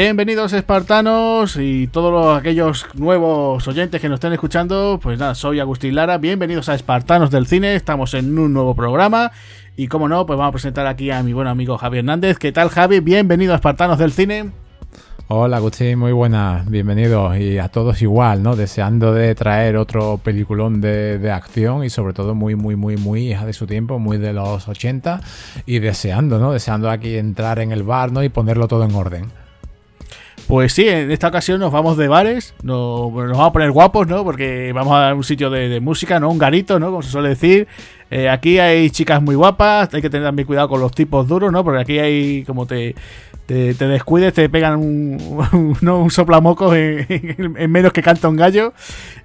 Bienvenidos espartanos y todos aquellos nuevos oyentes que nos estén escuchando, pues nada, soy Agustín Lara, bienvenidos a Espartanos del Cine, estamos en un nuevo programa y como no, pues vamos a presentar aquí a mi buen amigo Javi Hernández. ¿Qué tal Javi? Bienvenido a Espartanos del Cine. Hola Agustín, muy buenas, bienvenidos y a todos igual, ¿no? Deseando de traer otro peliculón de, de, acción y sobre todo muy, muy, muy, muy hija de su tiempo, muy de los 80 y deseando, ¿no? Deseando aquí entrar en el bar, ¿no? Y ponerlo todo en orden. Pues sí, en esta ocasión nos vamos de bares, nos, nos vamos a poner guapos, ¿no? Porque vamos a un sitio de, música, ¿no? Un garito, ¿no? Como se suele decir. Eh, aquí hay chicas muy guapas, hay que tener también cuidado con los tipos duros, ¿no? Porque aquí hay como te, te, descuides, te pegan un, un, un soplamocos en, menos que canta un gallo.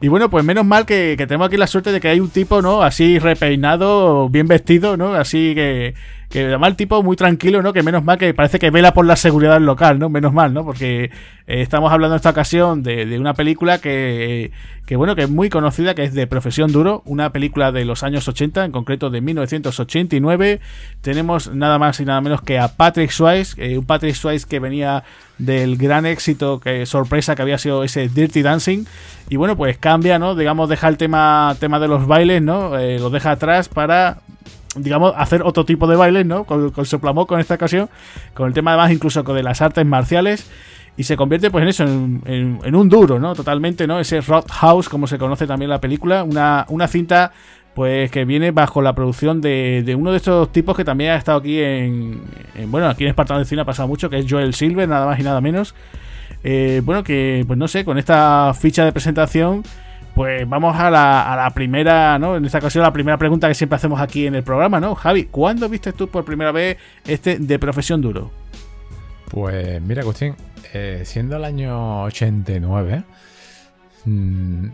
Y bueno, pues menos mal que, que, tenemos aquí la suerte de que hay un tipo, ¿no? Así repeinado, bien vestido, ¿no? Así que, que además el tipo muy tranquilo, ¿no? Que menos mal que parece que vela por la seguridad local, ¿no? Menos mal, ¿no? Porque eh, estamos hablando en esta ocasión de, de una película que, que, bueno, que es muy conocida, que es de Profesión Duro, una película de los años 80, en concreto de 1989. Tenemos nada más y nada menos que a Patrick Swayze, eh, un Patrick Swayze que venía del gran éxito, que sorpresa que había sido ese Dirty Dancing. Y bueno, pues cambia, ¿no? Digamos, deja el tema, tema de los bailes, ¿no? Eh, lo deja atrás para digamos, hacer otro tipo de bailes, ¿no? Con, con Soplamoco en esta ocasión, con el tema además incluso con de las artes marciales. Y se convierte pues en eso, en, en, en un duro, ¿no? Totalmente, ¿no? Ese Roadhouse, como se conoce también la película, una, una cinta pues que viene bajo la producción de, uno de estos tipos que también ha estado aquí en, en bueno, aquí en Espartano de Cine ha pasado mucho, que es Joel Silver, nada más y nada menos. Eh, bueno, que pues no sé, con esta ficha de presentación pues vamos a la, a la, primera, ¿no? En esta ocasión la primera pregunta que siempre hacemos aquí en el programa, ¿no? Javi, ¿cuándo viste tú por primera vez este de profesión duro? Pues mira, Agustín, eh, siendo el año 89, mmm,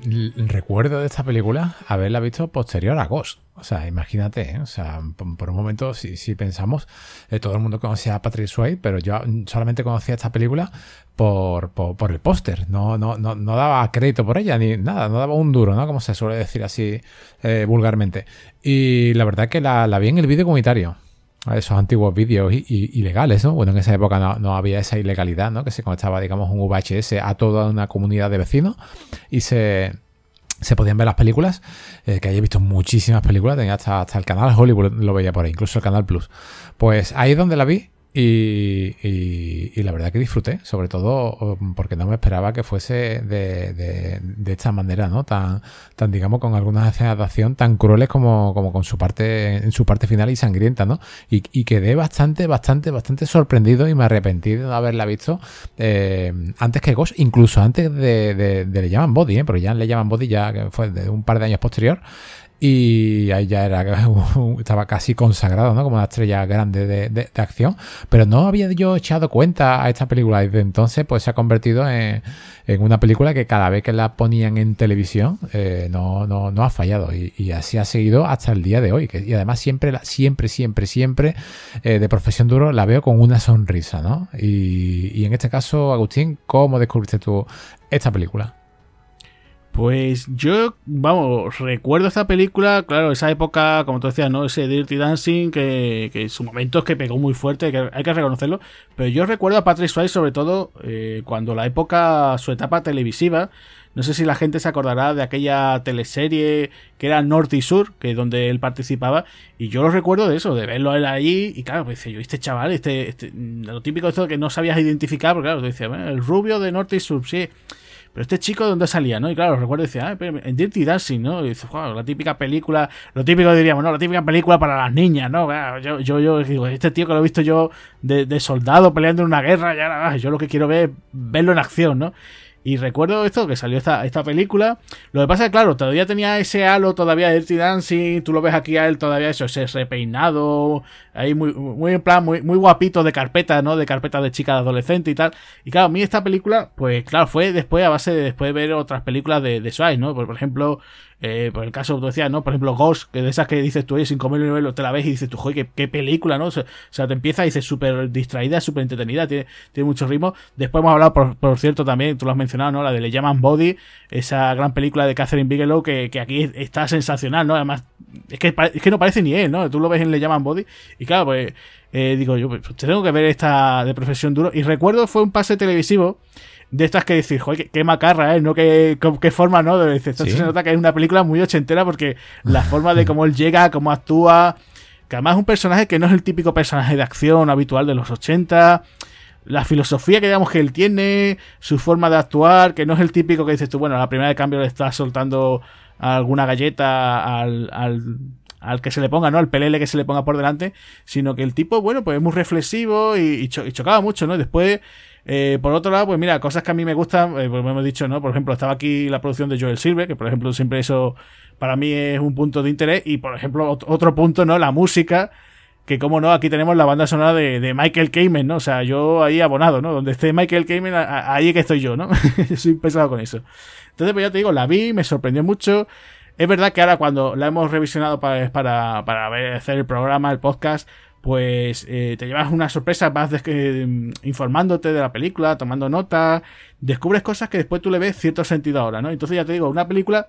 recuerdo de esta película haberla visto posterior a Ghost. O sea, imagínate, ¿eh? o sea, por, un momento, si, si pensamos, eh, todo el mundo conocía a Patrick Swayze, pero yo solamente conocía esta película por, por, el póster. No, no, no, no, daba crédito por ella, ni nada, no daba un duro, ¿no? Como se suele decir así eh, vulgarmente. Y la verdad que la, la vi en el vídeo comunitario esos antiguos vídeos ilegales, ¿no? Bueno, en esa época no, había esa ilegalidad, ¿no? Que se conectaba, digamos, un VHS a toda una comunidad de vecinos y se, se podían ver las películas, eh, que haya visto muchísimas películas, tenía hasta, hasta el canal Hollywood lo veía por ahí, incluso el canal Plus. Pues ahí es donde la vi y, la verdad que disfruté, sobre todo um, porque no me esperaba que fuese de, esta manera, ¿no? Tan, tan, digamos, con algunas acción tan crueles como, como con su parte, en su parte final y sangrienta, ¿no? Y, quedé bastante, bastante, bastante sorprendido y me arrepentí de no haberla visto eh, antes que Ghost, incluso antes de, de Le llaman Body, ¿eh? Porque ya Le llaman Body ya que fue de un par de años posterior. Y ahí ya era, estaba casi consagrado, ¿no? Como una estrella grande de, de, de, acción. Pero no había yo echado cuenta a esta película. Y desde entonces, pues se ha convertido en, en una película que cada vez que la ponían en televisión, eh, no, no, no ha fallado. Y, y, así ha seguido hasta el día de hoy. Que, y además siempre, siempre, siempre, siempre, eh, de profesión duro, la veo con una sonrisa, ¿no? Y, y en este caso, Agustín, ¿cómo descubriste tú esta película? Pues yo, vamos, recuerdo esta película, claro, esa época, como tú decías, ¿no? Ese Dirty Dancing, que, que en su momento es que pegó muy fuerte, hay que reconocerlo. Pero yo recuerdo a Patrick Swayze, sobre todo, eh, cuando la época, su etapa televisiva, no sé si la gente se acordará de aquella teleserie que era Norte y Sur, que es donde él participaba, y yo lo recuerdo de eso, de verlo él allí, y claro, pues yo, este chaval, este, este lo típico de esto que no sabías identificar, porque claro, decías, bueno, el rubio de Norte y Sur, sí pero este chico de dónde salía, ¿no? Y claro, recuerdo decía, ah, en Dirty Dancing, ¿no? Y dice, wow, la típica película, lo típico diríamos, ¿no? La típica película para las niñas, ¿no? Yo, yo, yo digo, este tío que lo he visto yo de, de soldado peleando en una guerra, ya, yo lo que quiero ver es verlo en acción, ¿no? Y recuerdo esto, que salió esta, esta película. Lo que pasa es que, claro, todavía tenía ese halo todavía de Dirty Dancing. Tú lo ves aquí a él todavía eso, ese repeinado. Ahí muy, muy en plan, muy, muy guapito de carpeta, ¿no? De carpeta de chica de adolescente y tal. Y claro, a mí esta película, pues claro, fue después a base de después de ver otras películas de, de Sway, ¿no? Por ejemplo, eh, por el caso, tú decías, ¿no? Por ejemplo, Ghost, que de esas que dices tú, oye, sin comer nivel, te la ves y dices tú, joder, qué, película, ¿no? O sea, te empieza y dices súper distraída, súper entretenida, tiene, tiene mucho ritmo. Después hemos hablado, por, por, cierto, también, tú lo has mencionado, ¿no? La de Le llaman Body, esa gran película de Catherine Bigelow, que, que aquí está sensacional, ¿no? Además, es que, es que no parece ni él, ¿no? Tú lo ves en Le llaman Body. Y claro, pues eh, digo yo, pues tengo que ver esta de profesión duro. Y recuerdo fue un pase televisivo de estas que decir, joder, qué, macarra, ¿eh? ¿No? Qué, qué forma, ¿no? De se nota que es una película muy ochentera porque la forma de cómo él llega, cómo actúa, que además es un personaje que no es el típico personaje de acción habitual de los 80 la filosofía que digamos que él tiene, su forma de actuar, que no es el típico que dices tú, bueno, a la primera de cambio le estás soltando alguna galleta al, al, al, que se le ponga, ¿no? Al pelele que se le ponga por delante, sino que el tipo, bueno, pues es muy reflexivo y, chocaba mucho, ¿no? Después, eh, por otro lado, pues mira, cosas que a mí me gustan, eh, pues hemos dicho, ¿no? Por ejemplo, estaba aquí la producción de Joel Silver, que por ejemplo siempre eso para mí es un punto de interés, y por ejemplo, otro punto, ¿no? La música que como no, aquí tenemos la banda sonora de, Michael Kamen, ¿no? O sea, yo ahí abonado, ¿no? Donde esté Michael Kamen, ahí que estoy yo, ¿no? Soy pesado con eso. Entonces, pues ya te digo, la vi, me sorprendió mucho. Es verdad que ahora cuando la hemos revisionado para, para, para hacer el programa, el podcast, pues eh, te llevas una sorpresa, vas mm, informándote de la película, tomando notas, descubres cosas que después tú le ves cierto sentido ahora, ¿no? Entonces ya te digo, una película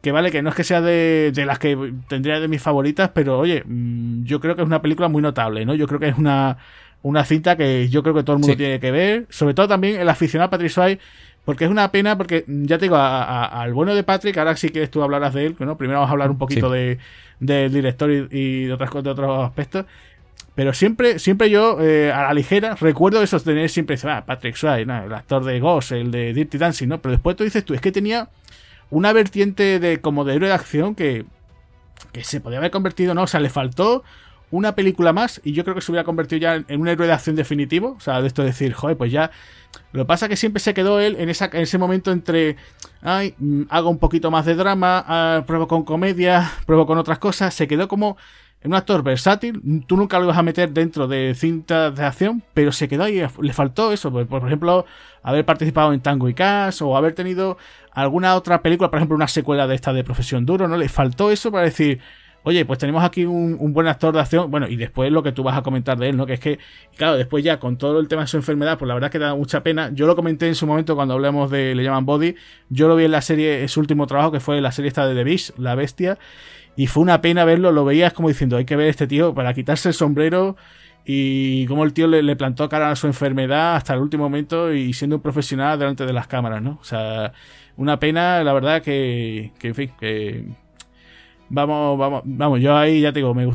que vale, que no es que sea de, las que tendría de mis favoritas, pero oye, mm, yo creo que es una película muy notable, ¿no? Yo creo que es una, una cinta que yo creo que todo el mundo tiene que ver, sobre todo también el aficionado a Patrick Swayze, porque es una pena, porque mm, ya te digo, al bueno de Patrick, ahora sí que tú hablarás de él, ¿no? Primero vamos a hablar un poquito de, del director y, de, otras, de otros aspectos. Pero siempre, siempre yo, eh, a la ligera, recuerdo eso, tener siempre, ah, Patrick Swayze, el actor de Ghost, el de Dirty Dancing, ¿no? Pero después tú dices tú, es que tenía una vertiente de como de héroe de acción que, que se podía haber convertido, ¿no? O sea, le faltó una película más y yo creo que se hubiera convertido ya en un héroe de acción definitivo. O sea, de esto de decir, joder, pues ya. Lo que pasa es que siempre se quedó él en, esa, en ese momento entre, ay, mm, hago un poquito más de drama, ah, pruebo con comedia, pruebo con otras cosas. Se quedó como un actor versátil. Tú nunca lo ibas a meter dentro de cintas de acción, pero se quedó ahí. Le faltó eso. Por, ejemplo, haber participado en Tango y Cash o haber tenido alguna otra película, por ejemplo, una secuela de esta de Profesión Duro, ¿no? Le faltó eso para decir, oye, pues tenemos aquí un, buen actor de acción, bueno, y después lo que tú vas a comentar de él, ¿no? Que es que, claro, después ya con todo el tema de su enfermedad, pues la verdad que da mucha pena. Yo lo comenté en su momento cuando hablamos de Le llaman Body, yo lo vi en la serie, su último trabajo, que fue la serie esta de The Beast, La Bestia, y fue una pena verlo, lo veías como diciendo, hay que ver a este tío para quitarse el sombrero y como el tío le, plantó cara a su enfermedad hasta el último momento y siendo un profesional delante de las cámaras, ¿no? O sea, una pena, la verdad, que, que en fin, que vamos, vamos, vamos, yo ahí ya te digo, me,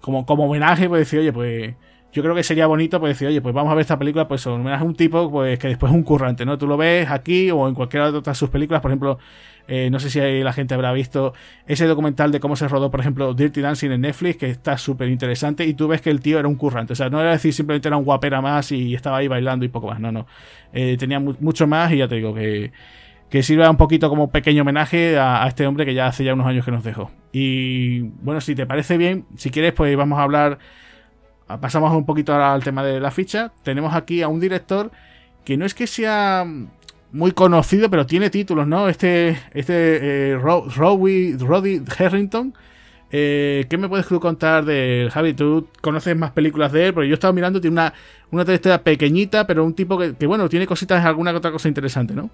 como, como homenaje, pues decir, oye, pues yo creo que sería bonito pues decir, oye, pues vamos a ver esta película, pues homenaje a un tipo pues que después es un currante, ¿no? Tú lo ves aquí o en cualquiera de otras sus películas, por ejemplo, eh, no sé si la gente habrá visto ese documental de cómo se rodó, por ejemplo, Dirty Dancing en Netflix, que está súper interesante, y tú ves que el tío era un currante. O sea, no era decir simplemente era un guapera más y estaba ahí bailando y poco más. No, no. Eh, tenía mucho más y ya te digo que, que sirva un poquito como pequeño homenaje a, a, este hombre que ya hace ya unos años que nos dejó. Y bueno, si te parece bien, si quieres, pues vamos a hablar. Pasamos un poquito al tema de la ficha. Tenemos aquí a un director que no es que sea muy conocido, pero tiene títulos, ¿no? Este, este eh, Roddy Harrington. Eh, ¿Qué me puedes contar de Javi? Tú conoces más películas de él, porque yo he estado mirando, tiene una, una trayectoria pequeñita, pero un tipo que, que, bueno, tiene cositas, alguna otra cosa interesante, ¿no?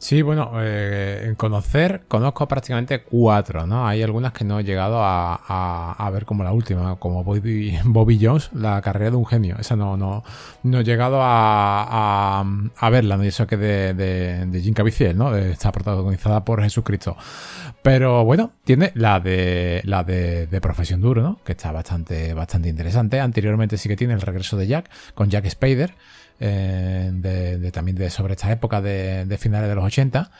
Sí, bueno, eh, en conocer conozco prácticamente cuatro, ¿no? Hay algunas que no he llegado a, ver como la última, como Bobby, Jones, la carrera de un genio. Esa no, no, no he llegado a, verla, ¿no? Y eso que de, de, de Jim Caviezel, ¿no? Está protagonizada por Jesucristo. Pero bueno, tiene la de la de, de, Profesión Duro, ¿no? Que está bastante, bastante interesante. Anteriormente sí que tiene el regreso de Jack con Jack Spader eh, de, también de sobre esta época de, finales de los 80.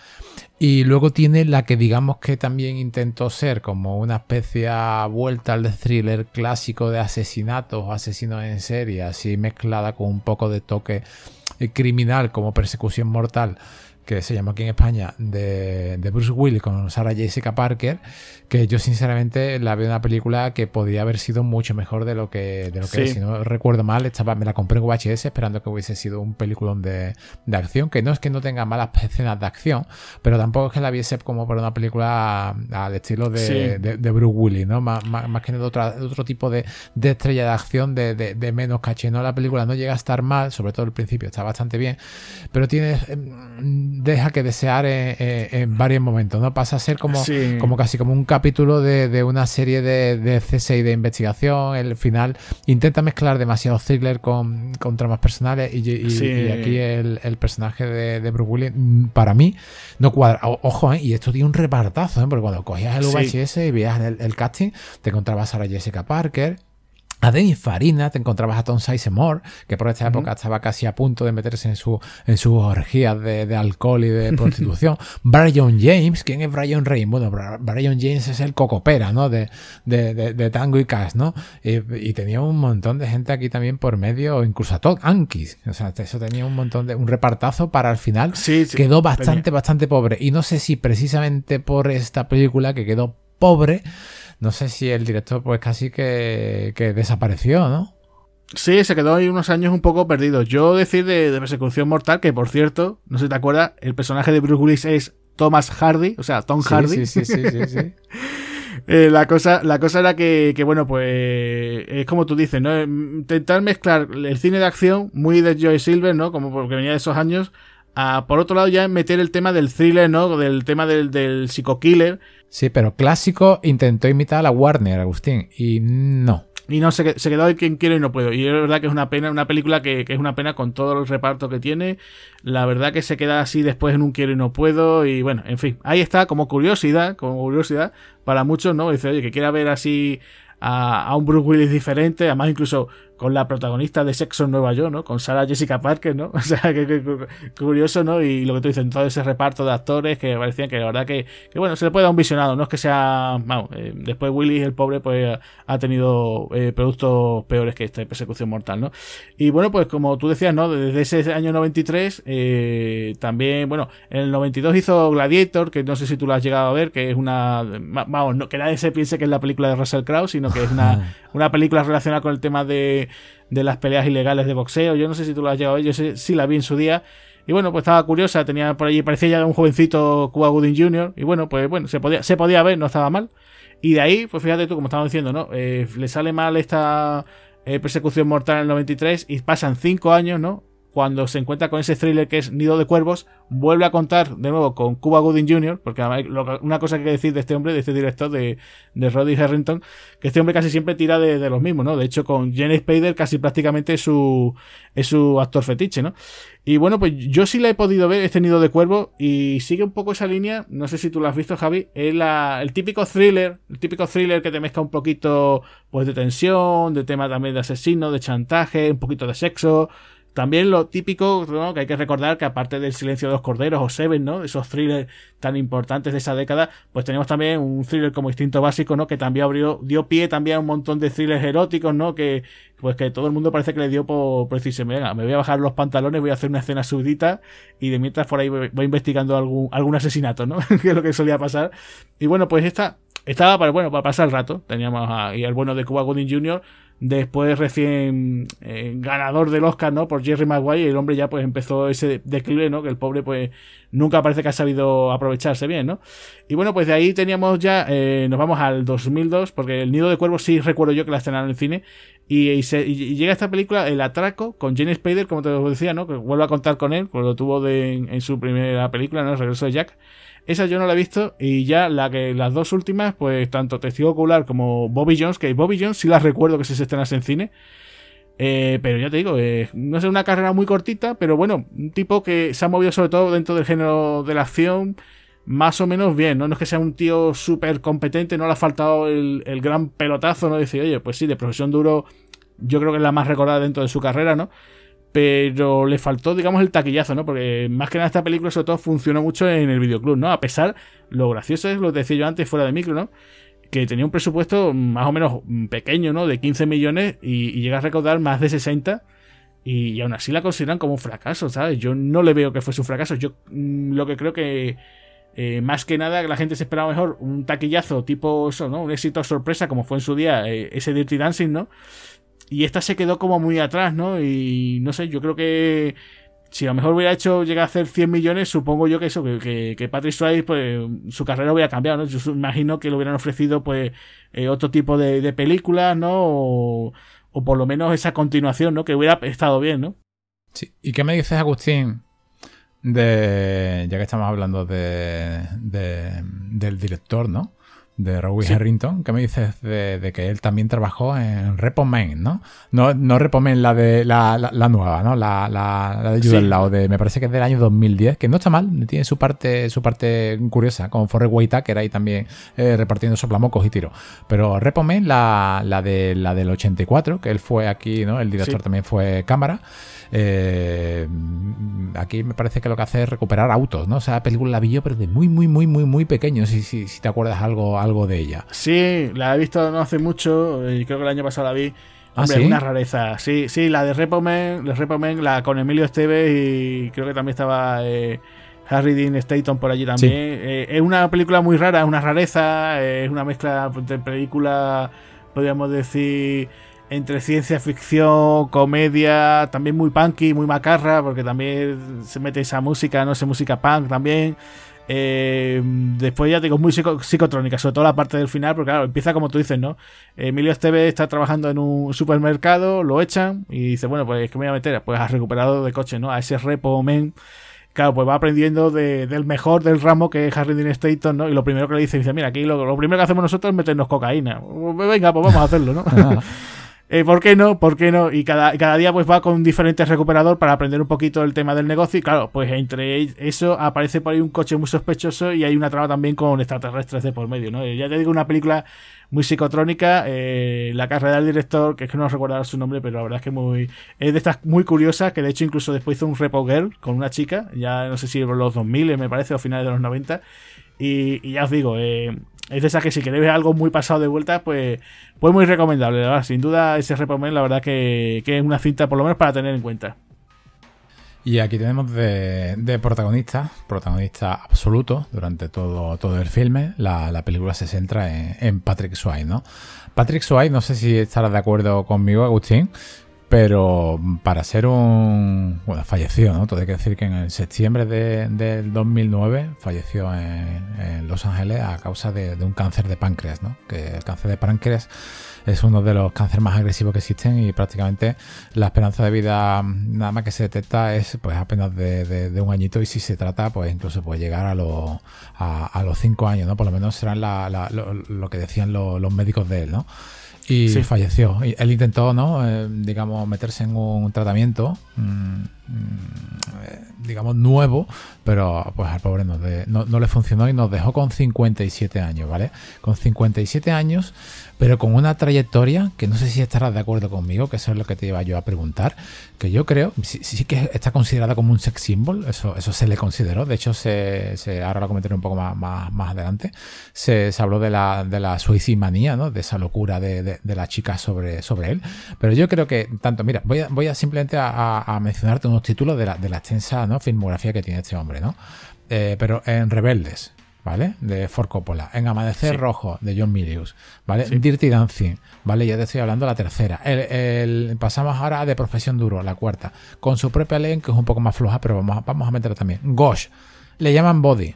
Y luego tiene la que digamos que también intentó ser como una especie vuelta al thriller clásico de asesinatos o asesinos en serie, así mezclada con un poco de toque criminal como persecución mortal que se llama aquí en España, de, Bruce Willis con Sarah Jessica Parker, que yo sinceramente la veo una película que podría haber sido mucho mejor de lo que, de lo que si no recuerdo mal, estaba, me la compré en VHS esperando que hubiese sido un peliculón de, de, acción, que no es que no tenga malas escenas de acción, pero tampoco es que la viese como para una película al estilo de, de, Bruce Willis, ¿no? Más, más, que de otro tipo de, estrella de acción de, menos caché, ¿no? La película no llega a estar mal, sobre todo al principio está bastante bien, pero tiene... Em, deja que desear en, varios momentos, ¿no? Pasa a ser como, como casi como un capítulo de, una serie de, de CSI de investigación. El final intenta mezclar demasiado thriller con, con tramas personales y, aquí el, personaje de, de, Bruce Willis, mm, para mí, no cuadra. ojo, ¿eh? y esto tiene un repartazo, ¿eh? porque cuando cogías el VHS y veías el, casting, te encontrabas a Jessica Parker, a Denis Farina, te encontrabas a Tom Sizemore, que por esta época estaba casi a punto de meterse en, su, en sus orgías de, alcohol y de prostitución. Brian James, ¿quién es Brian Rain? Bueno, Brian James es el cocopera, ¿no? De, de, Tango y Cash, ¿no? Y, tenía un montón de gente aquí también por medio, incluso a Todd Ankis. O sea, eso tenía un montón de, un repartazo para al final. Sí, quedó bastante, bastante pobre. Y no sé si precisamente por esta película que quedó pobre, no sé si el director pues casi que, desapareció, ¿no? Sí, se quedó ahí unos años un poco perdido. Yo decir de, Persecución Mortal, que por cierto, no sé si te acuerdas, el personaje de Bruce Willis es Thomas Hardy, o sea, Tom Hardy. Sí, sí, sí, sí, eh, la, cosa, la cosa era que, bueno, pues es como tú dices, ¿no? Intentar mezclar el cine de acción, muy de Joy Silver, ¿no? Como porque venía de esos años, por otro lado, ya meter el tema del thriller, ¿no? Del tema del, del psico-killer. Sí, pero clásico intentó imitar a la Warner, Agustín, y no. Y no, se, se quedó ahí quien quiere y no puedo. Y es verdad que es una pena, una película que, es una pena con todo el reparto que tiene. La verdad que se queda así después en un quiero y no puedo. Y bueno, en fin, ahí está como curiosidad, como curiosidad para muchos, ¿no? Dice, oye, que quiera ver así a, a, un Bruce Willis diferente, además incluso con la protagonista de Sexo en Nueva York, ¿no? Con Sarah Jessica Parker, ¿no? O sea, que, curioso, ¿no? Y lo que tú dices, todo ese reparto de actores que parecían que la verdad que, que bueno, se le puede dar un visionado, no es que sea, vamos, eh, después Willis, el pobre, pues ha tenido eh, productos peores que esta Persecución Mortal, ¿no? Y bueno, pues como tú decías, ¿no? Desde ese año 93, eh, también, bueno, en el 92 hizo Gladiator, que no sé si tú lo has llegado a ver, que es una, vamos, no, que nadie se piense que es la película de Russell Crowe, sino que es una, una película relacionada con el tema de de, las peleas ilegales de boxeo. Yo no sé si tú lo has llegado a ver, yo sí la vi en su día. Y bueno, pues estaba curiosa, tenía por allí, parecía ya un jovencito Cuba Gooding Jr. Y bueno, pues bueno, se podía, se podía ver, no estaba mal. Y de ahí, pues fíjate tú, como estaba diciendo, ¿no? Eh, le sale mal esta eh, persecución mortal en el 93 y pasan 5 años, ¿no? Cuando se encuentra con ese thriller que es Nido de Cuervos, vuelve a contar de nuevo con Cuba Gooding Jr., porque una cosa que hay que decir de este hombre, de este director, de, de Roddy Harrington, que este hombre casi siempre tira de, los mismos, ¿no? De hecho, con Jenny Spader casi prácticamente es su, es su actor fetiche, ¿no? Y bueno, pues yo sí la he podido ver, este Nido de Cuervos, y sigue un poco esa línea, no sé si tú lo has visto, Javi, es la, el típico thriller, el típico thriller que te mezcla un poquito, pues, de tensión, de tema también de asesino, de chantaje, un poquito de sexo, también lo típico, que hay que recordar que aparte del Silencio de los Corderos o Seven, ¿no? Esos thrillers tan importantes de esa década, pues tenemos también un thriller como Instinto Básico, ¿no? Que también abrió, dio pie también a un montón de thrillers eróticos, ¿no? Que, pues que todo el mundo parece que le dio por, decirse, venga, me voy a bajar los pantalones, voy a hacer una escena subdita y de mientras por ahí voy, investigando algún, algún asesinato, ¿no? que es lo que solía pasar. Y bueno, pues esta, estaba para, bueno, para pasar el rato. Teníamos ahí al bueno de Cuba Gooding Jr., después recién eh, ganador del Oscar, ¿no? Por Jerry Maguire, y el hombre ya pues empezó ese declive, ¿no? Que el pobre pues nunca parece que ha sabido aprovecharse bien, ¿no? Y bueno, pues de ahí teníamos ya, eh, nos vamos al 2002, porque El Nido de Cuervos sí recuerdo yo que la estrenaron en el cine, y, llega esta película, El Atraco, con Jenny Spader, como te decía, ¿no? Que vuelvo a contar con él, pues lo tuvo de, en, su primera película, ¿no? El regreso de Jack. Esa yo no la he visto y ya la que las dos últimas, pues tanto Testigo Ocular como Bobby Jones, que Bobby Jones sí las recuerdo que se estrenas en cine. Eh, pero ya te digo, eh, no es una carrera muy cortita, pero bueno, un tipo que se ha movido sobre todo dentro del género de la acción más o menos bien, ¿no? No es que sea un tío súper competente, no le ha faltado el, el, gran pelotazo, ¿no? Decir, oye, pues sí, de profesión duro, yo creo que es la más recordada dentro de su carrera, ¿no? Pero le faltó, digamos, el taquillazo, ¿no? Porque más que nada esta película sobre todo funcionó mucho en el videoclub, ¿no? A pesar, lo gracioso es lo que decía yo antes fuera de micro, ¿no? Que tenía un presupuesto más o menos pequeño, ¿no? De 15 millones y, llega a recaudar más de 60 y, aún así la consideran como un fracaso, ¿sabes? Yo no le veo que fuese un fracaso, yo mm, lo que creo que... Eh, más que nada la gente se esperaba mejor un taquillazo tipo eso, ¿no? Un éxito sorpresa como fue en su día eh, ese Dirty Dancing, ¿no? Y esta se quedó como muy atrás, ¿no? Y no sé, yo creo que si a lo mejor hubiera hecho llegar a hacer 100 millones, supongo yo que eso, que, que, Patrick Swayze, pues su carrera hubiera cambiado, ¿no? Yo imagino que le hubieran ofrecido, pues, eh, otro tipo de, de películas, ¿no? O, o, por lo menos esa continuación, ¿no? Que hubiera estado bien, ¿no? Sí. ¿Y qué me dices, Agustín, de, ya que estamos hablando de, del director, ¿no? De Rowie Harrington, ¿qué me dices de, que él también trabajó en Repo Man, ¿no? No, no Repo Man, la de la, la, nueva, ¿no? La, la, la de Jude de, me parece que es del año 2010, que no está mal, tiene su parte, su parte curiosa, con Forrest Whitaker ahí también eh, repartiendo soplamocos y tiro. Pero Repo Man, la, la, de, la del 84, que él fue aquí, ¿no? El director también fue cámara. Eh, aquí me parece que lo que hace es recuperar autos, ¿no? O sea, la película la vi yo, pero de muy, muy, muy, muy, muy pequeño, si, si, si te acuerdas algo, algo de ella. Sí, la he visto no hace mucho, y creo que el año pasado la vi. ¿Ah, Hombre, una rareza. Sí, sí, la de Repomen, de la con Emilio Esteves y creo que también estaba eh, Harry Dean Stanton por allí también. Eh, es una película muy rara, es una rareza, es una mezcla de película, podríamos decir entre ciencia ficción, comedia, también muy punky, muy macarra, porque también se mete esa música, no sé, música punk también. Eh, después ya digo, muy psicotrónica, sobre todo la parte del final, porque claro, empieza como tú dices, ¿no? Emilio Esteve está trabajando en un supermercado, lo echan y dice, bueno, pues ¿qué me voy a meter? Pues ha recuperado de coche, ¿no? A ese repo men. Claro, pues va aprendiendo del mejor del ramo que es Harry Dean Stanton, ¿no? Y lo primero que le dice, dice, mira, aquí lo, lo primero que hacemos nosotros es meternos cocaína. Pues venga, pues vamos a hacerlo, ¿no? Eh, ¿Por qué no? ¿Por qué no? Y cada, cada día pues va con diferentes recuperador para aprender un poquito el tema del negocio. Y claro, pues entre eso aparece por ahí un coche muy sospechoso y hay una trama también con extraterrestres de por medio, ¿no? Ya te digo, una película muy psicotrónica. Eh, la carrera del director, que es que no recuerdo su nombre, pero la verdad es que muy es de estas muy curiosas, que de hecho incluso después hizo un Repo Girl con una chica, ya no sé si los 2000 me parece, o finales de los 90. Y, y ya os digo, eh, es de esas que si queréis ver algo muy pasado de vuelta, pues, pues muy recomendable. ¿verdad? Sin duda, ese Repomen, la verdad que, es una cinta por lo menos para tener en cuenta. Y aquí tenemos de, protagonista, protagonista absoluto durante todo, todo el filme. La, película se centra en, Patrick Swayze, ¿no? Patrick Swayze, no sé si estarás de acuerdo conmigo, Agustín, pero para ser un... Bueno, falleció, ¿no? Todo hay que decir que en septiembre de, del 2009 falleció en, Los Ángeles a causa de, un cáncer de páncreas, ¿no? Que el cáncer de páncreas es uno de los cánceres más agresivos que existen y prácticamente la esperanza de vida nada más que se detecta es pues apenas de, un añito y si se trata pues incluso puede llegar a, los a, los cinco años, ¿no? Por lo menos serán lo, que decían los médicos de él, ¿no? Y falleció. Y él intentó, ¿no? Eh, digamos, meterse en un tratamiento, mm, eh, digamos, nuevo, pero pues al pobre no, no, le funcionó y nos dejó con 57 años, ¿vale? Con 57 años pero con una trayectoria que no sé si estarás de acuerdo conmigo, que eso es lo que te iba yo a preguntar, que yo creo, sí, que está considerada como un sex symbol, eso, eso se le consideró, de hecho, se, se ahora lo comentaré un poco más, más, adelante, se, habló de la, de la suicimanía, ¿no? de esa locura de, de, la chica sobre, sobre él, pero yo creo que tanto, mira, voy a, voy a simplemente a, mencionarte unos títulos de la, de la extensa ¿no? filmografía que tiene este hombre, ¿no? Eh, pero en Rebeldes, ¿vale? De Ford Coppola. En Amanecer Rojo, de John Milius, ¿vale? Dirty Dancing, ¿vale? Ya te estoy hablando de la tercera. El, pasamos ahora de Profesión Duro, la cuarta. Con su propia ley, que es un poco más floja, pero vamos, vamos a meter también. Gosh, le llaman Body,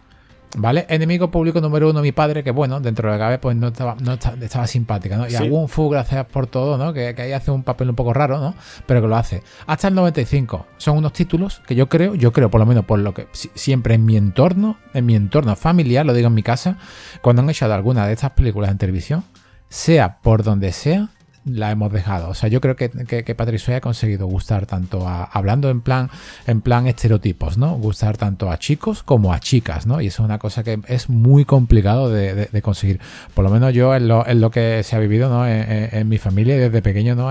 ¿Vale? Enemigo público número uno, mi padre, que bueno, dentro de la cabeza pues no estaba, no estaba, simpática, ¿no? Y algún Fu, gracias por todo, ¿no? Que, ahí hace un papel un poco raro, ¿no? Pero que lo hace. Hasta el 95. Son unos títulos que yo creo, yo creo, por lo menos por lo que siempre en mi entorno, en mi entorno familiar, lo digo en mi casa, cuando han echado alguna de estas películas en televisión, sea por donde sea, la hemos dejado. O sea, yo creo que, que, Patrick ha conseguido gustar tanto a, hablando en plan, en plan estereotipos, ¿no? Gustar tanto a chicos como a chicas, ¿no? Y eso es una cosa que es muy complicado de, conseguir. Por lo menos yo en lo, en lo que se ha vivido, ¿no? En, mi familia y desde pequeño, ¿no?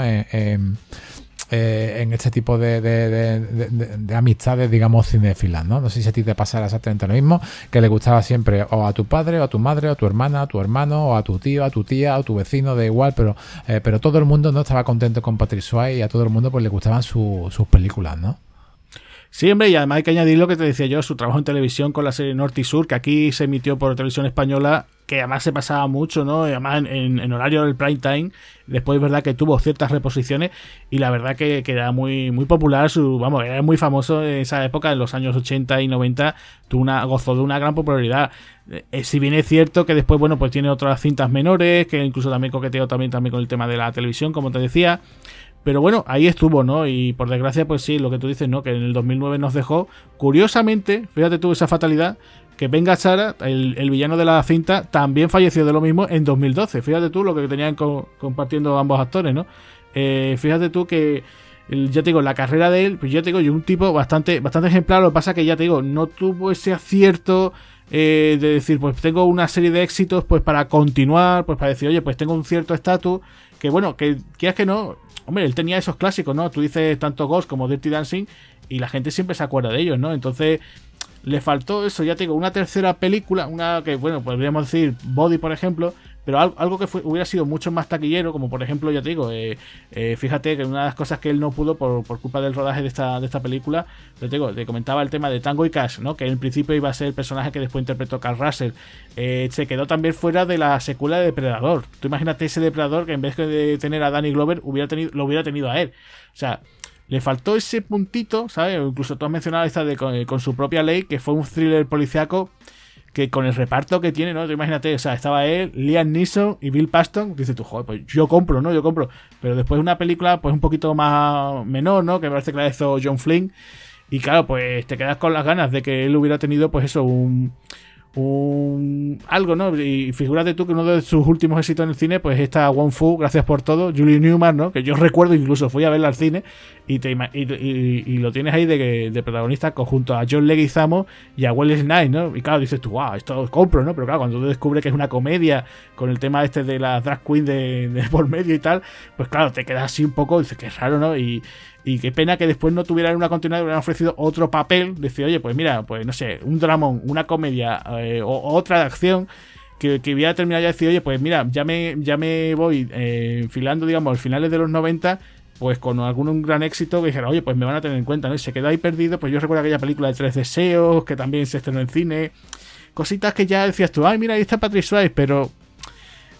Eh, en este tipo de, amistades, digamos, cinéfilas, ¿no? No sé si a ti te pasara exactamente lo mismo, que le gustaba siempre o a tu padre, o a tu madre, o a tu hermana, a tu hermano, o a tu tío, a tu tía, o a tu vecino, da igual, pero, eh, pero todo el mundo no estaba contento con Patrick Swayze y a todo el mundo pues le gustaban sus películas, ¿no? Sí, hombre, y además hay que añadir lo que te decía yo, su trabajo en televisión con la serie Norte y Sur, que aquí se emitió por televisión española, que además se pasaba mucho, ¿no? Y además en, horario del prime time, después es verdad que tuvo ciertas reposiciones y la verdad que, era muy, muy popular, su, vamos, era muy famoso en esa época, en los años 80 y 90, tuvo una, gozó de una gran popularidad. Eh, si bien es cierto que después, bueno, pues tiene otras cintas menores, que incluso también coqueteó también, también con el tema de la televisión, como te decía Pero bueno, ahí estuvo, ¿no? Y por desgracia, pues sí, lo que tú dices, ¿no? Que en el 2009 nos dejó. Curiosamente, fíjate tú esa fatalidad, que Venga Sara, el, villano de la cinta, también falleció de lo mismo en 2012. Fíjate tú lo que tenían compartiendo ambos actores, ¿no? Eh, fíjate tú que ya te digo, la carrera de él, pues ya te digo, yo un tipo bastante, bastante ejemplar. Lo que pasa que ya te digo, no tuvo ese acierto eh, de decir, pues tengo una serie de éxitos, pues para continuar, pues para decir, oye, pues tengo un cierto estatus. Que bueno, que quieras que no, hombre, él tenía esos clásicos, ¿no? Tú dices tanto Ghost como Dirty Dancing y la gente siempre se acuerda de ellos, ¿no? Entonces, le faltó eso, ya tengo una tercera película, una que, bueno, podríamos decir Body, por ejemplo, pero algo, que hubiera sido mucho más taquillero, como por ejemplo, ya te digo, eh, eh, fíjate que una de las cosas que él no pudo por, culpa del rodaje de esta, de esta película, te, digo, te comentaba el tema de Tango y Cash, ¿no? que en principio iba a ser el personaje que después interpretó Carl Russell, eh, se quedó también fuera de la secuela de Depredador. Tú imagínate ese Depredador que en vez de tener a Danny Glover, hubiera tenido, lo hubiera tenido a él. O sea, le faltó ese puntito, ¿sabes? incluso tú has mencionado esta de con, su propia ley, que fue un thriller policiaco que con el reparto que tiene, ¿no? imagínate, o sea, estaba él, Liam Neeson y Bill Paston, dice tú, joder, pues yo compro, ¿no? Yo compro. Pero después una película, pues un poquito más menor, ¿no? Que me parece que la hizo John Flynn. Y claro, pues te quedas con las ganas de que él hubiera tenido, pues eso, un un algo, ¿no? Y figúrate tú que uno de sus últimos éxitos en el cine, pues está Wong Fu, gracias por todo, Julie Newman, ¿no? Que yo recuerdo, incluso fui a verla al cine y, te, y, lo tienes ahí de, de protagonista junto a John Leguizamo y a Will Snipes, ¿no? Y claro, dices tú, wow, esto compro, ¿no? Pero claro, cuando tú descubres que es una comedia con el tema este de la drag queen de, por medio y tal, pues claro, te quedas así un poco, dices que es raro, ¿no? Y, y qué pena que después no tuvieran una continuidad, hubieran ofrecido otro papel. Decir, oye, pues mira, pues no sé, un dramón, una comedia eh, o, otra de acción. Que, que hubiera terminado ya de decir, oye, pues mira, ya me, ya me voy eh, enfilando, digamos, finales de los 90 pues con algún gran éxito que dijera, oye, pues me van a tener en cuenta, ¿no? Y se quedó ahí perdido, pues yo recuerdo aquella película de Tres Deseos, que también se estrenó en cine, cositas que ya decías tú, ay, mira, ahí está Patrick Swayze, pero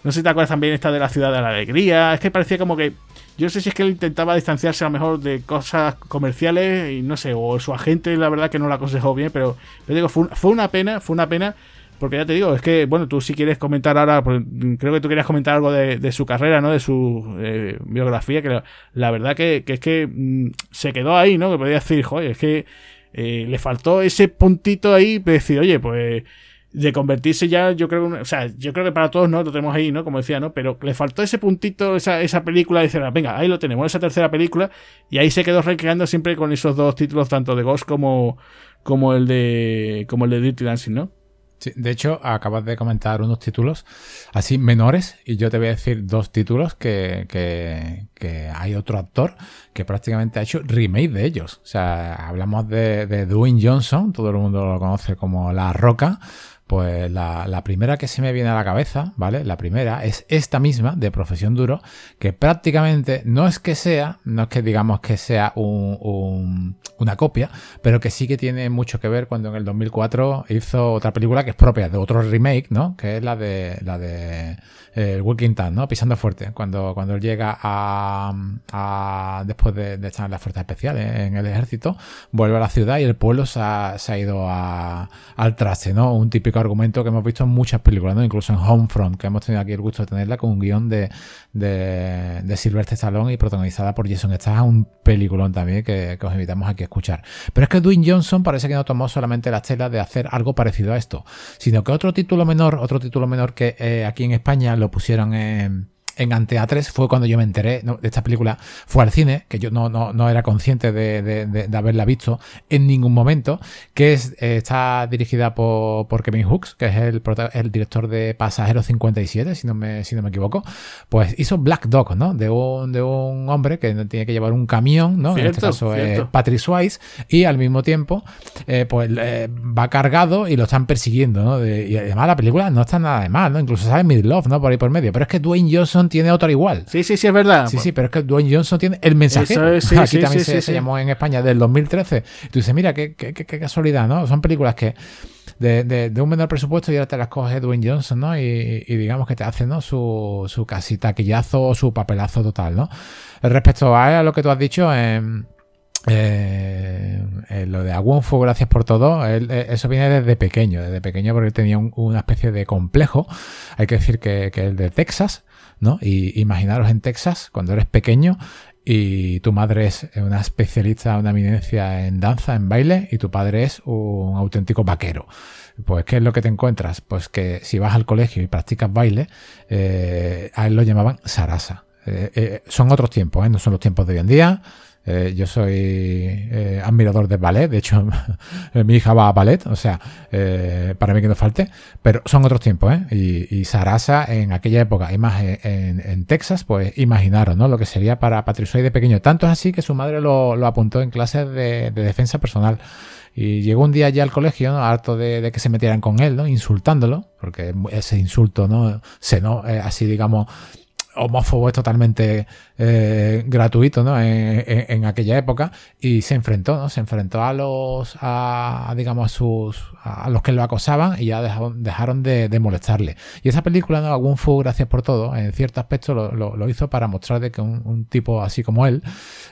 no sé si te acuerdas también esta de la Ciudad de la Alegría, es que parecía como que yo no sé si es que él intentaba distanciarse a lo mejor de cosas comerciales y no sé, o su agente la verdad que no lo aconsejó bien, pero, pero digo, fue, una pena, fue una pena, porque ya te digo, es que, bueno, tú si quieres comentar ahora, pues, creo que tú querías comentar algo de, su carrera, ¿no? De su eh, biografía, que la, verdad que, es que mm, se quedó ahí, ¿no? Que podía decir, joder, es que eh, le faltó ese puntito ahí de decir, oye, pues de convertirse ya, yo creo, o sea, yo creo que para todos, ¿no? Lo tenemos ahí, ¿no? Como decía, ¿no? Pero le faltó ese puntito, esa, esa película, de decir, venga, ahí lo tenemos, esa tercera película, y ahí se quedó recreando siempre con esos dos títulos, tanto de Ghost como, como el de, como el de Dirty Dancing, ¿no? Sí, de hecho, acabas de comentar unos títulos así menores, y yo te voy a decir dos títulos que, que, que hay otro actor que prácticamente ha hecho remake de ellos. O sea, hablamos de, de Dwayne Johnson, todo el mundo lo conoce como La Roca, pues la, primera que se me viene a la cabeza, ¿vale? La primera es esta misma, de Profesión Duro, que prácticamente no es que sea, no es que digamos que sea una copia, pero que sí que tiene mucho que ver cuando en el 2004 hizo otra película que es propia de otro remake, ¿no? Que es la de, la de el Walking Town, ¿no? Pisando fuerte. Cuando, cuando él llega a, después de, estar en las fuerzas especiales, en el ejército, vuelve a la ciudad y el pueblo se ha, ido al traste, ¿no? Un típico argumento que hemos visto en muchas películas, ¿no? Incluso en Homefront, que hemos tenido aquí el gusto de tenerla con un guion de, de, de Sylvester Stallone y protagonizada por Jason es un peliculón también que, que, os invitamos aquí a escuchar. Pero es que Dwayne Johnson parece que no tomó solamente la estela de hacer algo parecido a esto, sino que otro título menor, otro título menor que eh, aquí en España lo pusieron en en Antea 3 fue cuando yo me enteré de esta película. Fue al cine, que yo no, no, no era consciente de, de, haberla visto en ningún momento, que es, eh, está dirigida por, por, Kevin Hooks, que es el, el director de Pasajero 57, si no, me, si no me equivoco. Pues hizo Black Dog, ¿no? De un, de un hombre que tiene que llevar un camión, ¿no? en este caso es Patrick Swayze, y al mismo tiempo, eh, pues eh, va cargado y lo están persiguiendo, ¿no? y además la película no está nada de mal, ¿no? Incluso sabe Midlove, ¿no? Por ahí por medio. Pero es que Dwayne Johnson tiene otra igual. Sí, sí, sí, es verdad. Sí, sí, pero es que Dwayne Johnson tiene el mensaje. Aquí también se, llamó en España del 2013. tú dices, mira, qué, qué, qué, casualidad, ¿no? Son películas que de, de, un menor presupuesto y ahora te las coge Dwayne Johnson, ¿no? Y, digamos que te hace, ¿no? Su, su casi taquillazo o su papelazo total, ¿no? Respecto a lo que tú has dicho, eh, eh, lo de Aguonfo, gracias por todo, eh, eso viene desde pequeño, desde pequeño porque él tenía una especie de complejo, hay que decir que, que el de Texas, Y imaginaros en Texas, cuando eres pequeño, y tu madre es una especialista, una eminencia en danza, en baile, y tu padre es un auténtico vaquero. Pues, ¿qué es lo que te encuentras? Pues que si vas al colegio y practicas baile, eh, a él lo llamaban Sarasa. Eh, eh, son otros tiempos, no son los tiempos de hoy en día. Eh, yo soy eh, admirador del ballet, de hecho mi hija va a ballet, o sea, eh, para mí que no falte, pero son otros tiempos, ¿eh? Y, Sarasa en aquella época, y más en, Texas, pues imaginaron, ¿no? Lo que sería para Patrick de pequeño. Tanto es así que su madre lo, apuntó en clases de, defensa personal. Y llegó un día ya al colegio, ¿no? harto de, que se metieran con él, ¿no? Insultándolo, porque ese insulto, ¿no? Se, ¿no? así, digamos, homófobo es totalmente eh, gratuito ¿no? En, aquella época y se enfrentó ¿no? se enfrentó a los a, digamos a sus a los que lo acosaban y ya dejaron, dejaron de, molestarle. Y esa película no algún fu gracias por todo en cierto aspecto lo, lo, hizo para mostrar de que un, tipo así como él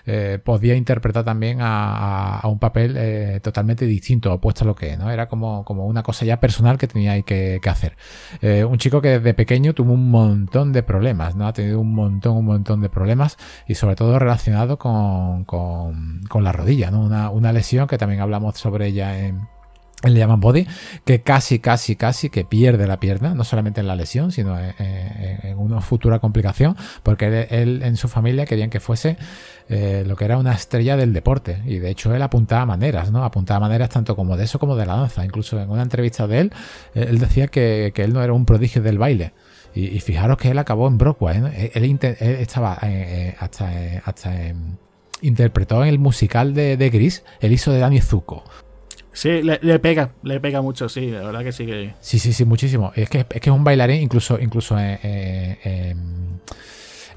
eh, podía interpretar también a, un papel eh, totalmente distinto opuesto a lo que no era como, como una cosa ya personal que tenía que, que hacer. Un chico que desde pequeño tuvo un montón de problemas no ha tenido un montón, un montón de problemas y sobre todo relacionado con, con, la rodilla, ¿no? Una, una, lesión que también hablamos sobre ella en, en Le llaman Body, que casi, casi, casi que pierde la pierna, no solamente en la lesión, sino en, una futura complicación, porque él, en su familia querían que fuese eh, lo que era una estrella del deporte, y de hecho él apuntaba maneras, ¿no? Apuntaba maneras tanto como de eso como de la danza. Incluso en una entrevista de él, eh, él decía que, que él no era un prodigio del baile, y, fijaros que él acabó en Broadway. Él, estaba eh, eh, hasta, eh, hasta interpretó en el musical de, de, Gris, el hizo de Danny Zuko. Sí, le, pega, le pega mucho, sí, la verdad que sí que. Sí, sí, sí, muchísimo. Es que es, que es un bailarín, incluso, incluso en,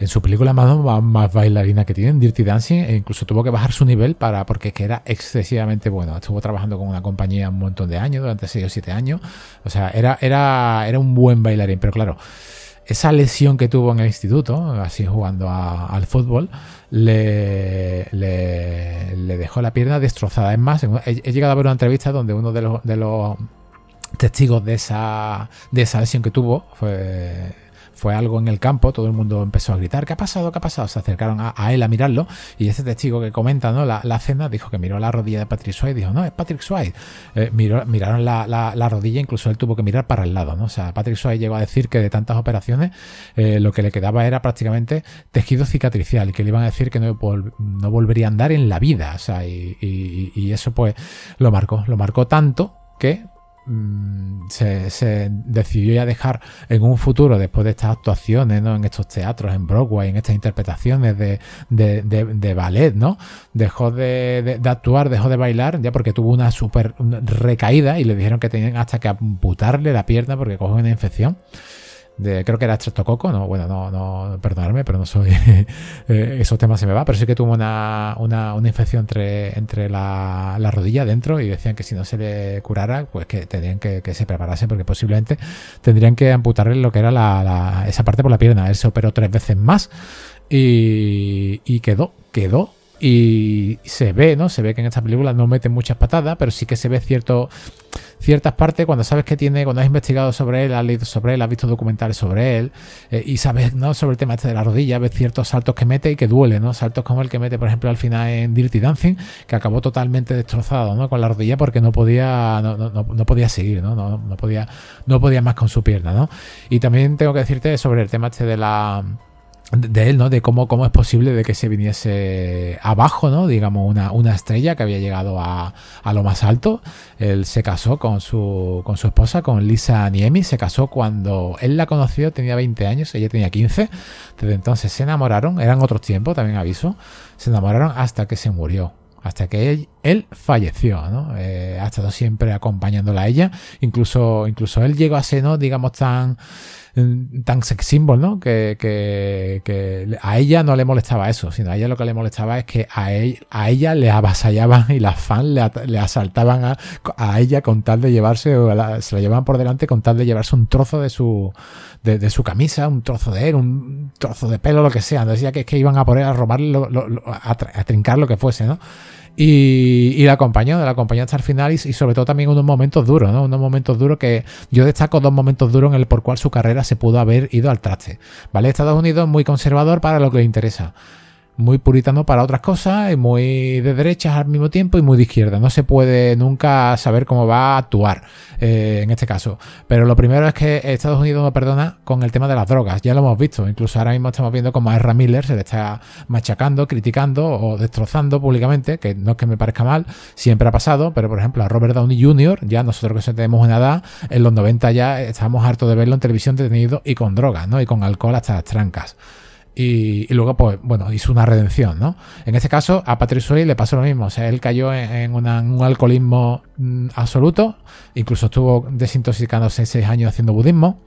su película más, bailarina que tiene, Dirty Dancing, e incluso tuvo que bajar su nivel para porque es que era excesivamente bueno. Estuvo trabajando con una compañía un montón de años, durante 6 o 7 años. O sea, era, era, era un buen bailarín, pero claro esa lesión que tuvo en el instituto, así jugando al fútbol, le, le, dejó la pierna destrozada. Es más, he, llegado a ver una entrevista donde uno de los, de los testigos de esa, de esa lesión que tuvo fue fue algo en el campo, todo el mundo empezó a gritar, ¿qué ha pasado? ¿qué ha pasado? Se acercaron a, él a mirarlo y ese testigo que comenta ¿no? la, la, cena dijo que miró la rodilla de Patrick Swayze y dijo, no, es Patrick Swayze. Eh, miraron la, la, rodilla, incluso él tuvo que mirar para el lado, ¿no? O sea, Patrick Swayze llegó a decir que de tantas operaciones eh, lo que le quedaba era prácticamente tejido cicatricial y que le iban a decir que no, no volvería a andar en la vida, o sea, y, y eso pues lo marcó, lo marcó tanto que Mm, se, decidió ya dejar en un futuro, después de estas actuaciones, ¿no? En estos teatros, en Broadway, en estas interpretaciones de, de, ballet, ¿no? Dejó de, actuar, dejó de bailar, ya porque tuvo una super recaída y le dijeron que tenían hasta que amputarle la pierna porque cogió una infección creo que era estreptococo, no, bueno, no, no, perdonadme, pero no soy, eh, esos temas se me va, pero sí que tuvo una, una, una infección entre, entre la, la, rodilla dentro y decían que si no se le curara, pues que tendrían que, que se preparase porque posiblemente tendrían que amputarle lo que era la, esa parte por la pierna. Él se operó tres veces más y, y quedó, quedó y se ve, ¿no? Se ve que en esta película no mete muchas patadas, pero sí que se ve cierto, ciertas partes cuando sabes que tiene, cuando has investigado sobre él, has leído sobre él, has visto documentales sobre él eh, y sabes, ¿no? Sobre el tema este de la rodilla, ves ciertos saltos que mete y que duele, ¿no? Saltos como el que mete, por ejemplo, al final en Dirty Dancing, que acabó totalmente destrozado, ¿no? Con la rodilla porque no podía, no, no, no podía seguir, ¿no? ¿no? No, podía, no podía más con su pierna, ¿no? Y también tengo que decirte sobre el tema este de la de él, ¿no? De cómo, cómo es posible de que se viniese abajo, ¿no? Digamos, una, una estrella que había llegado a, a, lo más alto. Él se casó con su, con su esposa, con Lisa Niemi. Se casó cuando él la conoció, tenía 20 años, ella tenía 15. Desde entonces se enamoraron, eran otros tiempos, también aviso. Se enamoraron hasta que se murió. Hasta que él, falleció, ¿no? Eh, ha estado siempre acompañándola a ella. Incluso, incluso él llegó a ser, ¿no? Digamos, tan tan sex symbol, ¿no? Que, que, a ella no le molestaba eso, sino a ella lo que le molestaba es que a, a ella le avasallaban y las fans le, asaltaban a, a, ella con tal de llevarse, se la llevaban por delante con tal de llevarse un trozo de su, de, su camisa, un trozo de él, un trozo de pelo, lo que sea. Decía que, que iban a poner a robarle, a trincar lo que fuese, ¿no? Y, y la acompañó, la acompañó hasta el final y, sobre todo también unos momentos duros, ¿no? Unos momentos duros que yo destaco dos momentos duros en el por cual su carrera se pudo haber ido al traste, ¿vale? Estados Unidos muy conservador para lo que le interesa. Muy puritano para otras cosas y muy de derechas al mismo tiempo y muy de izquierda. No se puede nunca saber cómo va a actuar eh, en este caso. Pero lo primero es que Estados Unidos no perdona con el tema de las drogas. Ya lo hemos visto. Incluso ahora mismo estamos viendo como a Ezra Miller se le está machacando, criticando o destrozando públicamente, que no es que me parezca mal, siempre ha pasado, pero por ejemplo a Robert Downey Jr., ya nosotros que tenemos una edad, en los 90 ya estábamos hartos de verlo en televisión detenido y con drogas, ¿no? Y con alcohol hasta las trancas. Y, luego, pues, bueno, hizo una redención, ¿no? En este caso, a Patrick Swayze le pasó lo mismo. O sea, él cayó en, un alcoholismo mm, absoluto. Incluso estuvo desintoxicándose seis años haciendo budismo.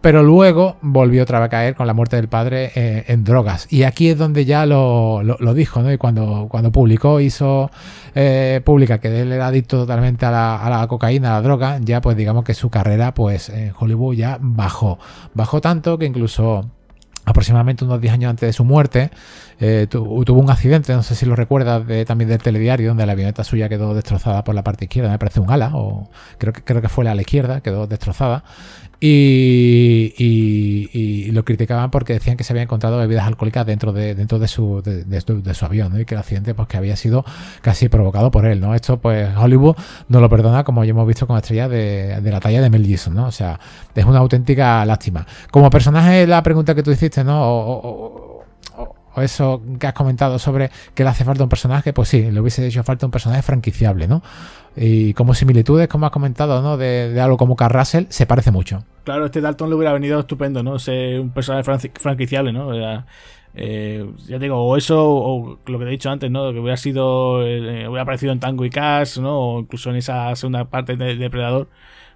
Pero luego volvió otra vez a caer con la muerte del padre eh, en drogas. Y aquí es donde ya lo, dijo, ¿no? Y cuando, cuando publicó, hizo eh, pública que él era adicto totalmente a la, a la, cocaína, a la droga, ya pues digamos que su carrera, pues en Hollywood ya bajó. Bajó tanto que incluso aproximadamente unos 10 años antes de su muerte, eh, tuvo un accidente, no sé si lo recuerdas, de, también del telediario, donde la avioneta suya quedó destrozada por la parte izquierda, me parece un ala, o creo que, creo que fue la a izquierda, quedó destrozada. Y, lo criticaban porque decían que se había encontrado bebidas alcohólicas dentro de, dentro de, su, de, avión, y que el accidente pues, que había sido casi provocado por él. ¿no? Esto, pues, Hollywood no lo perdona, como ya hemos visto con estrellas de, la talla de Mel Gibson. ¿no? O sea, es una auténtica lástima. Como personaje, la pregunta que tú hiciste, ¿no? o, eso que has comentado sobre que le hace falta un personaje, pues sí, le hubiese hecho falta un personaje franquiciable, ¿no? Y como similitudes, como has comentado, ¿no? De, algo como Carl Russell, se parece mucho. Claro, este Dalton le hubiera venido estupendo, ¿no? Ser un personaje franquiciable, ¿no? Eh, ya digo, o eso, o lo que te he dicho antes, ¿no? Que hubiera sido, eh, hubiera aparecido en Tango y Cash, ¿no? O incluso en esa segunda parte de Depredador,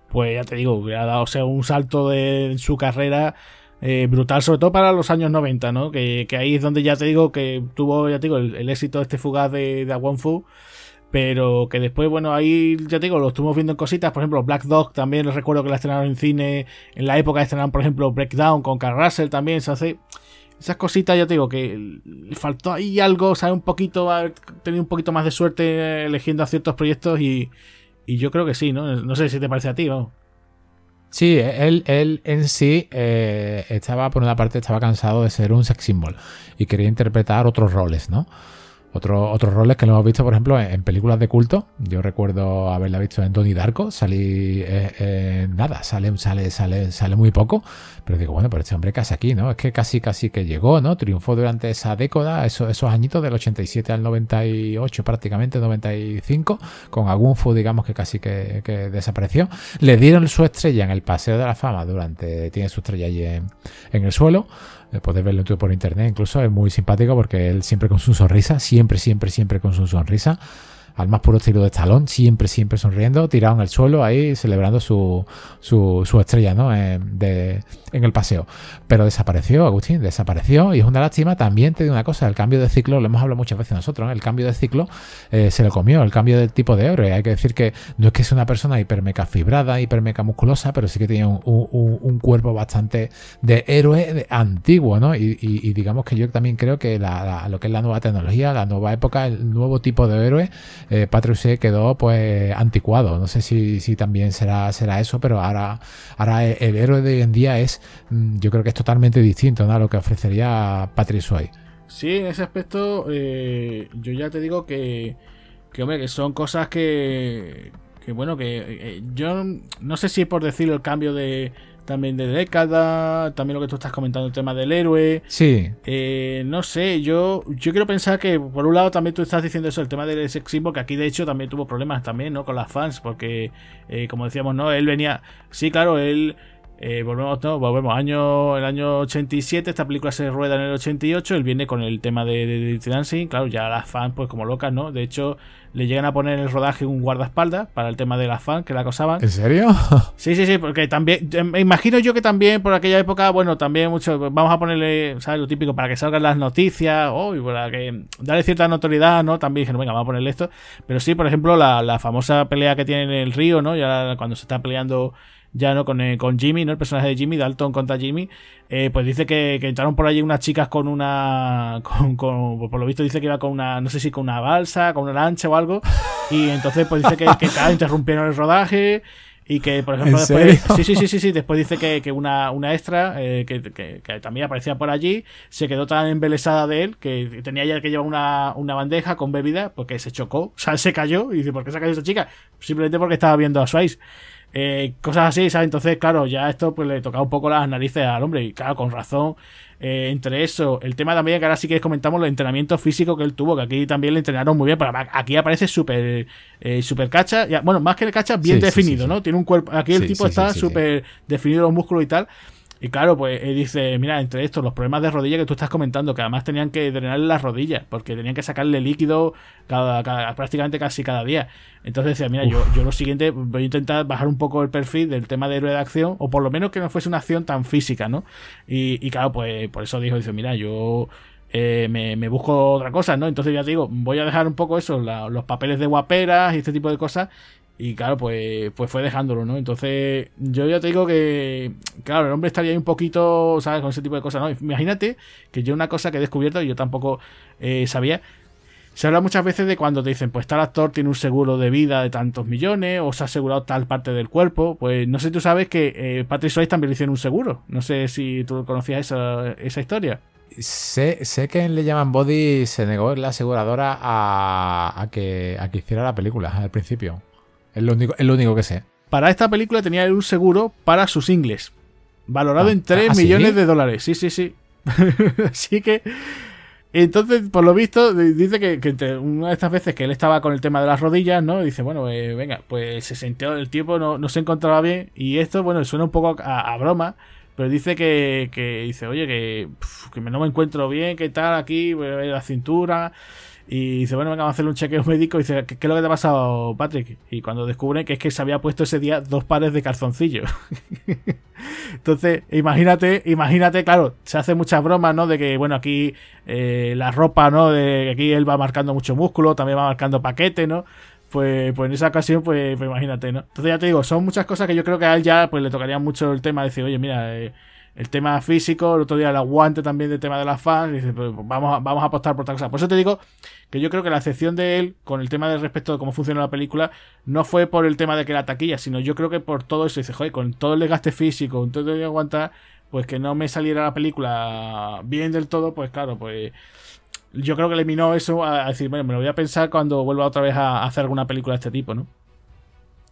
pues ya te digo, hubiera dado o sea, un salto de su carrera eh, brutal, sobre todo para los años 90, ¿no? Que, ahí es donde ya te digo que tuvo, ya te digo, el, éxito este fugaz de, de Fu pero que después, bueno, ahí ya te digo, lo estuvimos viendo en cositas, por ejemplo, Black Dog también les recuerdo que la estrenaron en cine, en la época estrenaron, por ejemplo, Breakdown con Carl Russell también, se hace esas cositas, ya te digo, que faltó ahí algo, sabe un poquito, haber tenido un poquito más de suerte eligiendo a ciertos proyectos y, y yo creo que sí, ¿no? No sé si te parece a ti, vamos. Sí, él, él en sí eh, estaba, por una parte, estaba cansado de ser un sex symbol y quería interpretar otros roles, ¿no? Otros roles que lo hemos visto, por ejemplo, en, películas de culto. Yo recuerdo haberla visto en Donnie Darko. Salí eh, nada, sale, sale, sale, sale muy poco. Pero digo, bueno, pero este hombre casi aquí, ¿no? Es que casi, casi que llegó, ¿no? Triunfó durante esa década, esos, esos añitos del 87 al 98, prácticamente 95, con algún fu, digamos, que casi que, desapareció. Le dieron su estrella en el Paseo de la Fama durante, tiene su estrella allí en, en el suelo. Eh, podéis verlo por internet, incluso es muy simpático porque él siempre con su sonrisa, siempre, siempre, siempre con su sonrisa al más puro estilo de Stallone, siempre, siempre sonriendo, tirado en el suelo ahí, celebrando su, su, su estrella, ¿no? En, de, en el paseo. Pero desapareció, Agustín, desapareció y es una lástima. También te digo una cosa, el cambio de ciclo, lo hemos hablado muchas veces nosotros, el cambio de ciclo eh, se lo comió, el cambio del tipo de héroe. Hay que decir que no es que sea una persona hipermeca fibrada, hipermeca musculosa, pero sí que tiene un, un, cuerpo bastante de héroe antiguo, ¿no? Y, digamos que yo también creo que lo que es la nueva tecnología, la nueva época, el nuevo tipo de héroe eh, quedó pues anticuado. No sé si, si, también será, será eso, pero ahora, ahora el, héroe de hoy en día es, mm, yo creo que es totalmente distinto a lo que ofrecería Patrick. Sí, en ese aspecto eh, yo ya te digo que, que, hombre, que son cosas que, que bueno, que eh, yo no sé si por decirlo el cambio de, también de década, también lo que tú estás comentando, el tema del héroe. Sí. Eh, no sé, yo, yo quiero pensar que por un lado también tú estás diciendo eso, el tema del sex symbol, que aquí de hecho también tuvo problemas también, ¿no? Con las fans, porque eh, como decíamos, ¿no? Él venía, sí, claro, él... Eh, volvemos, no, volvemos, año, el año 87, esta película se rueda en el 88, él viene con el tema de, de, Dancing, claro, ya las fans pues como locas, ¿no? De hecho, le llegan a poner en el rodaje un guardaespaldas para el tema de las fans que la acosaban. ¿En serio? Sí, sí, sí, porque también, eh, me imagino yo que también por aquella época, bueno, también mucho, vamos a ponerle, ¿sabes? Lo típico, para que salgan las noticias, oh, y para que darle cierta notoriedad, ¿no? También dijeron, venga, vamos a ponerle esto. Pero sí, por ejemplo, la, la famosa pelea que tiene en el río, ¿no? Ya cuando se está peleando ya no con, eh, con Jimmy, ¿no? El personaje de Jimmy, Dalton contra Jimmy, eh, pues dice que, que, entraron por allí unas chicas con una, con, por lo visto dice que iba con una, no sé si con una balsa, con una lancha o algo, y entonces pues dice que, que interrumpieron el rodaje, Y que, por ejemplo, después. Sí, sí, sí, sí, sí. Después dice que, que una, una extra, eh, que, que, que, también aparecía por allí, se quedó tan embelesada de él que tenía ya que llevar una, una bandeja con bebida porque se chocó. O sea, se cayó. Y dice, ¿por qué se ha caído esta chica? Simplemente porque estaba viendo a Swice. Eh, cosas así, ¿sabes? Entonces, claro, ya esto pues le tocaba un poco las narices al hombre. Y claro, con razón. Eh, entre eso, el tema también que ahora sí que comentamos el entrenamiento físico que él tuvo, que aquí también le entrenaron muy bien, pero aquí aparece súper eh, super cacha, bueno, más que el cacha, bien definido, ¿no? Tiene un cuerpo, aquí el tipo está súper definido los músculos y tal. Y claro, pues él dice, mira, entre estos, los problemas de rodilla que tú estás comentando, que además tenían que drenarle las rodillas, porque tenían que sacarle líquido cada, prácticamente casi cada día. Entonces decía, mira, yo, yo lo siguiente voy a intentar bajar un poco el perfil del tema de héroe de acción, o por lo menos que no fuese una acción tan física, ¿no? Y, y claro, pues por eso dijo, dice, mira, yo eh, me, me, busco otra cosa, ¿no? Entonces ya te digo, voy a dejar un poco eso, los papeles de guaperas y este tipo de cosas, y claro, pues, pues fue dejándolo, ¿no? Entonces, yo ya te digo que, claro, el hombre estaría ahí un poquito, ¿sabes? Con ese tipo de cosas, ¿no? Imagínate que yo una cosa que he descubierto y yo tampoco eh, sabía. Se habla muchas veces de cuando te dicen, pues tal actor tiene un seguro de vida de tantos millones, o se ha asegurado tal parte del cuerpo. Pues no sé, tú sabes que eh, Patrick Swayze también le hicieron un seguro. No sé si tú conocías esa, esa historia. Sé, sé que Le llaman Body se negó la aseguradora a, a, que, a que hiciera la película al principio. Es lo único, es lo único que sé. Para esta película tenía un seguro para sus ingles. Valorado ah, en 3 ah, millones de dólares. Sí, sí, sí. Así que. Entonces, por lo visto, dice que, una de estas veces que él estaba con el tema de las rodillas, ¿no? Dice, bueno, eh, venga, pues se sintió, el tiempo no, no, se encontraba bien. Y esto, bueno, suena un poco a, broma, pero dice que, que dice, oye, que, que, no me encuentro bien, que tal aquí, la cintura. Y dice, bueno, venga, vamos a hacerle un chequeo médico. Y dice, ¿qué, es lo que te ha pasado, Patrick? Y cuando descubre que es que se había puesto ese día dos pares de calzoncillos. Entonces, imagínate, imagínate, claro, se hace muchas bromas, ¿no? De que, bueno, aquí eh, la ropa, ¿no? De que aquí él va marcando mucho músculo, también va marcando paquete, ¿no? Pues, pues en esa ocasión, pues, pues, imagínate, ¿no? Entonces ya te digo, son muchas cosas que yo creo que a él ya pues le tocaría mucho el tema de decir, oye, mira, eh, el tema físico, el otro día el aguante también del tema de las fans, dice, pues vamos, a, vamos a apostar por otra cosa. Por eso te digo que yo creo que la excepción de él con el tema de respecto de cómo funciona la película no fue por el tema de que la taquilla, sino yo creo que por todo eso, dice, joder, con todo el desgaste físico, con todo el aguantar, pues que no me saliera la película bien del todo, pues claro, pues yo creo que eliminó eso a, decir, bueno, me lo voy a pensar cuando vuelva otra vez a hacer alguna película de este tipo, ¿no?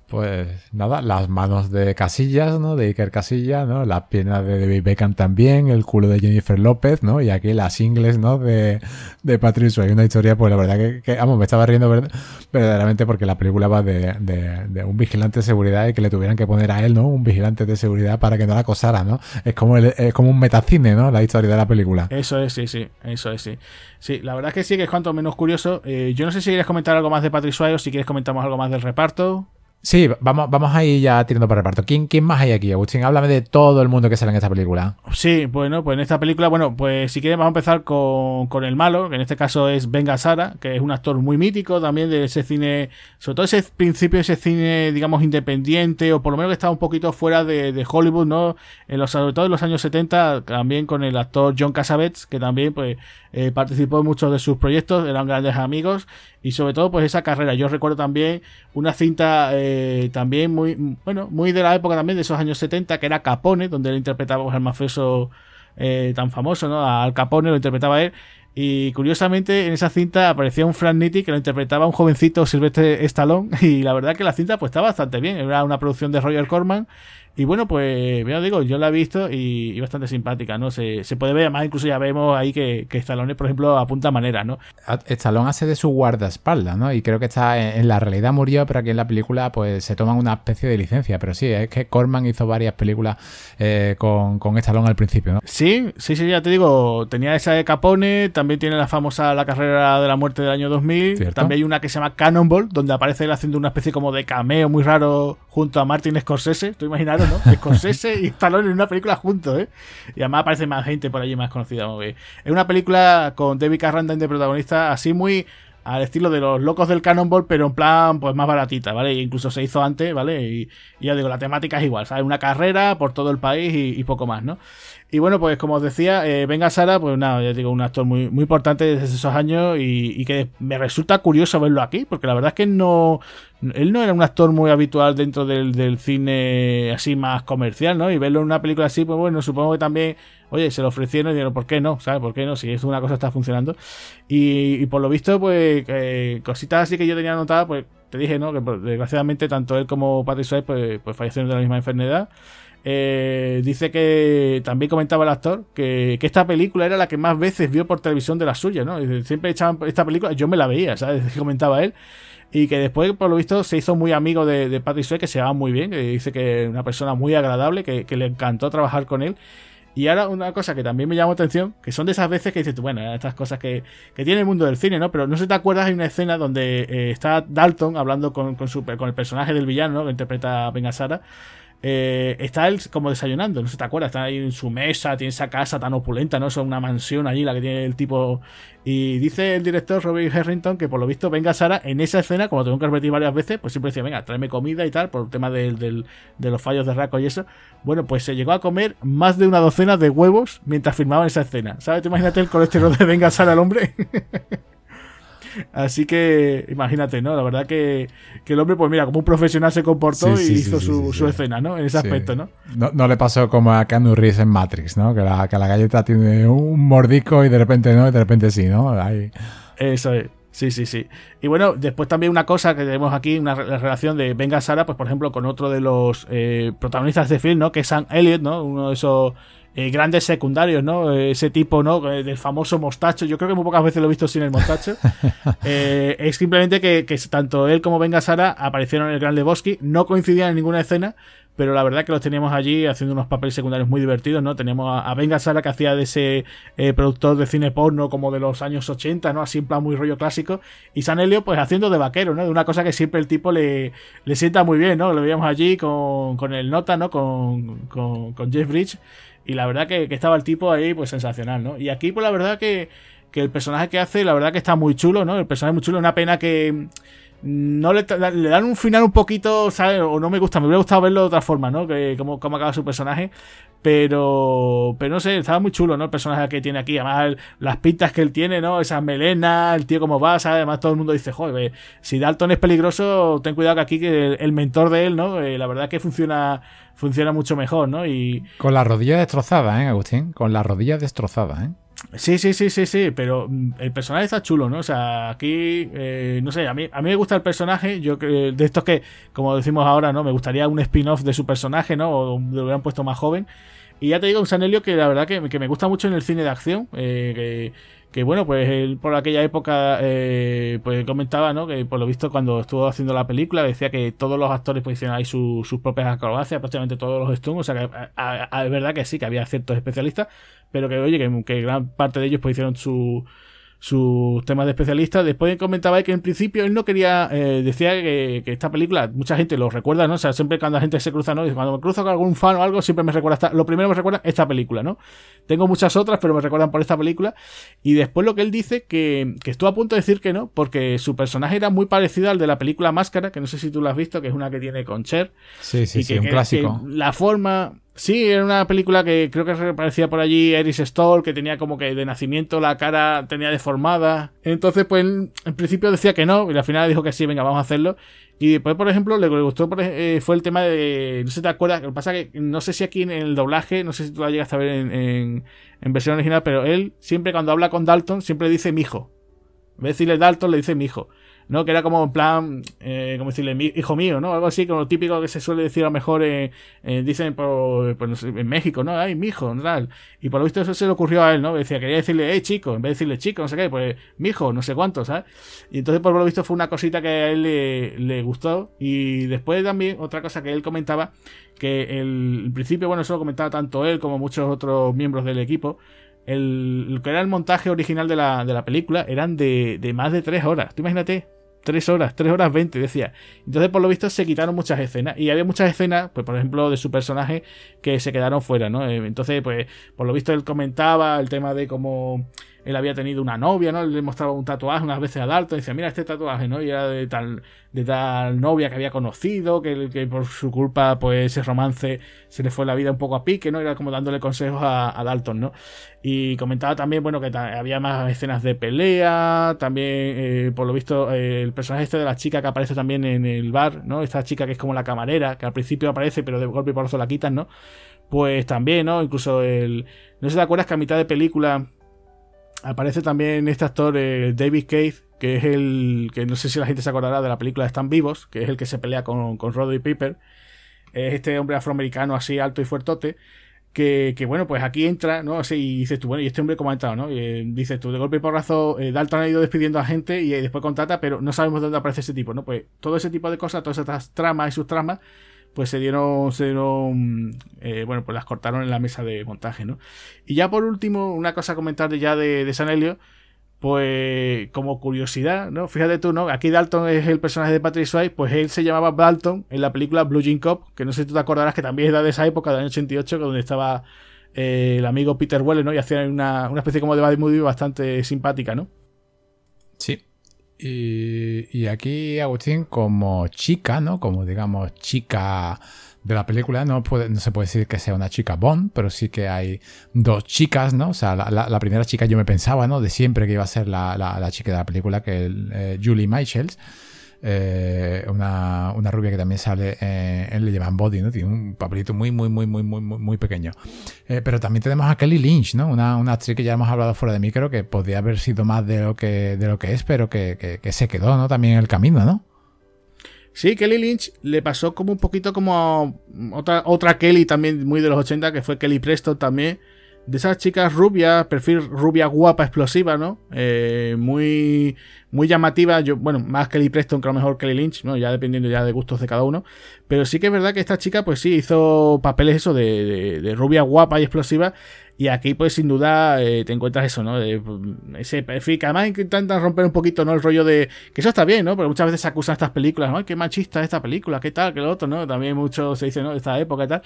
Pues nada, las manos de Casillas, ¿no? De Iker Casillas, ¿no? Las piernas de David Beckham también, el culo de Jennifer López, ¿no? Y aquí las ingles, ¿no? De, de Patrick Swayze. Una historia, pues la verdad que, vamos, me estaba riendo verdaderamente porque la película va de, de, un vigilante de seguridad y que le tuvieran que poner a él, ¿no? Un vigilante de seguridad para que no la acosara, ¿no? Es como, el, es como un metacine, ¿no? La historia de la película. Eso es, sí, sí. Eso es, sí. Sí, la verdad es que sí que es cuanto menos curioso. Eh, yo no sé si quieres comentar algo más de Patrick o si quieres comentamos algo más del reparto. Sí, vamos, vamos a ir ya tirando para reparto. ¿Quién, ¿Quién más hay aquí, Agustín? Háblame de todo el mundo que sale en esta película. Sí, bueno, pues en esta película, bueno, pues si quieres vamos a empezar con, con el malo, que en este caso es Venga Sara, que es un actor muy mítico también de ese cine, sobre todo ese principio, ese cine, digamos, independiente, o por lo menos que estaba un poquito fuera de, Hollywood, ¿no? En los, sobre todo en los años 70, también con el actor John Cassavetes, que también, pues, eh, participó en muchos de sus proyectos, eran grandes amigos, y sobre todo, pues, esa carrera. Yo recuerdo también una cinta... Eh, también muy, bueno, muy de la época también de esos años 70, que era Capone, donde él interpretaba al mafioso eh, tan famoso, ¿no? Al Capone lo interpretaba él. Y curiosamente en esa cinta aparecía un Frank Nitti que lo interpretaba un jovencito Silvestre Stallone. Y la verdad que la cinta pues está bastante bien. Era una producción de Roger Corman y bueno, pues, ya digo, yo la he visto y, bastante simpática, ¿no? Se, se, puede ver, además incluso ya vemos ahí que, que Stallone, por ejemplo, apunta manera, ¿no? Stallone hace de su guardaespaldas, ¿no? Y creo que está en, la realidad murió, pero aquí en la película pues se toman una especie de licencia. Pero sí, es que Corman hizo varias películas eh, con, con Stallone al principio, ¿no? Sí, sí, sí, ya te digo, tenía esa de Capone, también tiene la famosa La carrera de la muerte del año 2000, también hay una que se llama Cannonball, donde aparece él haciendo una especie como de cameo muy raro junto a Martin Scorsese, tú imaginas ¿no? Scorsese y Stallone en una película juntos, ¿eh? Y además aparece más gente por allí más conocida. Es una película con David Carradine de protagonista, así muy al estilo de los locos del Cannonball, pero en plan, pues más baratita, ¿vale? E incluso se hizo antes, ¿vale? Y, ya digo, la temática es igual, ¿sabes? Una carrera por todo el país y, poco más, ¿no? Y bueno, pues como os decía, eh, Venga Sara, pues nada, ya digo, un actor muy, muy importante desde esos años y, que me resulta curioso verlo aquí, porque la verdad es que no. Él no era un actor muy habitual dentro del, cine así más comercial, ¿no? Y verlo en una película así, pues bueno, supongo que también, oye, se lo ofrecieron y dijeron, ¿por qué no? ¿Sabes? ¿Por qué no? Si es una cosa está funcionando. Y, por lo visto, pues eh, cositas así que yo tenía anotadas, pues te dije, ¿no? Que pues, desgraciadamente tanto él como Patrick Swayze pues, pues fallecieron de la misma enfermedad. Eh, dice que también comentaba el actor que, esta película era la que más veces vio por televisión de la suya, ¿no? siempre echaban esta película, yo me la veía, ¿sabes? Comentaba él. Y que después, por lo visto, se hizo muy amigo de, Patrick Swayze, que se llama muy bien, que dice que es una persona muy agradable, que, le encantó trabajar con él. Y ahora una cosa que también me llamó atención, que son de esas veces que dices, bueno, estas cosas que, tiene el mundo del cine, ¿no? Pero no sé si te acuerdas, hay una escena donde eh, está Dalton hablando con, con, su, con el personaje del villano, ¿no? que interpreta a eh, está él como desayunando, no sé si te acuerdas, está ahí en su mesa, tiene esa casa tan opulenta, ¿no? Es una mansión allí la que tiene el tipo. Y dice el director Robert Harrington que por lo visto venga Sara en esa escena, como tengo que repetir varias veces, pues siempre decía, venga, tráeme comida y tal, por el tema de los fallos de raco y eso. Bueno, pues se llegó a comer más de una docena de huevos mientras filmaban esa escena. ¿Sabes? Te imagínate el colesterol de venga Sara el hombre. Así que imagínate, ¿no? La verdad que, el hombre, pues mira, como un profesional se comportó y hizo su, escena, ¿no? En ese aspecto, ¿no? ¿no? le pasó como a Keanu Reeves en Matrix, ¿no? Que la, que la galleta tiene un mordico y de repente no, y de repente sí, ¿no? Eso es. Sí, sí, sí. Y bueno, después también una cosa que tenemos aquí, una relación de Venga Sara, pues por ejemplo, con otro de los eh, protagonistas de film, ¿no? Que es Sam Elliott, ¿no? Uno de esos eh, grandes secundarios, ¿no? Ese tipo, ¿no? Eh, del famoso mostacho. Yo creo que muy pocas veces lo he visto sin el mostacho. Eh, es simplemente que, tanto él como Venga Sara aparecieron en el Gran Lebowski. No coincidían en ninguna escena, pero la verdad que los teníamos allí haciendo unos papeles secundarios muy divertidos, ¿no? Teníamos a, Venga Sara que hacía de ese productor de cine porno como de los años 80, ¿no? Así en plan muy rollo clásico. Y San Helio, pues haciendo de vaquero, ¿no? De una cosa que siempre el tipo le, le sienta muy bien, ¿no? Lo veíamos allí con, con el Nota, ¿no? Con, con, con Jeff Bridge. Y la verdad que, estaba el tipo ahí, pues sensacional, ¿no? Y aquí, pues la verdad que, el personaje que hace, la verdad que está muy chulo, ¿no? El personaje es muy chulo, una pena que no le, dan un final un poquito, ¿sabes? O no me gusta, me hubiera gustado verlo de otra forma, ¿no? Que cómo, cómo acaba su personaje. Pero, pero no sé, estaba muy chulo, ¿no? El personaje que tiene aquí, además las pintas que él tiene, ¿no? Esas melenas, el tío como va, ¿sabes? Además todo el mundo dice, joder, si Dalton es peligroso, ten cuidado que aquí que el, mentor de él, ¿no? Eh, la verdad que funciona funciona mucho mejor, ¿no? Y... Con la rodilla destrozada, ¿eh, Agustín? Con la rodilla destrozada, ¿eh? Sí, sí, sí, sí, sí, pero mm, el personaje está chulo, ¿no? O sea, aquí, eh, no sé, a mí, a mí me gusta el personaje, yo de estos que, como decimos ahora, ¿no? Me gustaría un spin-off de su personaje, ¿no? O lo hubieran puesto más joven. Y ya te digo, un Sanelio que la verdad que, me gusta mucho en el cine de acción, eh, que que bueno, pues él por aquella época eh, pues comentaba, ¿no? Que por lo visto cuando estuvo haciendo la película decía que todos los actores pues hicieron ahí sus propias acrobacias, prácticamente todos los stunts, o sea que es verdad que sí, que había ciertos especialistas, pero que oye, que, que gran parte de ellos pues hicieron su sus temas de especialista. Después comentaba que en principio él no quería, eh, decía que, esta película, mucha gente lo recuerda, ¿no? O sea, siempre cuando la gente se cruza, ¿no? Cuando me cruzo con algún fan o algo, siempre me recuerda, esta, lo primero me recuerda esta película, ¿no? Tengo muchas otras, pero me recuerdan por esta película. Y después lo que él dice, que, que estuvo a punto de decir que no, porque su personaje era muy parecido al de la película Máscara, que no sé si tú lo has visto, que es una que tiene con Cher. Sí, sí, sí, un clásico. la forma Sí, era una película que creo que aparecía por allí Eris Stoll, que tenía como que de nacimiento la cara tenía deformada. Entonces, pues en principio decía que no, y al final dijo que sí, venga, vamos a hacerlo. Y después, por ejemplo, le gustó eh, fue el tema de. No sé si te acuerdas, lo que pasa que no sé si aquí en el doblaje, no sé si tú la llegaste a ver en, en, versión original, pero él siempre cuando habla con Dalton, siempre dice mi hijo. En vez de decirle Dalton, le dice mi hijo. ¿No? Que era como en plan, eh, como decirle, hijo mío, ¿no? Algo así, como lo típico que se suele decir a lo mejor, eh, eh dicen por, en México, ¿no? Ay, mi hijo, tal. Y por lo visto eso se le ocurrió a él, ¿no? Decía, quería decirle, hey, chico, en vez de decirle chico, no sé qué, pues mi hijo, no sé cuánto, ¿sabes? Y entonces por lo visto fue una cosita que a él le, gustó. Y después también, otra cosa que él comentaba, que el, el principio, bueno, eso lo comentaba tanto él como muchos otros miembros del equipo, el, lo que era el montaje original de la, de la película eran de, de, más de tres horas. Tú imagínate, Tres horas, tres horas veinte, decía. Entonces, por lo visto, se quitaron muchas escenas. Y había muchas escenas, pues, por ejemplo, de su personaje que se quedaron fuera, ¿no? Eh, entonces, pues, por lo visto, él comentaba el tema de cómo él había tenido una novia, ¿no? Le mostraba un tatuaje unas veces a Dalton y decía, mira este tatuaje, ¿no? Y era de tal, de tal novia que había conocido, que, que por su culpa, pues ese romance se le fue la vida un poco a pique, ¿no? Era como dándole consejos a, Dalton, ¿no? Y comentaba también, bueno, que había más escenas de pelea, también, eh, por lo visto, eh, el personaje este de la chica que aparece también en el bar, ¿no? Esta chica que es como la camarera, que al principio aparece, pero de golpe y porrazo la quitan, ¿no? Pues también, ¿no? Incluso el... No sé si te acuerdas que a mitad de película Aparece también este actor, eh, David Cave, que es el. que no sé si la gente se acordará de la película Están Vivos, que es el que se pelea con, con Roddy Piper. Es este hombre afroamericano así alto y fuertote. Que, que, bueno, pues aquí entra, ¿no? Así y dices tú, bueno, ¿y este hombre cómo ha entrado, no? Eh, dices tú, de golpe y porrazo, eh, Dalton ha ido despidiendo a gente y después contrata, pero no sabemos dónde aparece ese tipo, ¿no? Pues todo ese tipo de cosas, todas estas tramas y sus tramas, pues se dieron, se dieron eh, bueno, pues las cortaron en la mesa de montaje, ¿no? Y ya por último, una cosa a comentar ya de, San Helio, pues como curiosidad, ¿no? Fíjate tú, ¿no? Aquí Dalton es el personaje de Patrick Swayze, pues él se llamaba Dalton en la película Blue Jean Cop, que no sé si tú te acordarás que también era de esa época, del año 88, donde estaba eh, el amigo Peter Weller, ¿no? Y hacían una, una especie como de bad movie bastante simpática, ¿no? Sí, y, aquí Agustín, como chica, ¿no? Como digamos chica de la película, no, no se puede decir que sea una chica Bond, pero sí que hay dos chicas, ¿no? O sea, la, primera chica yo me pensaba, ¿no? De siempre que iba a ser la, chica de la película, que es eh, Julie Michaels. Eh, una, rubia que también sale en Le llaman Body, ¿no? Tiene un papelito muy, muy, muy, muy, muy, muy pequeño. Eh, pero también tenemos a Kelly Lynch, ¿no? Una, actriz que ya hemos hablado fuera de micro, que podría haber sido más de lo que, de lo que es, pero que, se quedó, ¿no? También en el camino, ¿no? Sí, Kelly Lynch le pasó como un poquito como otra, otra Kelly también muy de los 80, que fue Kelly Preston también de esas chicas rubias, perfil rubia guapa, explosiva, ¿no? Eh, muy, muy llamativa. Yo, bueno, más Kelly Preston que a lo mejor Kelly Lynch, ¿no? Ya dependiendo ya de gustos de cada uno. Pero sí que es verdad que esta chica, pues sí, hizo papeles eso de, de, rubia guapa y explosiva. Y aquí, pues sin duda, eh, te encuentras eso, ¿no? De, ese perfil que además intentan romper un poquito, ¿no? El rollo de. Que eso está bien, ¿no? Pero muchas veces se acusan estas películas, ¿no? Ay, qué machista esta película, qué tal, qué lo otro, ¿no? También mucho se dice, ¿no? De esta época y tal.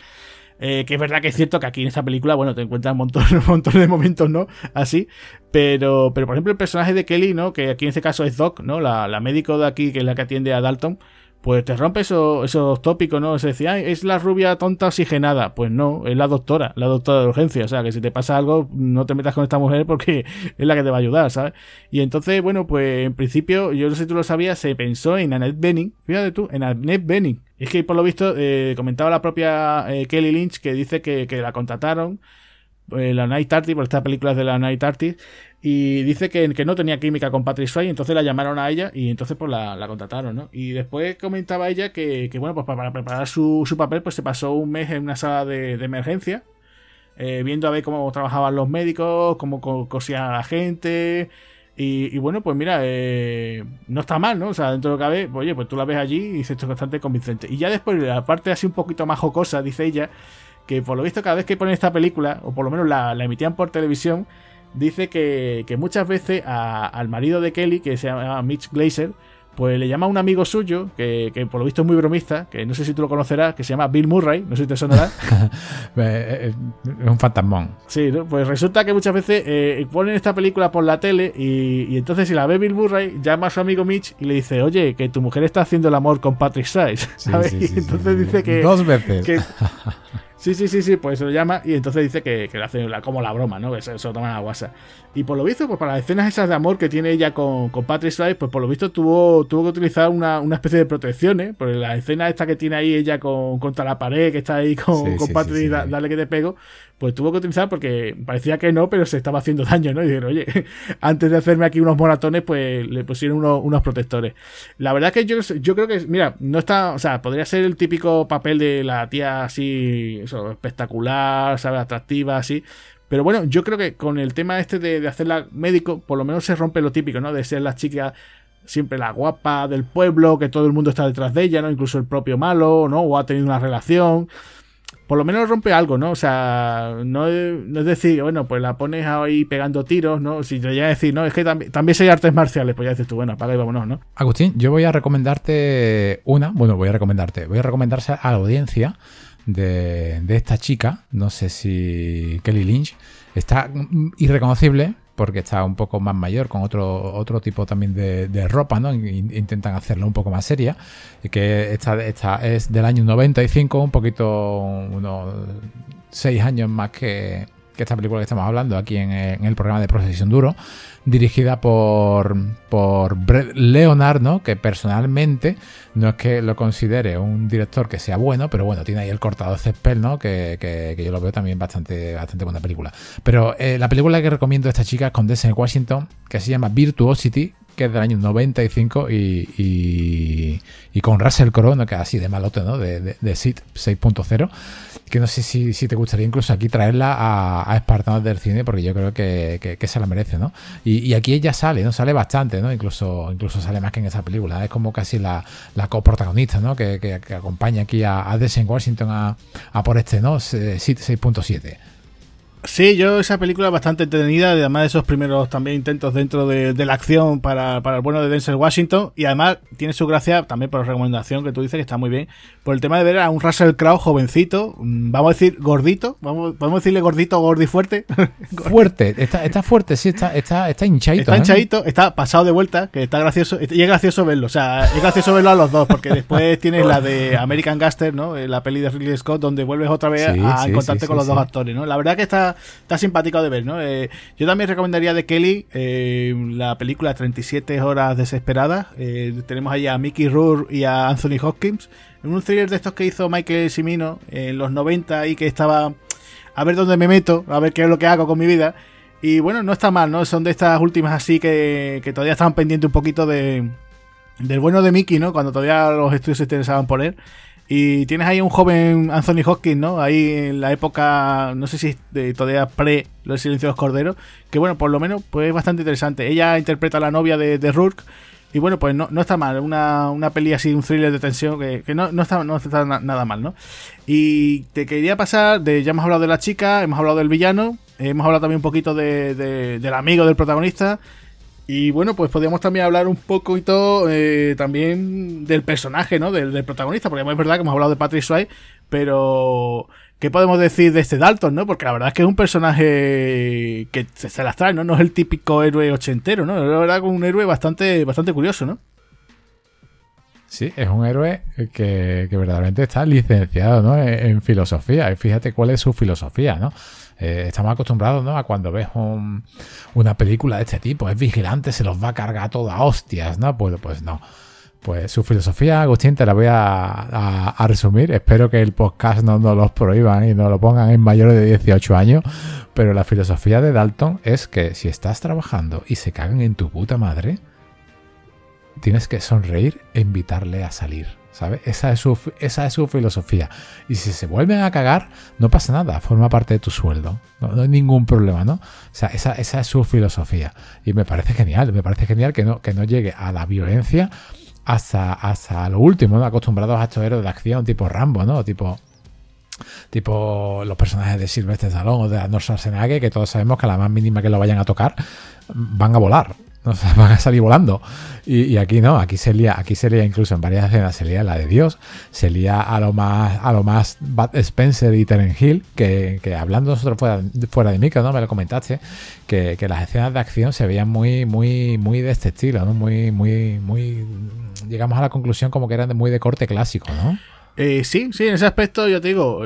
Eh, que es verdad que es cierto que aquí en esta película, bueno, te encuentras un montón, un montón de momentos, ¿no? Así. Pero, pero por ejemplo, el personaje de Kelly, ¿no? Que aquí en este caso es Doc, ¿no? La, la médico de aquí, que es la que atiende a Dalton pues te rompe esos tópicos, ¿no? Se decía, es la rubia tonta oxigenada. Pues no, es la doctora, la doctora de urgencia. O sea, que si te pasa algo, no te metas con esta mujer porque es la que te va a ayudar, ¿sabes? Y entonces, bueno, pues en principio, yo no sé si tú lo sabías, se pensó en Annette Benning. Fíjate tú, en Annette Benning. Es que por lo visto, eh, comentaba la propia eh, Kelly Lynch que dice que, que la contrataron eh, la Night Artist, por esta película de la Night Artist, y dice que, que no tenía química con Patrick Swayze, entonces la llamaron a ella y entonces pues la, la contrataron, ¿no? Y después comentaba ella que, que bueno, pues para, preparar su, su, papel pues se pasó un mes en una sala de, emergencia, eh, viendo a ver cómo trabajaban los médicos, cómo cosían a la gente, y, bueno, pues mira, eh, no está mal, ¿no? O sea, dentro de lo que cabe, oye, pues tú la ves allí y dices esto es bastante convincente. Y ya después, la parte así un poquito más jocosa, dice ella, que por lo visto cada vez que ponen esta película, o por lo menos la, emitían por televisión, dice que, muchas veces al marido de Kelly, que se llama Mitch Glazer, pues le llama a un amigo suyo, que, por lo visto es muy bromista, que no sé si tú lo conocerás, que se llama Bill Murray, no sé si te sonará. Eh, eh, es un fantasmón. Sí, pues resulta que muchas veces eh, ponen esta película por la tele y, entonces si la ve Bill Murray, llama a su amigo Mitch y le dice, oye, que tu mujer está haciendo el amor con Patrick Swayze. y entonces dice que... Dos veces. Sí, sí, sí, sí, pues se lo llama y entonces dice que, le hace como la broma, ¿no? Que se, lo toman a guasa. Y por lo visto, pues para las escenas esas de amor que tiene ella con, con Patrick Swayze, pues por lo visto tuvo, tuvo que utilizar una, especie de protecciones, ¿eh? porque la escena esta que tiene ahí ella con, contra la pared, que está ahí con, con Patrick, dale que te pego, pues tuvo que utilizar porque parecía que no, pero se estaba haciendo daño, ¿no? Y dijeron, oye, antes de hacerme aquí unos moratones, pues le pusieron unos, unos protectores. La verdad que yo, yo creo que, mira, no está, o sea, podría ser el típico papel de la tía así, espectacular, ¿sabes? Atractiva, así. Pero bueno, yo creo que con el tema este de, de hacerla médico, por lo menos se rompe lo típico, ¿no? De ser la chica siempre la guapa del pueblo, que todo el mundo está detrás de ella, ¿no? Incluso el propio malo, ¿no? O ha tenido una relación por lo menos rompe algo, ¿no? O sea, no, es decir, bueno, pues la pones ahí pegando tiros, ¿no? Si te llega a decir, no, es que también, también hay artes marciales, pues ya dices tú, bueno, apaga y vámonos, ¿no? Agustín, yo voy a recomendarte una, bueno, voy a recomendarte, voy a recomendarse a la audiencia de, de esta chica, no sé si Kelly Lynch, está irreconocible porque está un poco más mayor, con otro, otro tipo también de, ropa, ¿no? Intentan hacerlo un poco más seria. Que esta, esta es del año 95, un poquito, unos seis años más que, esta película que estamos hablando aquí en, el programa de Procesión Duro, dirigida por, por Brett Leonard, ¿no? que personalmente no es que lo considere un director que sea bueno, pero bueno, tiene ahí el cortado de césped, ¿no? que, yo lo veo también bastante, bastante buena película. Pero eh, la película que recomiendo a esta chica es Condesa en Washington, que se llama Virtuosity, que es del año 95 y, y, con Russell Crowe, que es así de malote, ¿no? De, de, de 6.0, que no sé si, si, te gustaría incluso aquí traerla a, a Espartanos del cine, porque yo creo que, que, se la merece, ¿no? Y, y, aquí ella sale, ¿no? Sale bastante, ¿no? Incluso, incluso sale más que en esa película, es como casi la, la coprotagonista, ¿no? Que, que, acompaña aquí a, a Washington a, a por este, ¿no? 6.7. Sí, yo esa película es bastante entretenida, además de esos primeros también intentos dentro de, la acción para, el bueno de Denzel Washington, y además tiene su gracia también por la recomendación que tú dices que está muy bien, por el tema de ver a un Russell Crowe jovencito, mm, vamos a decir gordito, vamos, podemos decirle gordito, gordi fuerte. fuerte, está, está fuerte, sí, está, está, está hinchadito. Está ¿eh? hinchadito, está pasado de vuelta, que está gracioso, y es gracioso verlo, o sea, es gracioso verlo a los dos, porque después tienes la de American Gaster, ¿no? La peli de Ridley Scott, donde vuelves otra vez a encontrarte con los dos actores, ¿no? La verdad que está está, simpático de ver, ¿no? Eh, yo también recomendaría de Kelly eh, la película 37 horas desesperadas. Eh, tenemos ahí a Mickey Rourke y a Anthony Hopkins. En un thriller de estos que hizo Michael Cimino en los 90 y que estaba a ver dónde me meto, a ver qué es lo que hago con mi vida. Y bueno, no está mal, ¿no? Son de estas últimas así que, que todavía estaban pendientes un poquito de, del bueno de Mickey, ¿no? Cuando todavía los estudios se interesaban por él. Y tienes ahí un joven Anthony Hopkins, ¿no? Ahí en la época, no sé si de, todavía pre Los Silencios de los Corderos, que bueno, por lo menos pues es bastante interesante. Ella interpreta a la novia de, Rourke. Y bueno, pues no, no está mal, una, una peli así, un thriller de tensión que, que no, no, está, no está nada mal, ¿no? Y te quería pasar, de ya hemos hablado de la chica, hemos hablado del villano, hemos hablado también un poquito de, del amigo del protagonista, y bueno, pues podríamos también hablar un poquito eh, también del personaje, ¿no? Del, protagonista, porque es verdad que hemos hablado de Patrick Swayze, pero ¿qué podemos decir de este Dalton, no? Porque la verdad es que es un personaje que se, las trae, ¿no? No es el típico héroe ochentero, ¿no? La verdad que un héroe bastante, bastante curioso, ¿no? Sí, es un héroe que, verdaderamente está licenciado ¿no? en, en, filosofía. Y fíjate cuál es su filosofía, ¿no? Eh, estamos acostumbrados ¿no? a cuando ves una película de este tipo, es vigilante, se los va a cargar toda hostias, ¿no? Pues, pues no. Pues su filosofía, Agustín, te la voy a, resumir. Espero que el podcast no nos los prohíban y no lo pongan en mayores de 18 años. Pero la filosofía de Dalton es que si estás trabajando y se cagan en tu puta madre, tienes que sonreír e invitarle a salir. Esa es, su, esa es su filosofía. Y si se vuelven a cagar, no pasa nada, forma parte de tu sueldo. No, hay ningún problema, ¿no? O sea, esa, es su filosofía. Y me parece genial, me parece genial que no, que no llegue a la violencia hasta, hasta lo último. Acostumbrados a estos héroes de acción tipo Rambo, ¿no? Tipo tipo los personajes de Sylvester Stallone o de Arnold Schwarzenegger, que todos sabemos que a la más mínima que lo vayan a tocar, van a volar. No van a salir volando. Y, aquí no, aquí se lía, aquí se incluso en varias escenas, se lía la de Dios, se lía a lo más, a lo más Bad Spencer y Teren Hill, que, hablando nosotros fuera, fuera de micro, ¿no? Me lo comentaste, que, las escenas de acción se veían muy, muy, muy de este estilo, ¿no? Muy, muy, muy. Llegamos a la conclusión como que eran muy de corte clásico, ¿no? Eh, sí, sí, en ese aspecto yo te digo,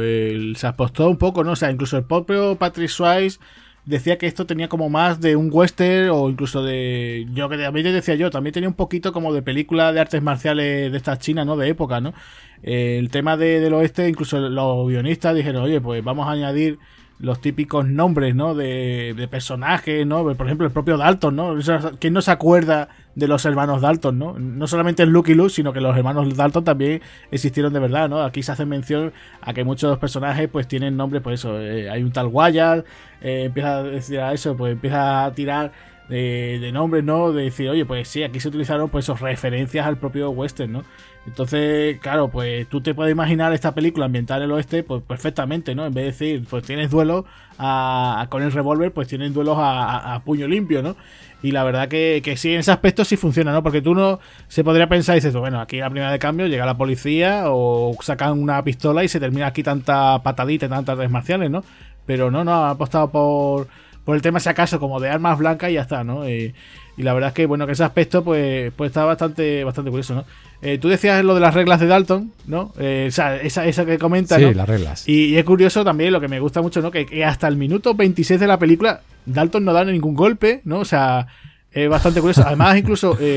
se apostó un poco, ¿no? O sea, incluso el propio Patrick Swayze decía que esto tenía como más de un western o incluso de yo que también decía yo también tenía un poquito como de película de artes marciales de estas chinas no de época no el tema de, del oeste incluso los guionistas dijeron oye pues vamos a añadir los típicos nombres, ¿no? De, de, personajes, ¿no? Por ejemplo, el propio Dalton, ¿no? ¿Quién no se acuerda de los hermanos Dalton, ¿no? No solamente el Luke sino que los hermanos Dalton también existieron de verdad, ¿no? Aquí se hace mención a que muchos personajes pues tienen nombres, pues eso, eh, hay un tal Wyatt, eh, empieza a decir a eso, pues empieza a tirar de, de, nombres, ¿no? De decir, oye, pues sí, aquí se utilizaron pues esos referencias al propio western, ¿no? Entonces, claro, pues tú te puedes imaginar esta película ambiental en el oeste, pues perfectamente, ¿no? En vez de decir, pues tienes duelo con el revólver, pues tienes duelos a, puño limpio, ¿no? Y la verdad que, que, sí, en ese aspecto sí funciona, ¿no? Porque tú no se podría pensar y dices, bueno, aquí la primera de cambio llega la policía o sacan una pistola y se termina aquí tanta patadita y tantas marciales, ¿no? Pero no, no, ha apostado por por el tema, si acaso, como de armas blancas y ya está, ¿no? y la verdad es que, bueno, que ese aspecto, pues, pues está bastante, bastante curioso, ¿no? Eh, tú decías lo de las reglas de Dalton, ¿no? Eh, o sea, esa, esa que comenta, sí, las reglas. Y, es curioso también, lo que me gusta mucho, ¿no? Que, hasta el minuto 26 de la película, Dalton no da ningún golpe, ¿no? O sea, es bastante curioso. Además, incluso...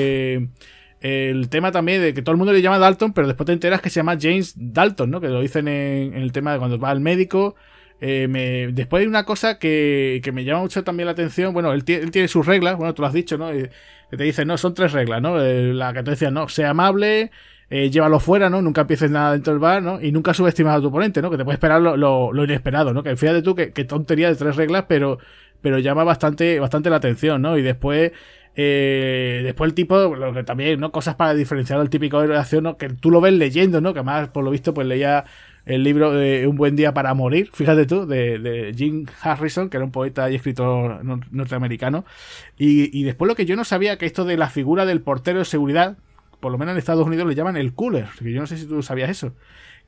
Eh, el tema también de que todo el mundo le llama Dalton, pero después te enteras que se llama James Dalton, ¿no? Que lo dicen en, el tema de cuando va al médico. Eh, después hay una cosa que, me llama mucho también la atención. Bueno, él, tiene sus reglas, bueno, tú lo has dicho, ¿no? que te dicen, no, son tres reglas, ¿no? Eh, la que te decía, no, sea amable, eh, llévalo fuera, ¿no? Nunca empieces nada dentro del bar, ¿no? Y nunca subestimas a tu oponente, ¿no? Que te puede esperar lo, inesperado, ¿no? Que fíjate tú que, tontería de tres reglas, pero, pero llama bastante, bastante la atención, ¿no? Y después eh, después el tipo, lo que también, ¿no? Cosas para diferenciar al típico héroe de acción, ¿no? Que tú lo ves leyendo, ¿no? Que más, por lo visto, pues leía el libro de Un buen día para morir, fíjate tú, de, Jim Harrison, que era un poeta y escritor norteamericano. Y, después lo que yo no sabía, que esto de la figura del portero de seguridad, por lo menos en Estados Unidos le llaman el cooler, que yo no sé si tú sabías eso.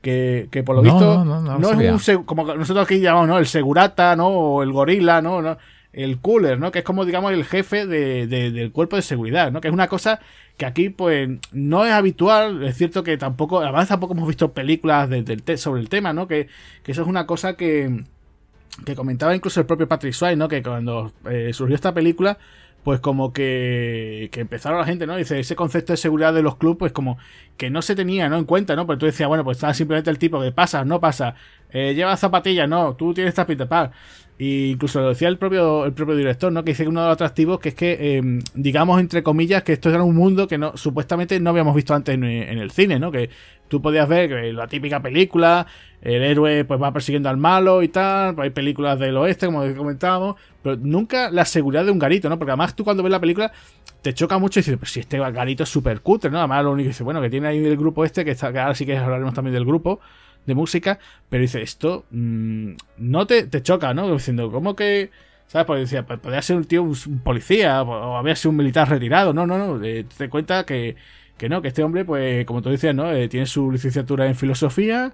Que, por lo visto no, es un como nosotros aquí llamamos, ¿no? El segurata, ¿no? O el gorila, ¿no? ¿no? El cooler, ¿no? Que es como, digamos, el jefe de, del cuerpo de seguridad, ¿no? Que es una cosa que aquí, pues, no es habitual. Es cierto que tampoco, además tampoco hemos visto películas sobre el tema, ¿no? Que, eso es una cosa que, que comentaba incluso el propio Patrick Swayze, ¿no? Que cuando eh, surgió esta película, pues como que, que empezaron la gente, ¿no? Dice, ese concepto de seguridad de los clubes, pues como que no se tenía, ¿no? En cuenta, ¿no? Porque tú decías, bueno, pues está simplemente el tipo que pasa, no pasa, eh, lleva zapatillas, no, tú tienes tapita, Y incluso lo decía el propio, el propio director, ¿no? Que dice que uno de los atractivos que es que, em, digamos, entre comillas, que esto era un mundo que no, supuestamente no habíamos visto antes en, el cine, ¿no? Que tú podías ver que la típica película, el héroe pues va persiguiendo al malo y tal, pues hay películas del oeste, como comentábamos, pero nunca la seguridad de un garito, ¿no? Porque además tú cuando ves la película te choca mucho y dices, pues si este garito es súper cutre, ¿no? Además lo único que dice, bueno, que tiene ahí el grupo este, que, está, que ahora sí que hablaremos también del grupo, de música, pero dice, esto mm, no te, choca, ¿no? Diciendo, ¿cómo que...? ¿Sabes? Porque pues podría ser un tío, un, policía, o había sido un militar retirado. No, no, no. Eh, te cuenta que, que no, que este hombre, pues, como tú decías, ¿no? Eh, tiene su licenciatura en filosofía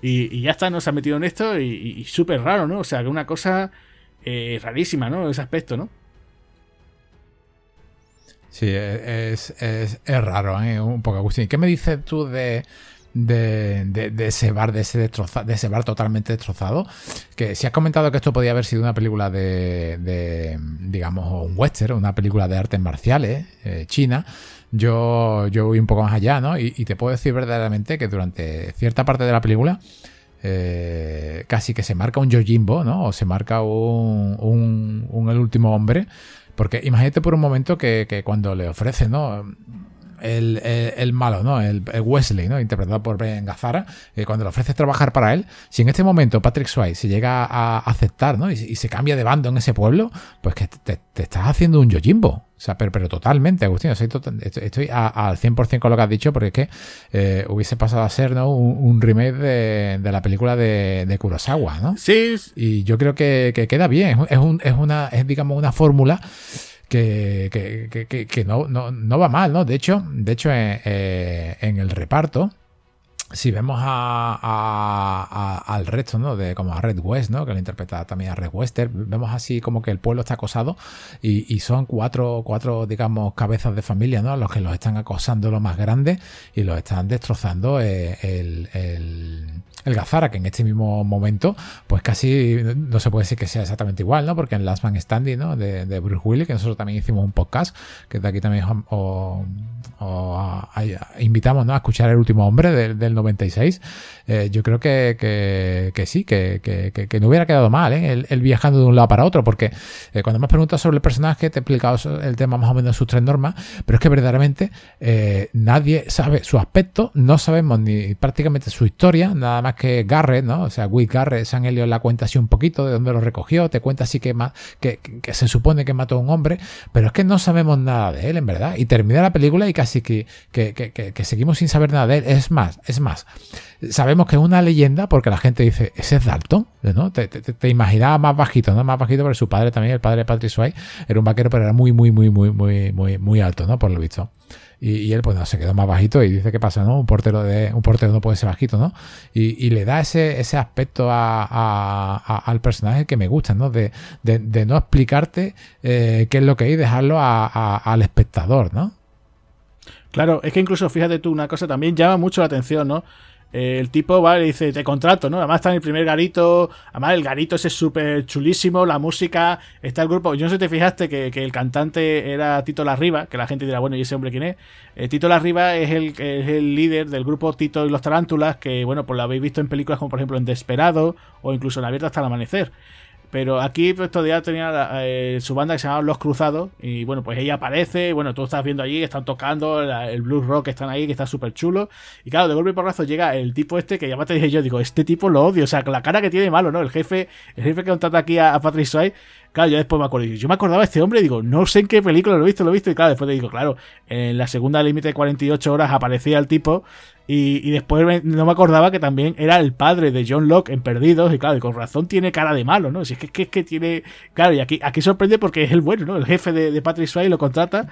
y, ya está, ¿no? Se ha metido en esto y, súper raro, ¿no? O sea, que una cosa eh, rarísima, ¿no? Ese aspecto, ¿no? Sí, es, es, es raro, ¿eh? Un poco, Agustín. ¿Qué me dices tú de de, ese bar, de ese, de ese bar totalmente destrozado. Que si has comentado que esto podía haber sido una película de, digamos, un western, una película de artes marciales, eh, china, yo, yo voy un poco más allá, ¿no? Y, te puedo decir verdaderamente que durante cierta parte de la película, eh, casi que se marca un Yojimbo, ¿no? O se marca un, un, El último hombre. Porque imagínate por un momento que, que cuando le ofrece, ¿no? El, malo, ¿no? El, Wesley, ¿no? Interpretado por Ben Gazzara, eh, cuando le ofreces trabajar para él, si en este momento Patrick Swayze se llega a aceptar, ¿no? Y, se cambia de bando en ese pueblo, pues que te, estás haciendo un Yojimbo. O sea, pero, totalmente, Agustín. Estoy, estoy al 100% con lo que has dicho, porque es que eh, hubiese pasado a ser ¿no? un, remake de, la película de, Kurosawa, ¿no? Sí. Y yo creo que, queda bien. Es, es, una, es digamos, una fórmula que, no, no, va mal, ¿no? De hecho, de hecho eh, en el reparto, si vemos a, al resto, ¿no? De como a Red West, ¿no? Que lo interpreta también a Red Wester, vemos así como que el pueblo está acosado y, son cuatro, cuatro, digamos, cabezas de familia, ¿no? Los que los están acosando lo más grande y los están destrozando eh, el el Gazara, que en este mismo momento, pues casi no se puede decir que sea exactamente igual, ¿no? Porque en Last Man Standing, ¿no? De, de Bruce Willis, que nosotros también hicimos un podcast, que de aquí también o, invitamos ¿no? a escuchar El último hombre del 96. Eh, yo creo que, que, sí, que, que, no hubiera quedado mal, ¿eh? El, viajando de un lado para otro, porque eh, cuando me has preguntado sobre el personaje, te he explicado el tema más o menos en sus tres normas, pero es que verdaderamente eh, nadie sabe su aspecto, no sabemos ni prácticamente su historia, nada más que Garrett, ¿no? O sea, Will Garrett, San Elio la cuenta así un poquito de dónde lo recogió, te cuenta así que, que, se supone que mató a un hombre, pero es que no sabemos nada de él, en verdad. Y termina la película y casi que, que, seguimos sin saber nada de él. Es más, es más. Sabemos que es una leyenda porque la gente dice, ese es Dalton, ¿no? Te, te, imaginaba más bajito, ¿no? Más bajito, pero su padre también, el padre de Patrick Swayze, era un vaquero, pero era muy, muy, muy, muy, muy, muy, muy alto, ¿no? Por lo visto. Y, él, pues no, se quedó más bajito y dice, ¿qué pasa, no? Un portero, de, un portero no puede ser bajito, ¿no? Y, le da ese, ese aspecto al personaje que me gusta, ¿no? De, no explicarte eh, qué es lo que hay y dejarlo al espectador, ¿no? Claro, es que incluso fíjate tú, una cosa también llama mucho la atención, ¿no? el tipo va y dice, te contrato, ¿no? Además está en el primer garito, además el garito es súper chulísimo, la música, está el grupo, yo no sé si te fijaste que, el cantante era Tito Larriba, que la gente dirá, bueno, ¿y ese hombre quién es? Eh, Tito Larriba es el, es el líder del grupo Tito y los Tarántulas, que bueno, pues lo habéis visto en películas como por ejemplo en Desperado o incluso en Abierta hasta el amanecer. Pero aquí pues, todavía tenía eh, su banda que se llamaba Los Cruzados. Y bueno, pues ella aparece. Bueno, tú estás viendo allí, están tocando el blues rock que están ahí, que está súper chulo. Y claro, de golpe y porrazo llega el tipo este que ya te dije yo, digo, este tipo lo odio. O sea, la cara que tiene malo, ¿no? El jefe, el jefe que contrata aquí a, a Patrick Swayze Claro, yo después me acuerdo. Yo me acordaba de este hombre y digo, no sé en qué película lo he visto, lo he visto. Y claro, después te digo, claro, en la segunda límite de 48 horas aparecía el tipo. Y, después no me acordaba que también era el padre de John Locke en Perdidos. Y claro, y con razón tiene cara de malo, ¿no? Si es que, es que, tiene. Claro, y aquí, aquí sorprende porque es el bueno, ¿no? El jefe de, de Patrick Swayze lo contrata.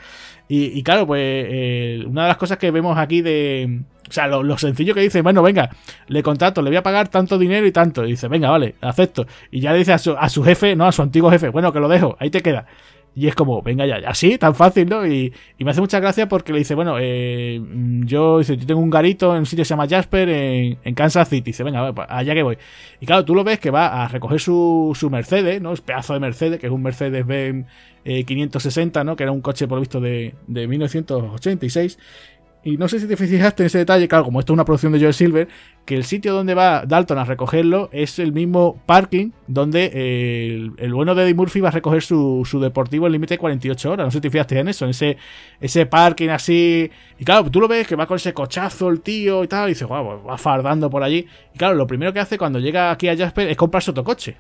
Y, claro, pues eh, una de las cosas que vemos aquí de o sea, lo, sencillo que dice, bueno, venga, le contrato, le voy a pagar tanto dinero y tanto. Y dice, venga, vale, acepto. Y ya le dice a su, a su jefe, no, a su antiguo jefe, bueno, que lo dejo, ahí te queda. Y es como, venga ya, así, tan fácil, ¿no? Y, me hace mucha gracia porque le dice, bueno, eh, yo, dice, yo tengo un garito en un sitio que se llama Jasper en, Kansas City. Dice, venga, pues, allá que voy. Y claro, tú lo ves que va a recoger su, su Mercedes, ¿no? Es pedazo de Mercedes, que es un Mercedes Benz 560, ¿no? Que era un coche, por lo visto, de, de 1986. Y no sé si te fijaste en ese detalle, claro, como esto es una producción de Joe Silver, que el sitio donde va Dalton a recogerlo es el mismo parking donde eh, el, bueno de Eddie Murphy va a recoger su, deportivo en límite de 48 horas. No sé si te fijaste en eso, en ese, ese parking así. Y claro, tú lo ves que va con ese cochazo el tío y tal, y dices, guau, va fardando por allí. Y claro, lo primero que hace cuando llega aquí a Jasper es comprarse otro coche.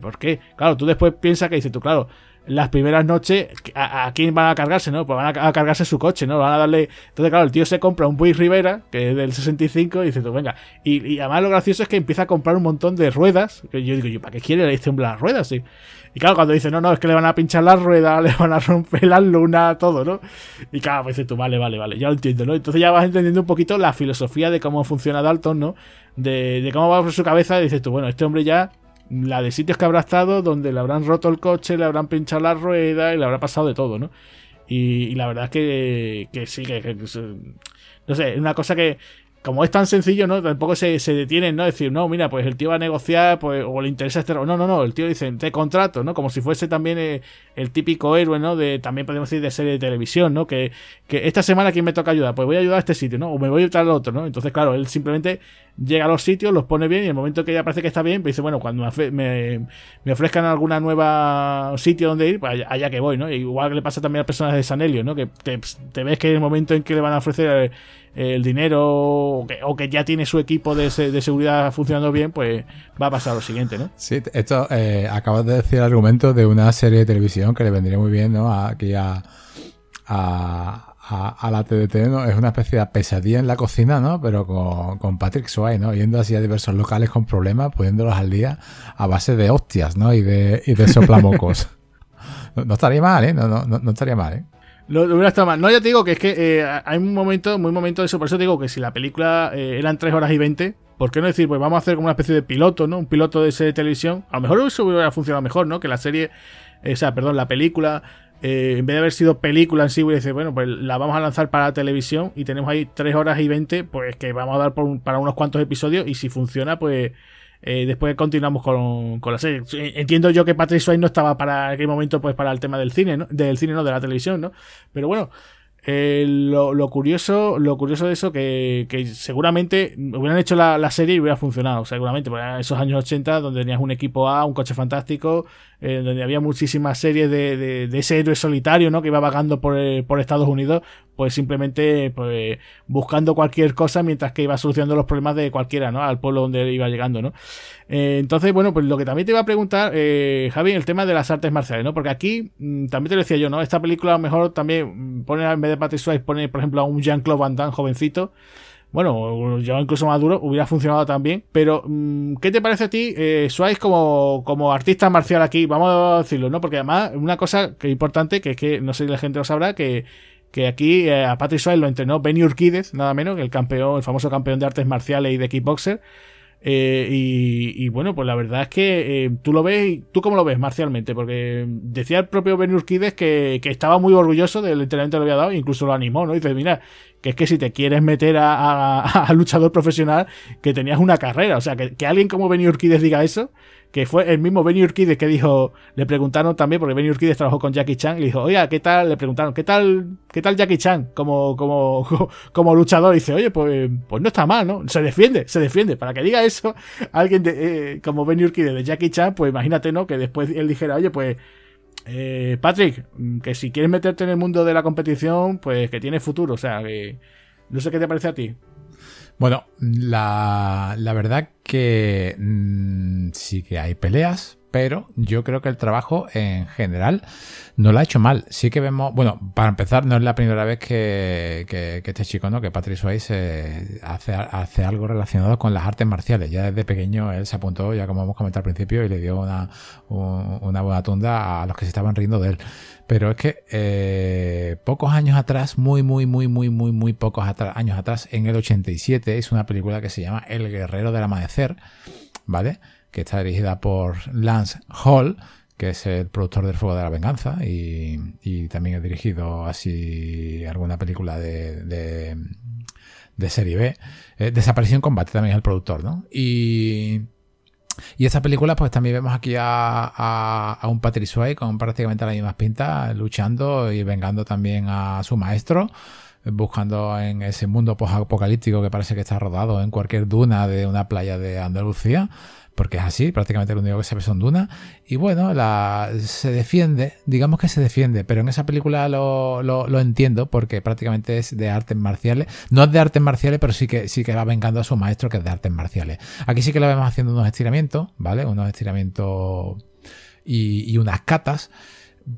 ¿Por qué? Claro, tú después piensas que dices tú, claro las primeras noches, ¿a, quién van a cargarse, no? Pues van a, cargarse su coche, ¿no? Van a darle. Entonces, claro, el tío se compra un Buick Rivera, que es del 65, y dice, tú, venga. Y, además lo gracioso es que empieza a comprar un montón de ruedas. Que yo digo, ¿yo para qué quiere este hombre las ruedas? Sí. Y claro, cuando dice, no, no, es que le van a pinchar las ruedas, le van a romper las lunas, todo, ¿no? Y claro, pues dices tú, vale, vale, vale, ya lo entiendo, ¿no? Entonces ya vas entendiendo un poquito la filosofía de cómo funciona Dalton, ¿no? De, de cómo va por su cabeza, y dices tú, bueno, este hombre ya la de sitios que habrá estado donde le habrán roto el coche, le habrán pinchado la rueda y le habrá pasado de todo, ¿no? Y, la verdad es que, que sí, que, no sé, una cosa que, como es tan sencillo, ¿no? Tampoco se, se detienen, ¿no? Decir, no, mira, pues el tío va a negociar, pues, o le interesa este. No, no, no, el tío dice, te contrato, ¿no? Como si fuese también eh, el, típico héroe, ¿no? De, también podemos decir de serie de televisión, ¿no? Que, que esta semana, ¿quién me toca ayudar? Pues voy a ayudar a este sitio, ¿no? O me voy a ayudar al otro, ¿no? Entonces, claro, él simplemente llega a los sitios, los pone bien y en el momento que ya parece que está bien, pues dice, bueno, cuando me, me, ofrezcan alguna nueva sitio donde ir, pues allá, que voy, ¿no? Igual que le pasa también a personas de Sanelio, ¿no? Que te, te ves que en el momento en que le van a ofrecer el dinero o que, ya tiene su equipo de, seguridad funcionando bien, pues va a pasar lo siguiente, ¿no? Sí, esto eh, acabas de decir el argumento de una serie de televisión que le vendría muy bien, ¿no? Aquí a, a, la TDT, ¿no? Es una especie de pesadilla en la cocina, ¿no? Pero con, con Patrick Swayze, ¿no? Yendo así a diversos locales con problemas, poniéndolos al día a base de hostias, ¿no? Y de, y de soplamocos. no, estaría mal, ¿eh? No, no, no, no estaría mal, ¿eh? Lo, hubiera estado mal. No, ya te digo que es que eh, hay un momento, muy momento de eso. Por eso te digo que si la película eh, eran 3 horas y 20, ¿por qué no decir, pues vamos a hacer como una especie de piloto, ¿no? Un piloto de serie de televisión. A lo mejor eso hubiera funcionado mejor, ¿no? Que la serie, o sea, perdón, la película, eh, en vez de haber sido película en sí, hubiera decir, bueno, pues la vamos a lanzar para la televisión y tenemos ahí 3 horas y 20, pues que vamos a dar para unos cuantos episodios y si funciona, pues eh, después continuamos con, la serie. Entiendo yo que Patrick Swayze no estaba para aquel momento pues para el tema del cine, ¿no? Del cine, no, de la televisión, ¿no? Pero bueno, eh, lo, curioso, lo curioso de eso que, que seguramente hubieran hecho la, serie y hubiera funcionado, seguramente, porque esos años 80 donde tenías un equipo A, un coche fantástico, eh, donde había muchísimas series de, de, ese héroe solitario, ¿no? Que iba vagando por, eh, por Estados Unidos, pues simplemente pues, buscando cualquier cosa mientras que iba solucionando los problemas de cualquiera, ¿no? Al pueblo donde iba llegando, ¿no? entonces, bueno, pues lo que también te iba a preguntar, Javi, el tema de las artes marciales, ¿no? Porque aquí mm, también te lo decía yo, ¿no? Esta película a lo mejor también mm, pone en vez de Patrick Swayze pone, por ejemplo, a un Jean-Claude Van Damme jovencito, bueno, ya incluso maduro, hubiera funcionado también. Pero, mm, ¿qué te parece a ti, eh, como, como artista marcial aquí? Vamos a decirlo, ¿no? Porque además, una cosa que es importante, que es que, no sé si la gente lo sabrá, que, que aquí eh, a Patrick Swayze lo entrenó Benny Urquídez, nada menos, el campeón, el famoso campeón de artes marciales y de kickboxer. Eh, y, bueno, pues la verdad es que eh, tú lo ves, ¿tú cómo lo ves marcialmente? Porque decía el propio Benny Urquídez que, estaba muy orgulloso del entrenamiento que le había dado, incluso lo animó, ¿no? Y dice, mira, que es que si te quieres meter a, luchador profesional, que tenías una carrera. O sea, que, que alguien como Benny Urquídez diga eso, que fue el mismo Benny Urquidez que dijo, le preguntaron también, porque Benny Urquidez trabajó con Jackie Chan, y dijo, oiga, ¿qué tal? Le preguntaron, ¿qué tal, qué tal Jackie Chan como, como, como luchador? Y dice, oye, pues, pues no está mal, ¿no? Se defiende, se defiende. Para que diga eso, alguien de, eh, como Benny Urquidez de Jackie Chan, pues imagínate, ¿no? Que después él dijera, oye, pues, eh, Patrick, que si quieres meterte en el mundo de la competición, pues que tiene futuro, o sea, que no sé qué te parece a ti. Bueno, la, la verdad que mm, sí que hay peleas, pero yo creo que el trabajo en general no lo ha hecho mal. Sí que vemos, bueno, para empezar, no es la primera vez que, este chico, ¿no? Que Patrick Swayze hace, hace algo relacionado con las artes marciales. Ya desde pequeño él se apuntó, ya como hemos comentado al principio, y le dio una, una buena tunda a los que se estaban riendo de él. Pero es que eh, pocos años atrás, muy, muy, muy, muy, muy, muy pocos años atrás, en el 87, es una película que se llama El Guerrero del Amanecer, ¿vale? Que está dirigida por Lance Hall, que es el productor del Fuego de la Venganza, y, también ha dirigido así alguna película de, de, serie B. Eh, Desaparición Combate también es el productor, ¿no? Y y esta película, pues también vemos aquí a, un Patrick Swayze con prácticamente las mismas pintas, luchando y vengando también a su maestro, buscando en ese mundo post-apocalíptico que parece que está rodado en cualquier duna de una playa de Andalucía porque es así, prácticamente lo único que se ve son dunas. Y bueno, la, se defiende, digamos que se defiende, pero en esa película lo, lo, entiendo porque prácticamente es de artes marciales. No es de artes marciales, pero sí que, sí que va vengando a su maestro que es de artes marciales. Aquí sí que lo vemos haciendo unos estiramientos, ¿vale? Unos estiramientos y, unas catas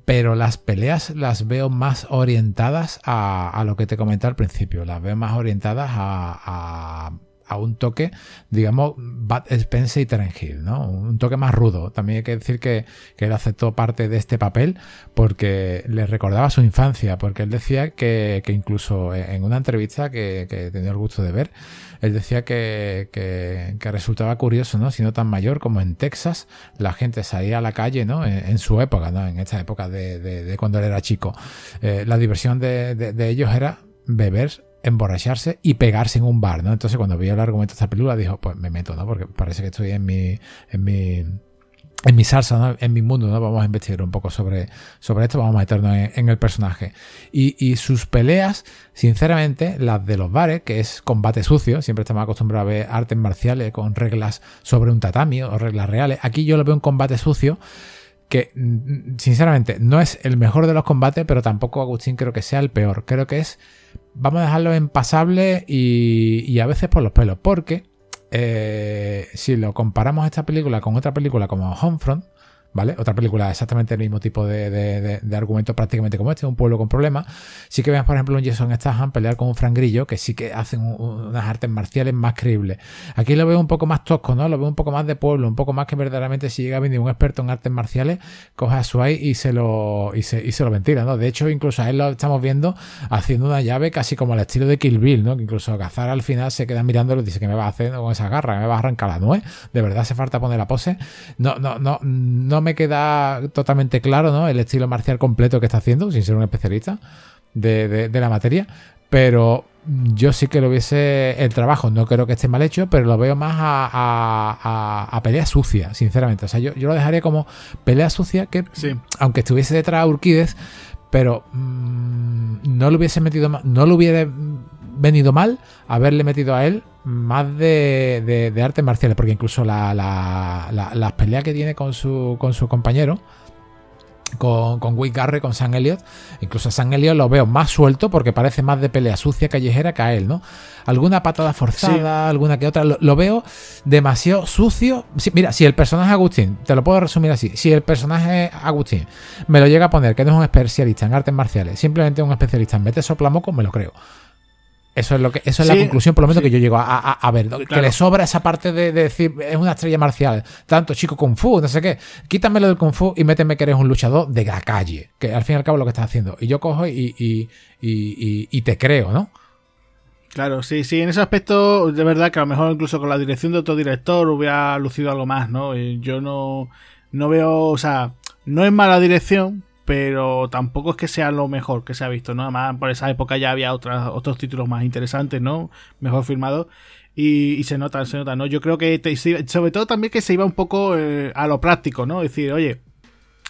pero las peleas las veo más orientadas a, a, lo que te comenté al principio, las veo más orientadas a, a un toque, digamos, Bud Spencer y Terence Hill, ¿no? Un toque más rudo. También hay que decir que, él aceptó parte de este papel porque le recordaba su infancia, porque él decía que, incluso en una entrevista que, que tenía el gusto de ver, él decía que, resultaba curioso, ¿no? Siendo tan mayor como en Texas, la gente salía a la calle, ¿no? En, su época, ¿no? En esta época de, cuando él era chico. Eh, la diversión de ellos era beber emborracharse y pegarse en un bar, ¿no? Entonces cuando vi el argumento de esta película dijo, pues me meto, ¿no? Porque parece que estoy en mi, en mi, en mi salsa, ¿no? en mi mundo, ¿no? Vamos a investigar un poco sobre, sobre esto, vamos a meternos en, el personaje. Y, sus peleas, sinceramente, las de los bares, que es combate sucio, siempre estamos acostumbrados a ver artes marciales con reglas sobre un tatami o reglas reales. Aquí yo lo veo un combate sucio que mm, sinceramente no es el mejor de los combates, pero tampoco Agustín creo que sea el peor. Creo que es, vamos a dejarlo en pasable y, a veces por los pelos, porque eh, si lo comparamos esta película con otra película como Homefront, ¿vale? Otra película exactamente el mismo tipo de, de, argumento prácticamente como este, un pueblo con problemas. Sí que vemos, por ejemplo, un Jason Statham pelear con un Frank Grillo, que sí que hacen unas artes marciales más creíbles. Aquí lo veo un poco más tosco, ¿no? Lo veo un poco más de pueblo, un poco más que verdaderamente si llega a venir un experto en artes marciales, coge a Suai y se lo, y se, y se lo ventila, ¿no? De hecho, incluso a él lo estamos viendo haciendo una llave casi como al estilo de Kill Bill, ¿no? Que incluso Cazar al final se queda mirándolo y dice que me va a hacer con esa garra, me va a arrancar la nuez. De verdad hace falta poner la pose. No, no, no, no me queda totalmente claro ¿no? el estilo marcial completo que está haciendo, sin ser un especialista de, la materia, pero yo sí que lo hubiese el trabajo, no creo que esté mal hecho, pero lo veo más a, a, pelea sucia, sinceramente. O sea, yo, lo dejaría como pelea sucia que, aunque estuviese detrás de Urquides, pero mm, no lo hubiese metido no lo hubiera venido mal haberle metido a él más de, de, artes marciales, porque incluso la, la, las peleas que tiene con su, con su compañero, con, con Wick Garre, con San Elliot. Incluso a San Elliot lo veo más suelto porque parece más de pelea sucia callejera que a él, ¿no? Alguna patada forzada, alguna que otra. Lo, veo demasiado sucio. mira, si el personaje Agustín, te lo puedo resumir así: si el personaje Agustín me lo llega a poner que no es un especialista en artes marciales, simplemente un especialista en mete soplamoco, me lo creo. Eso es lo que, eso es la conclusión, por lo menos que yo llego a, ver. Que le sobra esa parte de, decir es una estrella marcial, tanto chico kung fu, no sé qué. Quítamelo del kung fu y méteme que eres un luchador de la calle, que al fin y al cabo es lo que estás haciendo. Y yo cojo y, y, te creo, ¿no? Claro, sí, sí, en ese aspecto, de verdad que a lo mejor incluso con la dirección de otro director hubiera lucido algo más, ¿no? Yo no, no veo, o sea, no es mala dirección, pero tampoco es que sea lo mejor que se ha visto, ¿no? Además, por esa época ya había otras, otros títulos más interesantes, ¿no? Mejor firmados. Y, se nota, se nota, ¿no? Yo creo que, sobre todo también que se iba un poco eh, a lo práctico, ¿no? Es decir, oye,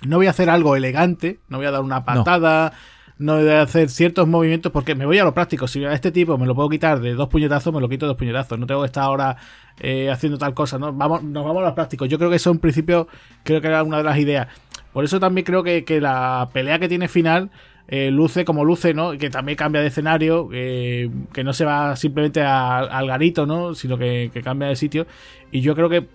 no voy a hacer algo elegante, no voy a dar una patada, no, voy a hacer ciertos movimientos porque me voy a lo práctico. Si a este tipo me lo puedo quitar de dos puñetazos, me lo quito de dos puñetazos. No tengo que estar ahora eh, haciendo tal cosa, ¿no? Vamos, nos vamos a lo práctico. Yo creo que eso en principio, creo que era una de las ideas. Por eso también creo que, la pelea que tiene final eh, luce como luce, ¿no? Que también cambia de escenario, eh, que no se va simplemente al garito, ¿no? Sino que, cambia de sitio. Y yo creo que,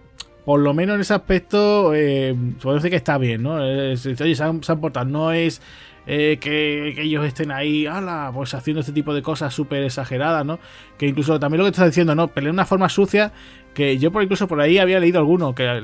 por lo menos en ese aspecto, eh, puedo decir que está bien, ¿no? oye, se han, se. No es eh, que, ellos estén ahí, ala, pues haciendo este tipo de cosas súper exageradas, ¿no? Que incluso también lo que estás diciendo, ¿no? Pelea de una forma sucia, que yo por incluso por ahí había leído alguno, que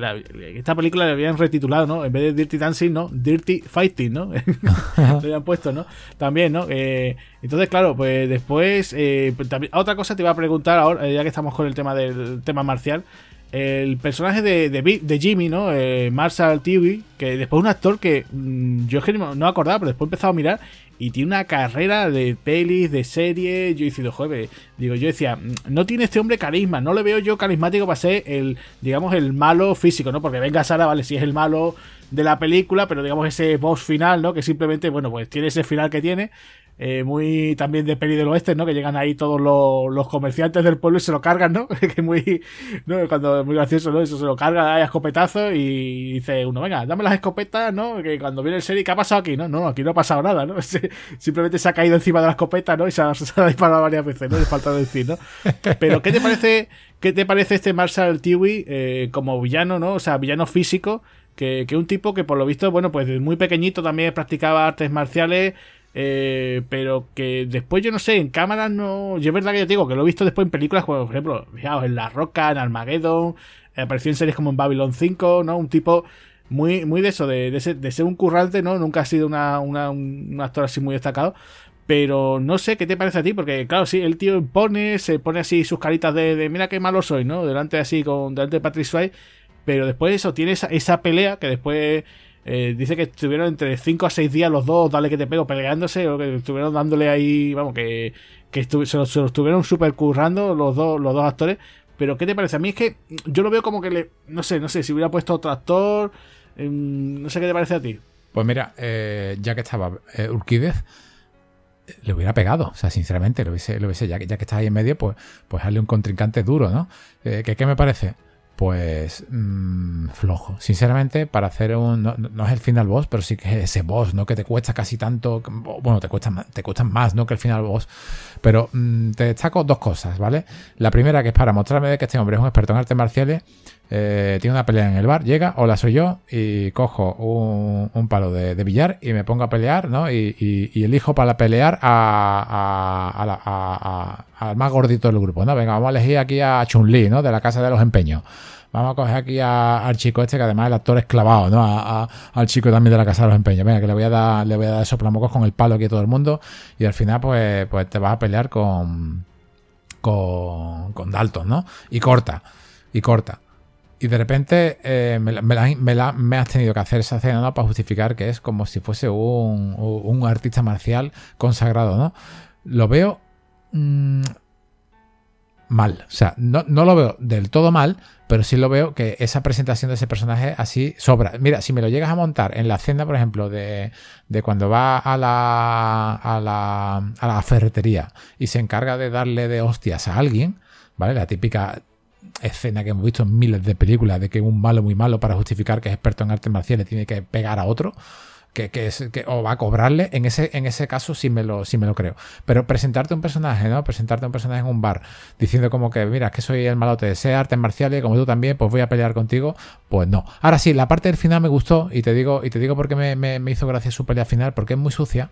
esta película le habían retitulado, ¿no? En vez de Dirty Dancing, ¿no? Dirty Fighting, ¿no? Lo habían puesto, ¿no? También, ¿no? Eh, entonces, claro, pues después, eh, pues otra cosa te iba a preguntar ahora, ya que estamos con el tema del tema marcial, el personaje de, de, Jimmy, ¿no? Eh, Marshall TV, que después un actor que mm, yo no, no acordaba, pero después he empezado a mirar y tiene una carrera de pelis, de series. Yo he dicho, joder, digo, yo decía, mm, no tiene este hombre carisma, no le veo yo carismático para ser el, digamos, el malo físico, ¿no? Porque venga Sara, vale, si es el malo de la película, pero digamos ese boss final, ¿no? Que simplemente, bueno, pues tiene ese final que tiene, eh, muy también de peli del oeste, ¿no? Que llegan ahí todos los, comerciantes del pueblo y se lo cargan, ¿no? que muy, ¿no? Cuando muy gracioso, ¿no? Eso se lo carga a escopetazos y dice uno, venga, dame las escopetas, ¿no? Que cuando viene el serie, ¿qué ha pasado aquí? No, no, aquí no ha pasado nada, ¿no? Simplemente se ha caído encima de la escopeta, ¿no? Y se ha, disparado varias veces, ¿no? Le falta decir, ¿no? Pero, ¿qué te parece, qué te parece este Marshall Tiwi eh, como villano, ¿no? O sea, villano físico, que, que un tipo que por lo visto, bueno, pues desde muy pequeñito también practicaba artes marciales, eh, pero que después yo no sé, en cámaras no. Yo es verdad que yo digo que lo he visto después en películas, por ejemplo, fijaos, en La Roca, en Armageddon, apareció en series como en Babylon 5, ¿no? Un tipo muy, muy de eso, de, ser, un currante, ¿no? Nunca ha sido un actor así muy destacado. Pero no sé qué te parece a ti, porque claro, sí, el tío pone, se pone así sus caritas de, mira qué malo soy, ¿no? Delante así, con delante de Patrick Swayze. Pero después eso, tiene esa pelea que después eh, dice que estuvieron entre 5 a 6 días los dos, dale que te pego, peleándose, o que estuvieron dándole ahí, vamos, que, que se, lo, estuvieron super currando los dos, los dos actores. Pero, ¿qué te parece? A mí es que yo lo veo como que le. No sé, no sé, si hubiera puesto otro actor. Em, no sé qué te parece a ti. Pues mira, eh, ya que estaba eh, Urquídez, le hubiera pegado. O sea, sinceramente, lo hubiese, lo hubiese ya, que, ya que está ahí en medio, pues, pues darle un contrincante duro, ¿no? ¿qué, ¿Qué me parece? Pues mmm, flojo. Sinceramente, para hacer un. No, es el final boss, pero sí que es ese boss, ¿no? Que te cuesta casi tanto. Bueno, te cuesta, te cuesta más, ¿no? Que el final boss. Pero mm, te destaco dos cosas, ¿vale? La primera, que es para mostrarme que este hombre es un experto en artes marciales. Eh, tiene una pelea en el bar, llega, hola soy yo, y cojo un, palo de, billar y me pongo a pelear, ¿no? Y, elijo para pelear al más gordito del grupo, ¿no? Venga, vamos a elegir aquí a Chun-Li, ¿no? De la Casa de los Empeños. Vamos a coger aquí al chico este, que además el actor es clavado, ¿no? al chico también de la Casa de los Empeños. Venga, que le voy a dar, le voy a dar soplamocos con el palo aquí a todo el mundo. Y al final, pues, pues te vas a pelear con, con, con Dalton, ¿no? Y corta, y corta. Y de repente eh, me, has tenido que hacer esa escena ¿no? para justificar que es como si fuese un, artista marcial consagrado, ¿no? Lo veo mm, mal. O sea, no, lo veo del todo mal, pero sí lo veo que esa presentación de ese personaje así sobra. Mira, si me lo llegas a montar en la escena, por ejemplo, de, de cuando va a la, a la, a la ferretería y se encarga de darle de hostias a alguien, ¿vale? La típica escena que hemos visto en miles de películas de que un malo muy malo para justificar que es experto en artes marciales tiene que pegar a otro que, es, que o va a cobrarle, en ese, en ese caso sí me, lo, sí me lo creo. Pero presentarte un personaje, ¿no? Presentarte un personaje en un bar diciendo como que, mira, que soy el malote ser artes marciales, como tú también, pues voy a pelear contigo, pues no. Ahora sí, la parte del final me gustó y te digo, y te digo porque me, me hizo gracia su pelea final, porque es muy sucia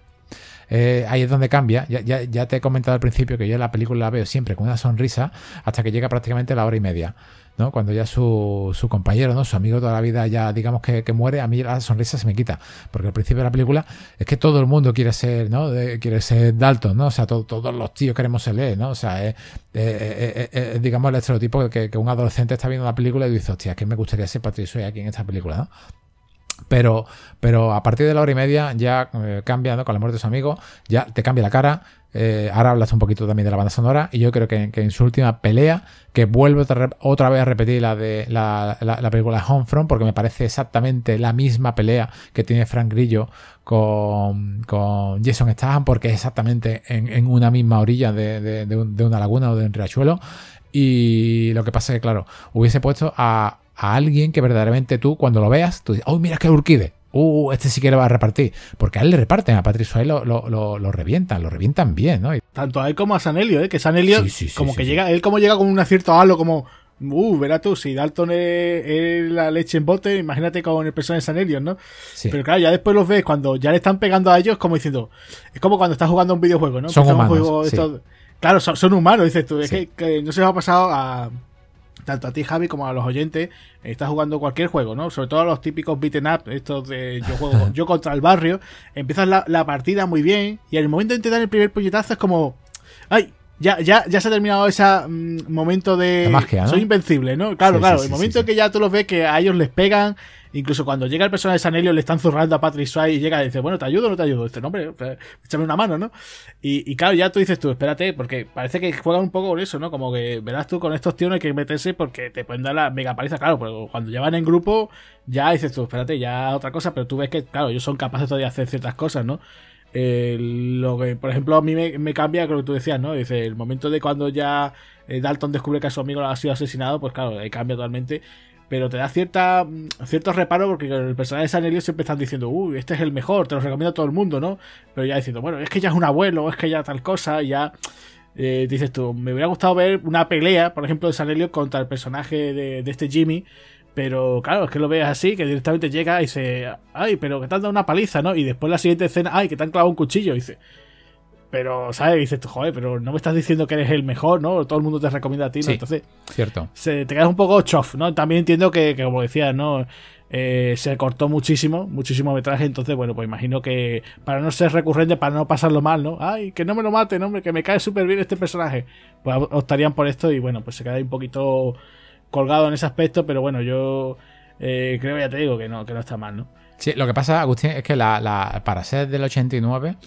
Eh, ahí es donde cambia. Ya, ya, te he comentado al principio que yo la película la veo siempre con una sonrisa hasta que llega prácticamente la hora y media. ¿no? Cuando ya su, su compañero, ¿no? Su amigo toda la vida ya, digamos que, que, muere, a mí la sonrisa se me quita. Porque al principio de la película es que todo el mundo quiere ser, ¿no? quiere ser Dalton, ¿no? O sea, todos los tíos queremos ser él, ¿no? O sea, es, digamos el estereotipo que, que, un adolescente está viendo la película y dice, hostia, que me gustaría ser Patricio aquí en esta película, ¿no? Pero, pero a partir de la hora y media ya eh, cambia con la muerte de su amigo, ya te cambia la cara. Eh, ahora hablas un poquito también de la banda sonora y yo creo que, en su última pelea, que vuelve otra, vez a repetir la de la, la, película Homefront, porque me parece exactamente la misma pelea que tiene Frank Grillo con, con Jason Statham, porque es exactamente en, una misma orilla de, de una laguna o de un riachuelo. Y lo que pasa es que, claro, hubiese puesto a a alguien que verdaderamente tú, cuando lo veas, tú dices, oh, mira qué Urquide. Uh, este sí que le va a repartir. Porque a él le reparten, a Patrick Swayze lo, lo, lo, revientan, lo revientan bien, ¿no? Tanto a él como a Sanelio, ¿eh? Que Sanelio, como que llega, él como llega con un acierto halo, como, uh, verás tú, si Dalton es, la leche en bote, imagínate con el personaje de Sanelio, ¿no? Pero claro, ya después los ves, cuando ya le están pegando a ellos, como diciendo, es como cuando estás jugando un videojuego, ¿no? Son humanos, claro, son, humanos, dices tú, es que, que no se va a pasar a tanto a ti Javi como a los oyentes, estás jugando cualquier juego, ¿no? Sobre todo los típicos beaten up, estos de yo juego yo contra el barrio, empiezas la, partida muy bien y en el momento te dan el primer puñetazo es como, ay, ya, ya, ya se ha terminado ese mm, momento de soy invencible, ¿no? Claro, claro, el momento en que ya tú los ves que a ellos les pegan Incluso cuando llega el personaje de Sanelio le están zurrando a Patrick Swayze y llega y dice, bueno, ¿te ayudo o no te ayudo? Este nombre, échame una mano, ¿no? Y, claro, ya tú dices tú, espérate, porque parece que juegan un poco con eso, ¿no? Como que verás tú con estos tíos no hay que meterse porque te pueden dar la mega paliza, claro, pero cuando llevan en grupo ya dices tú, espérate, ya otra cosa, pero tú ves que, claro, ellos son capaces todavía de hacer ciertas cosas, ¿no? Lo que, por ejemplo, a mí me, cambia, creo que tú decías, ¿no? Dice, el momento de cuando ya eh, Dalton descubre que a su amigo ha sido asesinado, pues claro, cambia totalmente pero te da cierta cierto reparo porque el personaje de Sanelio siempre están diciendo, uy, este es el mejor, te lo recomiendo a todo el mundo, ¿no? Pero ya diciendo, bueno, es que ya es un abuelo, es que ya tal cosa, ya eh, dices tú, me hubiera gustado ver una pelea, por ejemplo, de Sanelio contra el personaje de, este Jimmy, pero claro, es que lo veas así, que directamente llega y dice, ay, pero que te han dado una paliza, ¿no? Y después la siguiente escena, ay, que te han clavado un cuchillo, y dice, pero, ¿sabes? dices tú, joder, pero no me estás diciendo que eres el mejor, ¿no? Todo el mundo te recomienda a ti, ¿no? Entonces, cierto. Se, te quedas un poco chof, ¿no? También entiendo que, como decías, ¿no? Eh, se cortó muchísimo, muchísimo metraje, entonces, bueno, pues imagino que para no ser recurrente, para no pasarlo mal, ¿no? Ay, que no me lo maten, hombre, que me cae súper bien este personaje. Pues optarían por esto y, bueno, pues se queda un poquito colgado en ese aspecto, pero bueno, yo eh, creo, ya te digo, que no, que no está mal, ¿no? Sí, lo que pasa, Agustín, es que la, la para ser del 89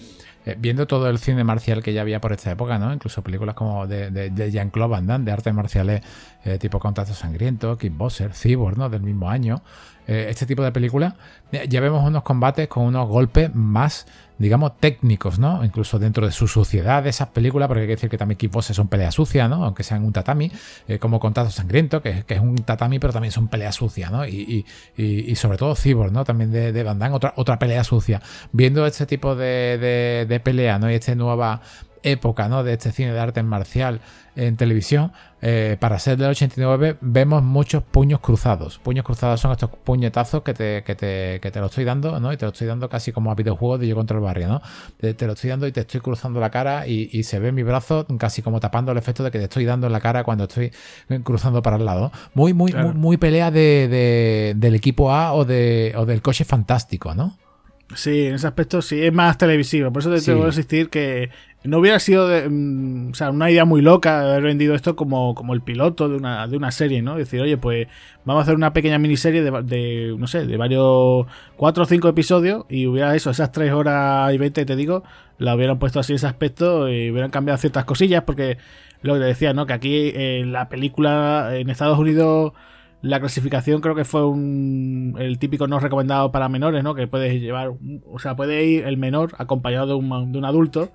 eh, viendo todo el cine marcial que ya había por esta época, ¿no? Incluso películas como de, Jean-Claude Van Damme, de artes marciales eh, tipo Contacto Sangriento, Kickboxer, Cyborg, ¿no? Del mismo año. Eh, este tipo de películas, ya vemos unos combates con unos golpes más digamos, técnicos, ¿no? Incluso dentro de su suciedad de esas películas, porque hay que decir que también Kickboxer son peleas sucias, ¿no? Aunque sean un tatami, eh, como Contacto Sangriento, que, es un tatami, pero también son peleas sucias, ¿no? Y, sobre todo Cyborg, ¿no? También de, de Van Damme, otra, otra pelea sucia. Viendo este tipo de, de pelea, ¿no? Y esta nueva época, ¿no? De este cine de arte marcial en televisión, eh, para ser del 89 vemos muchos puños cruzados. Puños cruzados son estos puñetazos que te, que te, que te lo estoy dando, ¿no? Y te lo estoy dando casi como a videojuegos de yo contra el barrio, ¿no? Te, lo estoy dando y te estoy cruzando la cara y, se ve mi brazo casi como tapando el efecto de que te estoy dando en la cara cuando estoy cruzando para el lado. Muy, muy, muy, pelea de, del equipo A o, de, o del coche fantástico, ¿no? Sí, en ese aspecto sí es más televisivo. Por eso te tengo que insistir que no hubiera sido mm, o sea, una idea muy loca haber vendido esto como, como el piloto de una, de una serie, ¿no? Decir, oye, pues vamos a hacer una pequeña miniserie de, de no sé, de varios, cuatro o cinco episodios y hubiera eso, esas tres horas y veinte, te digo, la hubieran puesto así ese aspecto y hubieran cambiado ciertas cosillas porque lo que te decía, ¿no? Que aquí en la película en Estados Unidos la clasificación creo que fue un, el típico no recomendado para menores, ¿no? Que puedes llevar, o sea, puede ir el menor acompañado de un, de un adulto,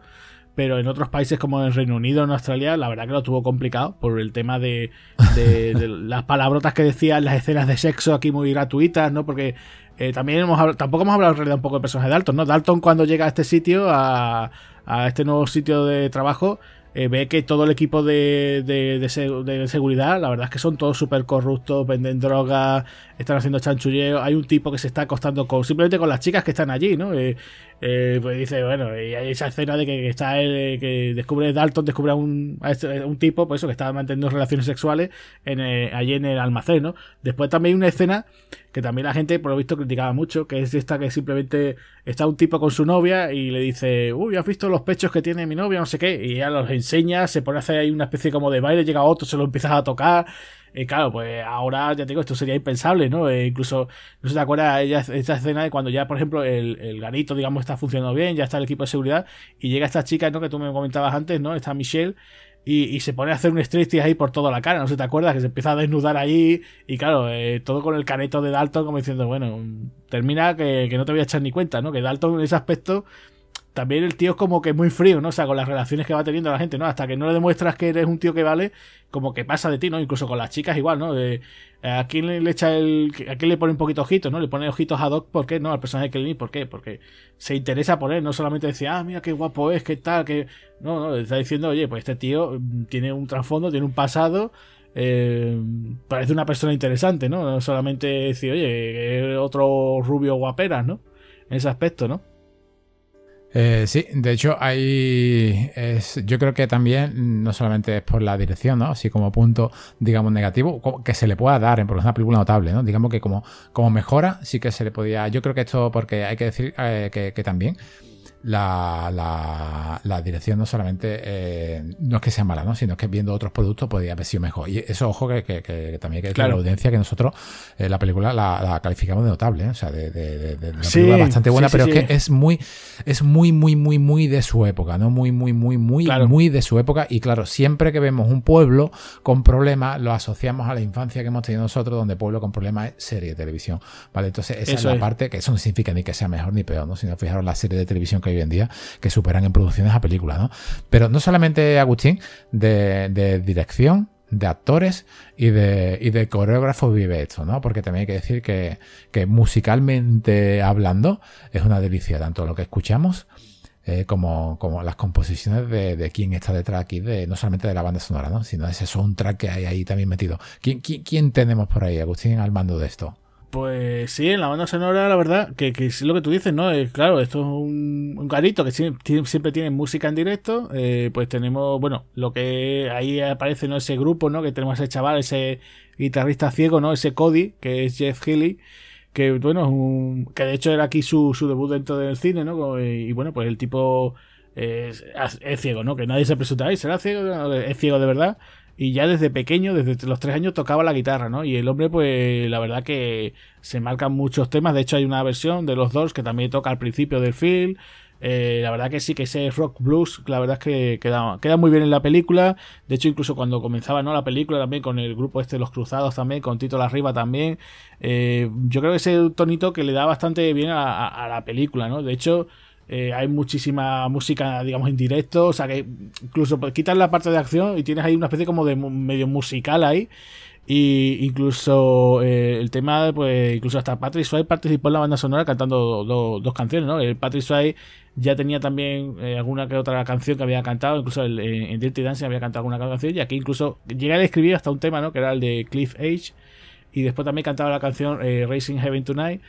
pero en otros países como en Reino Unido, en Australia, la verdad que lo tuvo complicado por el tema de, de, las palabrotas que decían, las escenas de sexo aquí muy gratuitas, ¿no? Porque eh, también hemos tampoco hemos hablado en realidad un poco del personaje de Dalton, ¿no? Dalton cuando llega a este sitio, a, a este nuevo sitio de trabajo, eh, ve que todo el equipo de, de, seguridad, la verdad es que son todos súper corruptos, venden drogas, están haciendo chanchulleo. Hay un tipo que se está acostando con simplemente con las chicas que están allí, ¿no? Eh, Eh, pues dice, bueno, y hay esa escena de que, está el, que descubre Dalton, descubre a un, este, un tipo, pues eso, que estaba manteniendo relaciones sexuales en, allí en el almacén, ¿no? Después también hay una escena que también la gente, por lo visto, criticaba mucho, que es esta que simplemente está un tipo con su novia y le dice, uy, ¿has visto los pechos que tiene mi novia? No sé qué, y ella los enseña, se pone a hacer ahí una especie como de baile, llega otro, se lo empiezas a tocar, y claro, pues ahora ya te digo, esto sería impensable, ¿no? E incluso, no se te acuerdas ella, esta escena de cuando ya, por ejemplo, el, el garito, digamos, está funcionando bien, ya está el equipo de seguridad, y llega esta chica, ¿no? Que tú me comentabas antes, ¿no? Está Michelle, y, se pone a hacer un striptease ahí por toda la cara, no si te acuerdas, que se empieza a desnudar ahí y claro, eh, todo con el caneto de Dalton como diciendo, bueno, termina que, que, no te voy a echar ni cuenta, ¿no? Que Dalton en ese aspecto también el tío es como que muy frío, ¿no? O sea, con las relaciones que va teniendo la gente, ¿no? Hasta que no le demuestras que eres un tío que vale, como que pasa de ti, ¿no? Incluso con las chicas igual, ¿no? De, ¿A quién le, echa el... ¿A quién le pone un poquito ojitos, ¿no? Le pone ojitos a Doc, ¿por qué? No, al personaje de Kelly, ¿por qué? Porque se interesa por él, no solamente decía, ah, mira qué guapo es, qué tal, que... No, no, está diciendo, oye, pues este tío mm, tiene un trasfondo, tiene un pasado... Eh, parece una persona interesante, ¿no? No solamente decir, oye, otro rubio guaperas, ¿no? En ese aspecto, ¿no? Eh, sí, de hecho, hay. yo creo que también, no solamente es por la dirección, ¿no? Así como punto, digamos, negativo, que se le pueda dar, porque es una película notable, ¿no? Digamos que como, como mejora, sí que se le podía. Yo creo que esto, porque hay que decir eh, que también la, la, dirección no solamente eh, no es que sea mala, ¿no? sino que viendo otros productos podría haber sido mejor. Y eso, ojo, que, que, también hay que decir la audiencia que nosotros eh, la película la, calificamos de notable, ¿eh? o sea, de, de, de, una película bastante buena, pero es que es muy, es muy, muy, muy, muy de su época, ¿no? Muy, muy, muy, muy, muy de su época. Y claro, siempre que vemos un pueblo con problemas, lo asociamos a la infancia que hemos tenido nosotros, donde pueblo con problemas es serie de televisión. ¿Vale? Entonces, esa es la parte que eso no significa ni que sea mejor ni peor, ¿no? Sino fijaros la serie de televisión que hoy en día que superan en producciones a películas, ¿no? Pero no solamente Agustín, de, dirección, de actores y de, y de coreógrafos vive esto, ¿no? Porque también hay que decir que, musicalmente hablando es una delicia, tanto lo que escuchamos eh, como, como las composiciones de, de quién está detrás aquí, de, no solamente de la banda sonora, ¿no? Sino de ese soundtrack que hay ahí también metido. ¿Quién, quién, quién tenemos por ahí, Agustín, al mando de esto? Pues sí, en la banda sonora, la verdad, que, que es lo que tú dices, ¿no? Es, claro, esto es un, garito que siempre, tiene música en directo. Eh, pues tenemos, bueno, lo que ahí aparece, ¿no? Ese grupo, ¿no? Que tenemos ese chaval, ese guitarrista ciego, ¿no? Ese Cody, que es Jeff Healy. Que, bueno, es un, que de hecho era aquí su, su debut dentro del cine, ¿no? Y, bueno, pues el tipo es, es, ciego, ¿no? Que nadie se pregunta, ¿será ciego? Es ciego de verdad y ya desde pequeño, desde los tres años, tocaba la guitarra, ¿no? Y el hombre, pues la verdad que se marcan muchos temas. De hecho, hay una versión de los dos que también toca al principio del film. Eh, la verdad que sí, que ese rock blues, la verdad es que queda, queda muy bien en la película. De hecho, incluso cuando comenzaba ¿no? la película también con el grupo este, Los Cruzados también, con Tito Arriba también. Eh, yo creo que ese tonito que le da bastante bien a, a la película, ¿no? De hecho, eh, hay muchísima música, digamos, en directo. O sea que incluso quitas la parte de acción y tienes ahí una especie como de medio musical ahí. Y incluso eh, el tema, pues incluso hasta Patrick Swayze participó en la banda sonora cantando dos canciones, ¿no? El Patrick Swayze ya tenía también eh, alguna que otra canción que había cantado, incluso en Dirty Dancing había cantado alguna canción y aquí incluso llega a escribir hasta un tema, ¿no? Que era el de Cliff Age y después también cantaba la canción Racing Heaven Tonight.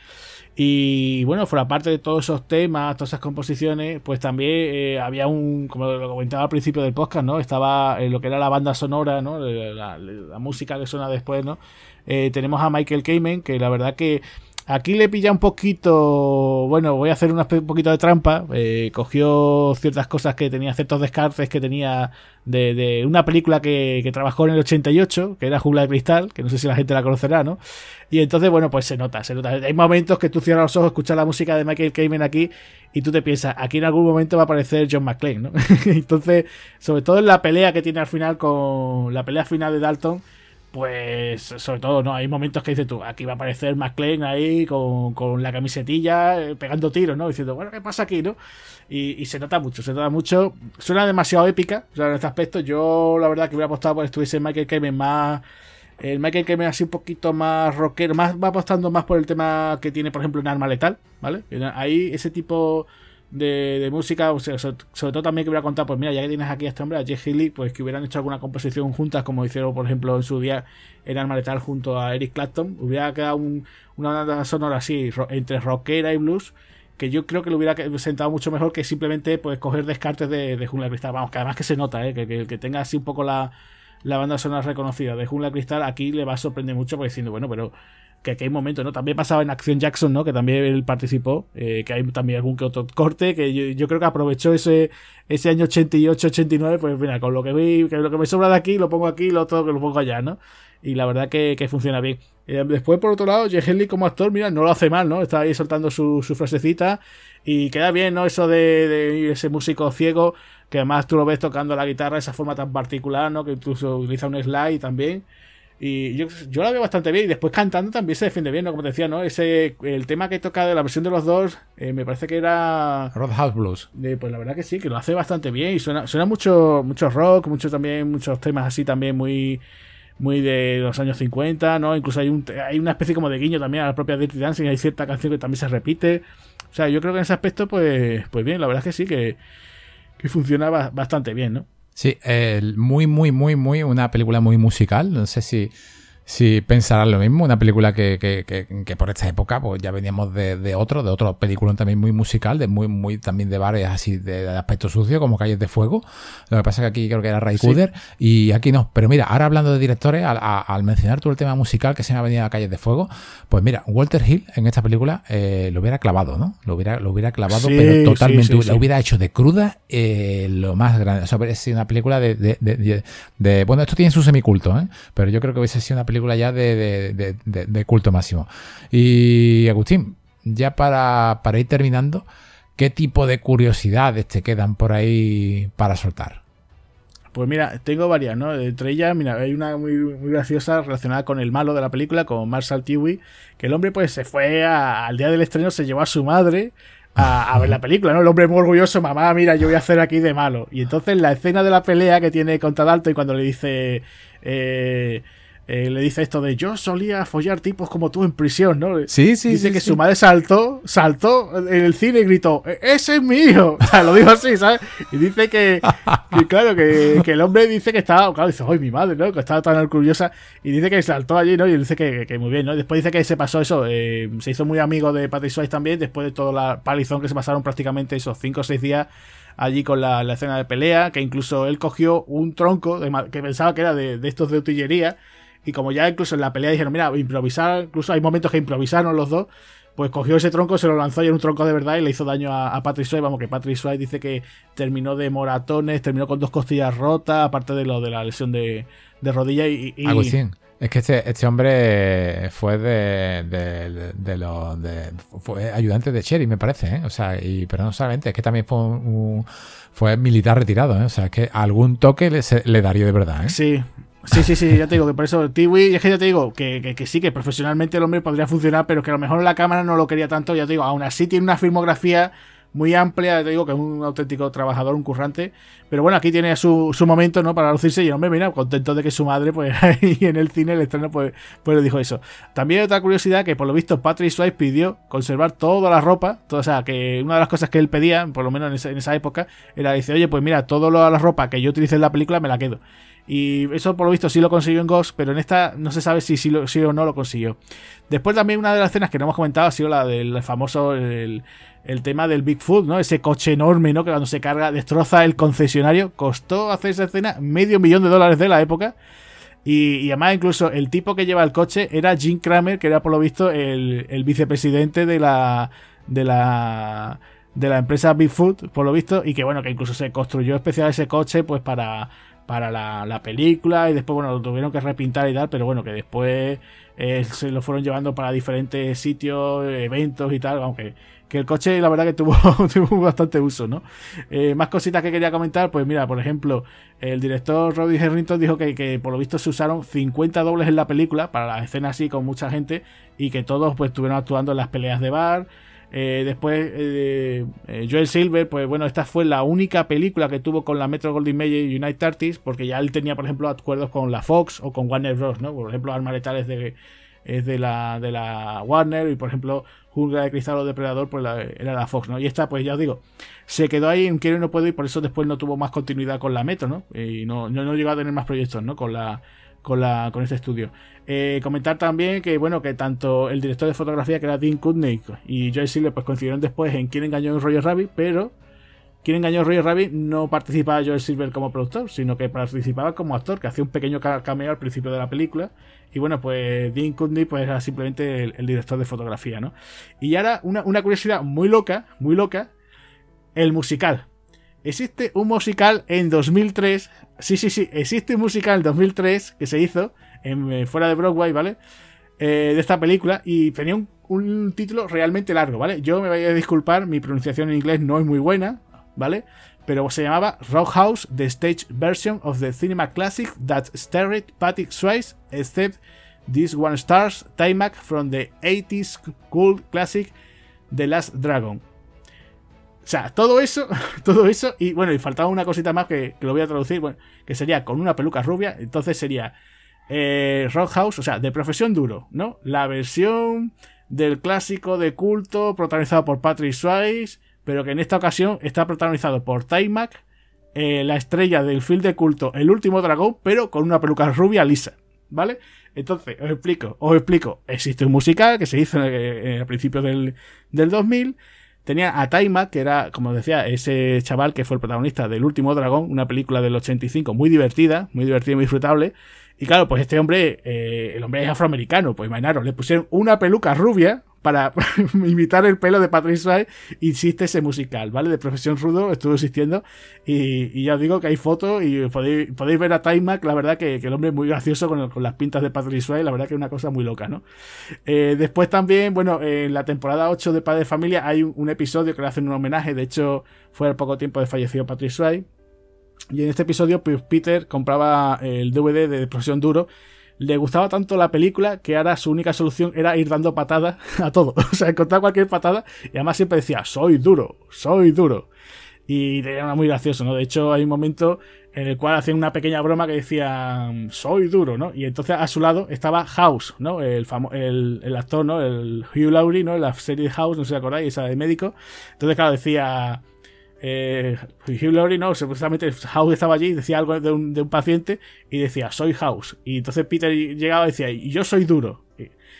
Y bueno, fuera parte de todos esos temas, todas esas composiciones, pues también eh, había un, como lo comentaba al principio del podcast, ¿no? Estaba lo que era la banda sonora, ¿no? La, música que suena después, ¿no? Eh, tenemos a Michael Kamen, que la verdad que Aquí le pilla un poquito, bueno, voy a hacer un poquito de trampa. Eh, cogió ciertas cosas que tenía, ciertos descartes que tenía de, una película que, trabajó en el 88, que era Jungla de Cristal, que no sé si la gente la conocerá, ¿no? Y entonces, bueno, pues se nota, se nota. Hay momentos que tú cierras los ojos, escuchas la música de Michael Kamen aquí y tú te piensas, aquí en algún momento va a aparecer John McClane, ¿no? entonces, sobre todo en la pelea que tiene al final con la pelea final de Dalton pues sobre todo, ¿no? Hay momentos que dices tú, aquí va a aparecer McLean ahí con, con la camisetilla eh, pegando tiros, ¿no? Diciendo, bueno, ¿qué pasa aquí, no? Y, se nota mucho, se nota mucho. Suena demasiado épica, o sea, en este aspecto. Yo, la verdad, que hubiera apostado por estuviese Michael Kamen más. El Michael Kamen así un poquito más rockero, más va apostando más por el tema que tiene, por ejemplo, en Arma Letal, ¿vale? Ahí ese tipo de, música, o sea, sobre, todo también que hubiera contado, pues mira, ya que tienes aquí a este hombre, a Jeff Healy, pues que hubieran hecho alguna composición juntas, como hicieron, por ejemplo, en su día en Arma Letal junto a Eric Clapton, hubiera quedado una banda sonora así, entre rockera y blues, que yo creo que lo hubiera sentado mucho mejor que simplemente pues coger descartes de, de Jungla Cristal. Vamos, que además que se nota, ¿eh? que, que, que tenga así un poco la, la banda sonora reconocida de Jungla Cristal, aquí le va a sorprender mucho porque diciendo, bueno, pero que aquí hay momentos, ¿no? También pasaba en Acción Jackson, ¿no? Que también él participó, eh, que hay también algún que otro corte, que yo, creo que aprovechó ese, ese año 88-89, pues mira, con lo que vi, que lo que me sobra de aquí, lo pongo aquí, lo todo que lo pongo allá, ¿no? Y la verdad que, funciona bien. Eh, después, por otro lado, Jay como actor, mira, no lo hace mal, ¿no? Está ahí soltando su, su frasecita y queda bien, ¿no? Eso de, de ese músico ciego, que además tú lo ves tocando la guitarra de esa forma tan particular, ¿no? Que incluso utiliza un slide también. Y yo, yo la veo bastante bien. Y después cantando también se defiende bien, ¿no? Como te decía, ¿no? Ese, el tema que toca de la versión de los dos, eh, me parece que era. Roadhouse Blues. pues la verdad que sí, que lo hace bastante bien. Y suena, suena mucho, mucho rock, mucho también, muchos temas así también muy muy de los años 50, ¿no? Incluso hay, un, hay una especie como de guiño también a la propia Dirty Dancing, hay cierta canción que también se repite. O sea, yo creo que en ese aspecto, pues, pues bien, la verdad es que sí, que, que funciona bastante bien, ¿no? Sí, muy, muy, muy, muy, una película muy musical. No sé si si pensarán lo mismo, una película que, que, que, por esta época pues ya veníamos de, de, otro, de otro película también muy musical, de muy, muy también de bares así de, aspecto sucio, como Calles de Fuego. Lo que pasa es que aquí creo que era Ray Cooder y aquí no. Pero mira, ahora hablando de directores, al, mencionar tú el tema musical que se me ha venido a Calles de Fuego, pues mira, Walter Hill en esta película eh, lo hubiera clavado, ¿no? Lo hubiera, lo hubiera clavado, pero totalmente, lo hubiera hecho de cruda eh, lo más grande. O sea, es una película de, de, Bueno, esto tiene su semiculto, ¿eh? Pero yo creo que hubiese sido una película película ya de, culto máximo. Y Agustín, ya para, ir terminando, ¿qué tipo de curiosidades te quedan por ahí para soltar? Pues mira, tengo varias, ¿no? Entre ellas, mira, hay una muy, muy graciosa relacionada con el malo de la película, con Marshall Tiwi, que el hombre pues se fue al día del estreno, se llevó a su madre a, ver la película, ¿no? El hombre muy orgulloso, mamá, mira, yo voy a hacer aquí de malo. Y entonces la escena de la pelea que tiene contra Dalton y cuando le dice... Eh, eh, le dice esto de yo solía follar tipos como tú en prisión, ¿no? Sí, sí. Dice que su madre saltó, saltó en el cine y gritó, e-, ese es mi hijo. O sea, lo dijo así, ¿sabes? Y dice que, claro, que, el hombre dice que estaba, claro, dice, ¡ay, mi madre, ¿no? Que estaba tan orgullosa. Y dice que saltó allí, ¿no? Y dice que, que muy bien, ¿no? Después dice que se pasó eso, eh, se hizo muy amigo de Patrick Swayze también, después de toda la palizón que se pasaron prácticamente esos 5 o 6 días allí con la, escena de pelea, que incluso él cogió un tronco que pensaba que era de, de estos de utillería y como ya incluso en la pelea dijeron, mira, improvisar, incluso hay momentos que improvisaron los dos, pues cogió ese tronco, se lo lanzó y era un tronco de verdad y le hizo daño a, Patrick Swayze. Vamos, que Patrick Swayze dice que terminó de moratones, terminó con dos costillas rotas, aparte de lo de la lesión de, rodilla y... y Agustín, es que este, este hombre fue de, de, los... fue ayudante de Cherry, me parece, ¿eh? O sea, y, pero no solamente, es que también fue un, fue militar retirado, ¿eh? O sea, es que algún toque le, le daría de verdad, ¿eh? Sí, Sí, sí, sí, ya te digo que por eso Tiwi, es que ya te digo que, que, sí, que profesionalmente el hombre podría funcionar, pero que a lo mejor la cámara no lo quería tanto, ya te digo, aún así tiene una filmográfica muy amplia, te digo que es un auténtico trabajador, un currante, pero bueno, aquí tiene su, su momento, ¿no? Para lucirse y el hombre, mira, contento de que su madre, pues ahí en el cine, el estreno, pues, pues le dijo eso. También hay otra curiosidad que por lo visto Patrick Swayze pidió conservar toda la ropa, o sea, que una de las cosas que él pedía, por lo menos en esa, en esa época, era, dice, oye, pues mira, toda la ropa que yo utilicé en la película me la quedo. Y eso por lo visto sí lo consiguió en Ghost, pero en esta no se sabe si sí, o no lo consiguió. Después también una de las escenas que no hemos comentado ha sido la del famoso el, tema del Bigfoot, ¿no? Ese coche enorme, ¿no? Que cuando se carga destroza el concesionario. Costó hacer esa escena medio millón de dólares de la época. Y, además incluso el tipo que lleva el coche era Jim Kramer, que era por lo visto el, el vicepresidente de la... De la de la empresa Bigfoot, por lo visto, y que bueno, que incluso se construyó especial ese coche pues para, para la, película y después, bueno, lo tuvieron que repintar y tal, pero bueno, que después eh, se lo fueron llevando para diferentes sitios, eventos y tal, aunque que el coche la verdad que tuvo, bastante uso, ¿no? Eh, más cositas que quería comentar, pues mira, por ejemplo, el director Roddy Harrington dijo que, que, por lo visto se usaron 50 dobles en la película para la escena así con mucha gente y que todos pues estuvieron actuando en las peleas de bar, eh, después, eh, eh, Joel Silver, pues bueno, esta fue la única película que tuvo con la Metro Goldwyn Mayer United Artists, porque ya él tenía, por ejemplo, acuerdos con la Fox o con Warner Bros., ¿no? Por ejemplo, Arma Letal es de, es de, la, de la Warner y, por ejemplo, Jungla de Cristal o Depredador, pues era la Fox, ¿no? Y esta, pues ya os digo, se quedó ahí en Quiero y No Puedo y por eso después no tuvo más continuidad con la Metro, ¿no? Y no, no, no llegó a tener más proyectos, ¿no? Con la con, la, con este estudio. Eh, comentar también que, bueno, que tanto el director de fotografía, que era Dean Kutney, y Joy Silver, pues coincidieron después en quién engañó a Roger Rabbit, pero quien engañó a Roger Rabbit no participaba Joel Silver como productor, sino que participaba como actor, que hacía un pequeño cameo al principio de la película. Y bueno, pues Dean Kutney pues era simplemente el, director de fotografía, ¿no? Y ahora una, una curiosidad muy loca, muy loca, el musical. Existe un musical en 2003. Sí, sí, sí. Existe un musical en 2003 que se hizo eh, fuera de Broadway, ¿vale? Eh, de esta película y tenía un, título realmente largo, ¿vale? Yo me voy a disculpar, mi pronunciación en inglés no es muy buena, ¿vale? Pero se llamaba Rockhouse, the stage version of the cinema classic that starred Patrick Swayze, except this one stars Timac from the 80s cult classic The Last Dragon. O sea, todo eso, todo eso, y bueno, y faltaba una cosita más que, lo voy a traducir, bueno, que sería con una peluca rubia, entonces sería eh, Rockhouse, o sea, de profesión duro, ¿no? La versión del clásico de culto protagonizado por Patrick Swayze, pero que en esta ocasión está protagonizado por Taimak, eh, la estrella del film de culto El último dragón, pero con una peluca rubia lisa, ¿vale? Entonces, os explico, os explico. Existe un musical que se hizo eh, a principios del, del 2000. Tenía a Taima, que era, como decía, ese chaval que fue el protagonista del Último Dragón, una película del 85 muy divertida, muy divertida y muy disfrutable. Y claro, pues este hombre, eh, el hombre es afroamericano, pues imaginaros, le pusieron una peluca rubia, para imitar el pelo de Patrick Swayze insiste ese musical, ¿vale? De profesión rudo estuvo existiendo y, ya os digo que hay fotos y podéis, ver a Mac, la verdad que, el hombre es muy gracioso con, con, las pintas de Patrick Swayze, la verdad que es una cosa muy loca, ¿no? Eh, después también, bueno, en la temporada 8 de Padre de Familia hay un, episodio que le hacen un homenaje, de hecho fue al poco tiempo de fallecido Patrick Swayze y en este episodio pues Peter compraba el DVD de Profesión Duro le gustaba tanto la película que ahora su única solución era ir dando patadas a todo. O sea, encontrar cualquier patada y además siempre decía, soy duro, soy duro. Y era muy gracioso, ¿no? De hecho, hay un momento en el cual hacían una pequeña broma que decía, soy duro, ¿no? Y entonces a su lado estaba House, ¿no? El, el, el actor, ¿no? El Hugh Laurie, ¿no? La serie House, no sé si acordáis, esa de médico. Entonces, claro, decía eh, Hugh Laurie no, supuestamente House estaba allí, decía algo de un, de un, paciente y decía, soy House. Y entonces Peter llegaba y decía, yo soy duro.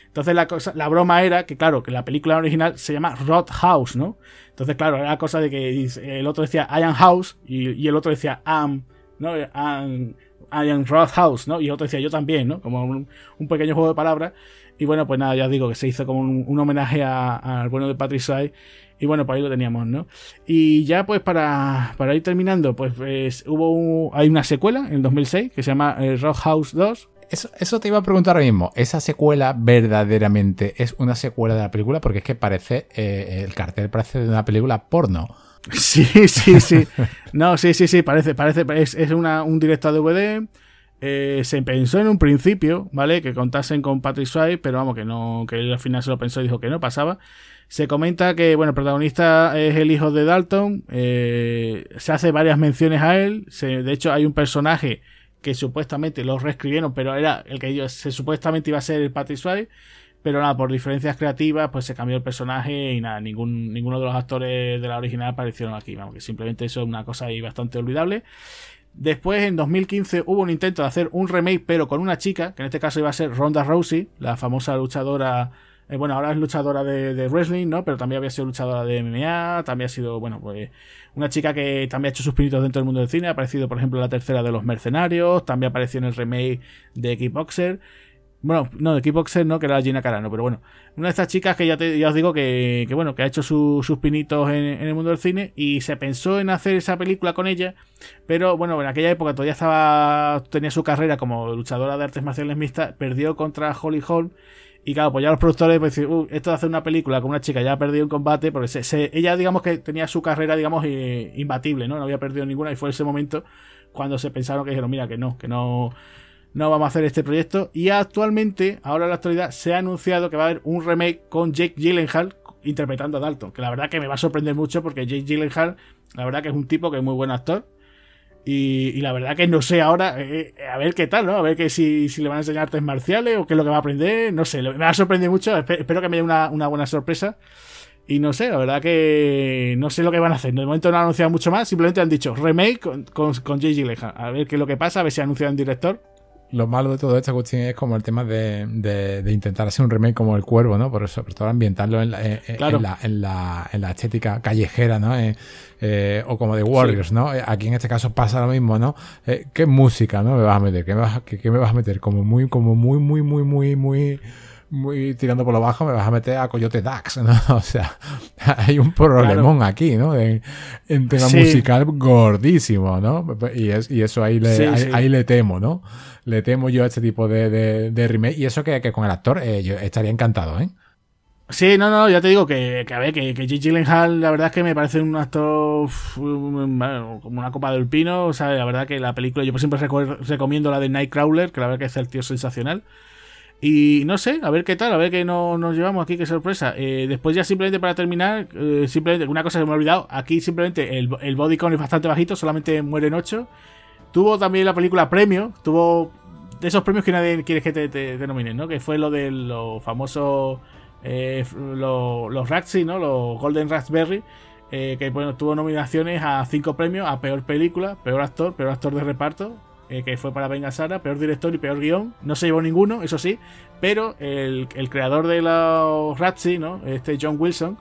entonces la, cosa, la broma era que, claro, que la película original se llama Rod House, ¿no? Entonces, claro, era la cosa de que el otro decía I am House y, el otro decía am, ¿no? Am, I am Rod House, ¿no? Y el otro decía yo también, ¿no? Como un, pequeño juego de palabras. Y bueno, pues nada, ya os digo que se hizo como un, homenaje al bueno de Patrick Swayze y bueno, pues ahí lo teníamos, ¿no? Y ya pues para, para ir terminando, pues, pues hubo hay una secuela en 2006 que se llama eh, Rock House 2. Eso, eso, te iba a preguntar ahora mismo. ¿Esa secuela verdaderamente es una secuela de la película? Porque es que parece, eh, el cartel parece de una película porno. Sí, sí, sí. No, sí, sí, sí, parece, parece, es, es una, un directo a DVD. Eh, se pensó en un principio, ¿vale? Que contasen con Patrick Swayze, pero vamos, que no, que él al final se lo pensó y dijo que no pasaba. Se comenta que, bueno, el protagonista es el hijo de Dalton. Eh, se hace varias menciones a él. de hecho, hay un personaje que supuestamente lo reescribieron, pero era el que se supuestamente iba a ser el Patrick Swayze. Pero nada, por diferencias creativas, pues se cambió el personaje y nada, ningún, ninguno de los actores de la original aparecieron aquí. Vamos, que simplemente eso es una cosa ahí bastante olvidable. Después, en 2015, hubo un intento de hacer un remake, pero con una chica, que en este caso iba a ser Ronda Rousey, la famosa luchadora eh, bueno, ahora es luchadora de, wrestling, ¿no? Pero también había sido luchadora de MMA, también ha sido, bueno, pues una chica que también ha hecho sus pinitos dentro del mundo del cine, ha aparecido, por ejemplo, en la tercera de Los Mercenarios, también apareció en el remake de Kickboxer. Bueno, no, de Kickboxer no, que era Gina Carano, pero bueno, una de estas chicas que ya, ya os digo que, que, bueno, que ha hecho sus pinitos en, en, el mundo del cine y se pensó en hacer esa película con ella, pero bueno, en aquella época todavía estaba, tenía su carrera como luchadora de artes marciales mixtas, perdió contra Holly Holm y claro, pues ya los productores pues decir, uh, esto de hacer una película con una chica ya ha perdido un combate, porque se, ella digamos que tenía su carrera, digamos, eh, imbatible, ¿no? No había perdido ninguna y fue ese momento cuando se pensaron que dijeron, mira, que no, que no, no vamos a hacer este proyecto. Y actualmente, ahora en la actualidad, se ha anunciado que va a haber un remake con Jake Gyllenhaal interpretando a Dalton, que la verdad que me va a sorprender mucho porque Jake Gyllenhaal, la verdad que es un tipo que es muy buen actor y, la verdad que no sé ahora, eh, eh, a ver qué tal, ¿no? A ver que si, si, le van a enseñar artes marciales o qué es lo que va a aprender, no sé, me va a sorprender mucho, espero que me dé una, buena sorpresa. Y no sé, la verdad que no sé lo que van a hacer. De momento no han anunciado mucho más, simplemente han dicho remake con, con, con J.G. A ver qué es lo que pasa, a ver si anuncian director. Lo malo de todo esta cuestión es como el tema de, de, intentar hacer un remake como El Cuervo, ¿no? Por eso, sobre todo ambientarlo en la, en, la, en la, estética callejera, ¿no? Eh, eh, o como de Warriors, ¿no? Eh, aquí en este caso pasa lo mismo, ¿no? ¿Qué música, ¿no? Me vas a meter, ¿qué me vas, qué, me vas a meter? Como muy, como muy, muy, muy, muy, muy muy tirando por lo bajo, me vas a meter a Coyote Dax, ¿no? O sea, hay un problemón aquí, ¿no? En, tema musical gordísimo, ¿no? Y, es, y eso ahí le, ahí, le temo, ¿no? Le temo yo a este tipo de, de, remake. Y eso que, que, con el actor eh, yo estaría encantado, ¿eh? Sí, no, no, ya te digo que, que a ver, que, que G. Gyllenhaal, la verdad es que me parece un actor como una copa del pino. O sea, la verdad que la película, yo siempre recomiendo la de Nightcrawler, que la verdad que es el tío sensacional. Y no sé, a ver qué tal, a ver qué no, nos llevamos aquí, qué sorpresa. Eh, después ya simplemente para terminar, eh, simplemente una cosa que me he olvidado, aquí simplemente el, el body count es bastante bajito, solamente mueren 8. Tuvo también la película premio, tuvo de esos premios que nadie quiere que te, denominen, ¿no? Que fue lo de los famosos, eh, los Razzie, ¿no? Los Golden Raspberry. que bueno, tuvo nominaciones a 5 premios a peor película, peor actor, peor actor de reparto, eh, que fue para Venga Sara, peor director y peor guion. No se llevó ninguno, eso sí, pero el, creador de los Razzie, ¿no? Este John Wilson,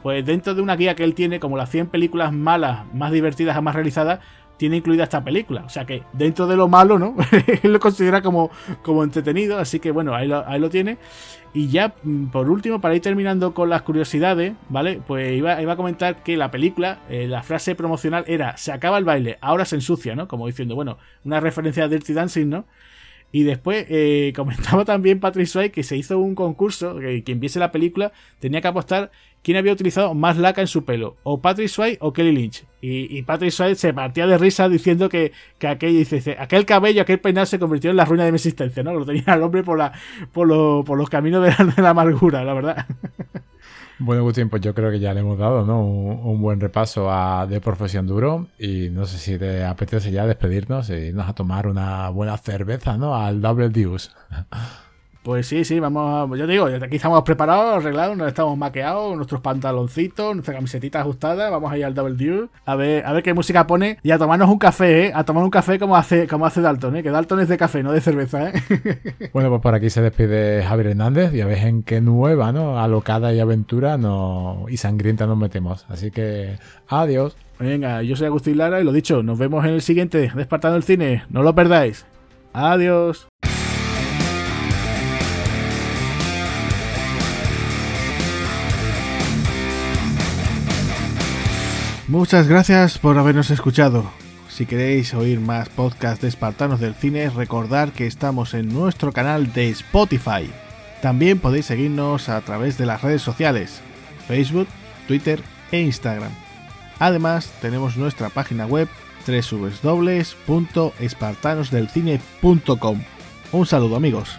pues dentro de una guía que él tiene, como las 100 películas malas más divertidas jamás realizadas, tiene incluida esta película. O sea que dentro de lo malo, ¿no? Él lo considera como, como entretenido. Así que bueno, ahí lo, ahí lo tiene. Y ya, mm, por último, para ir terminando con las curiosidades, ¿vale? Pues iba, iba a comentar que la película, eh, la frase promocional era, se acaba el baile, ahora se ensucia, ¿no? Como diciendo, bueno, una referencia a Dirty Dancing, ¿no? Y después eh, comentaba también Patrick Swayze que se hizo un concurso, que quien viese la película tenía que apostar quién había utilizado más laca en su pelo, o Patrick Swayze o Kelly Lynch. Y, Patrick Swayze se partía de risa diciendo que, que aquel, dice, aquel cabello, aquel peinado se convirtió en la ruina de mi existencia, ¿no? Lo tenía el hombre por, la, por, por los caminos de la amargura, la verdad. Bueno, Agustín, pues yo creo que ya le hemos dado ¿no? un, buen repaso a De Profesión Duro y no sé si te apetece ya despedirnos y irnos a tomar una buena cerveza ¿no? al Double Deuce. Pues sí, sí, vamos a, yo digo, aquí estamos preparados, arreglados, nos estamos maqueados, nuestros pantaloncitos, nuestra camiseta ajustada, vamos a ir al Double Dew, a ver, a ver qué música pone y a tomarnos un café, ¿eh? A tomar un café como hace, como hace Dalton, ¿eh? Que Dalton es de café, no de cerveza, ¿eh? Bueno, pues por aquí se despide Javier Hernández y a ver en qué nueva, ¿no? Alocada y aventura no, y sangrienta nos metemos. Así que, adiós. Venga, yo soy Agustín Lara y lo dicho, nos vemos en el siguiente Despertando el Cine, no lo perdáis. Adiós. Muchas gracias por habernos escuchado. Si queréis oír más podcasts de Espartanos del Cine, recordad que estamos en nuestro canal de Spotify. También podéis seguirnos a través de las redes sociales, Facebook, Twitter e Instagram. Además, tenemos nuestra página web www.espartanosdelcine.com. Un saludo amigos.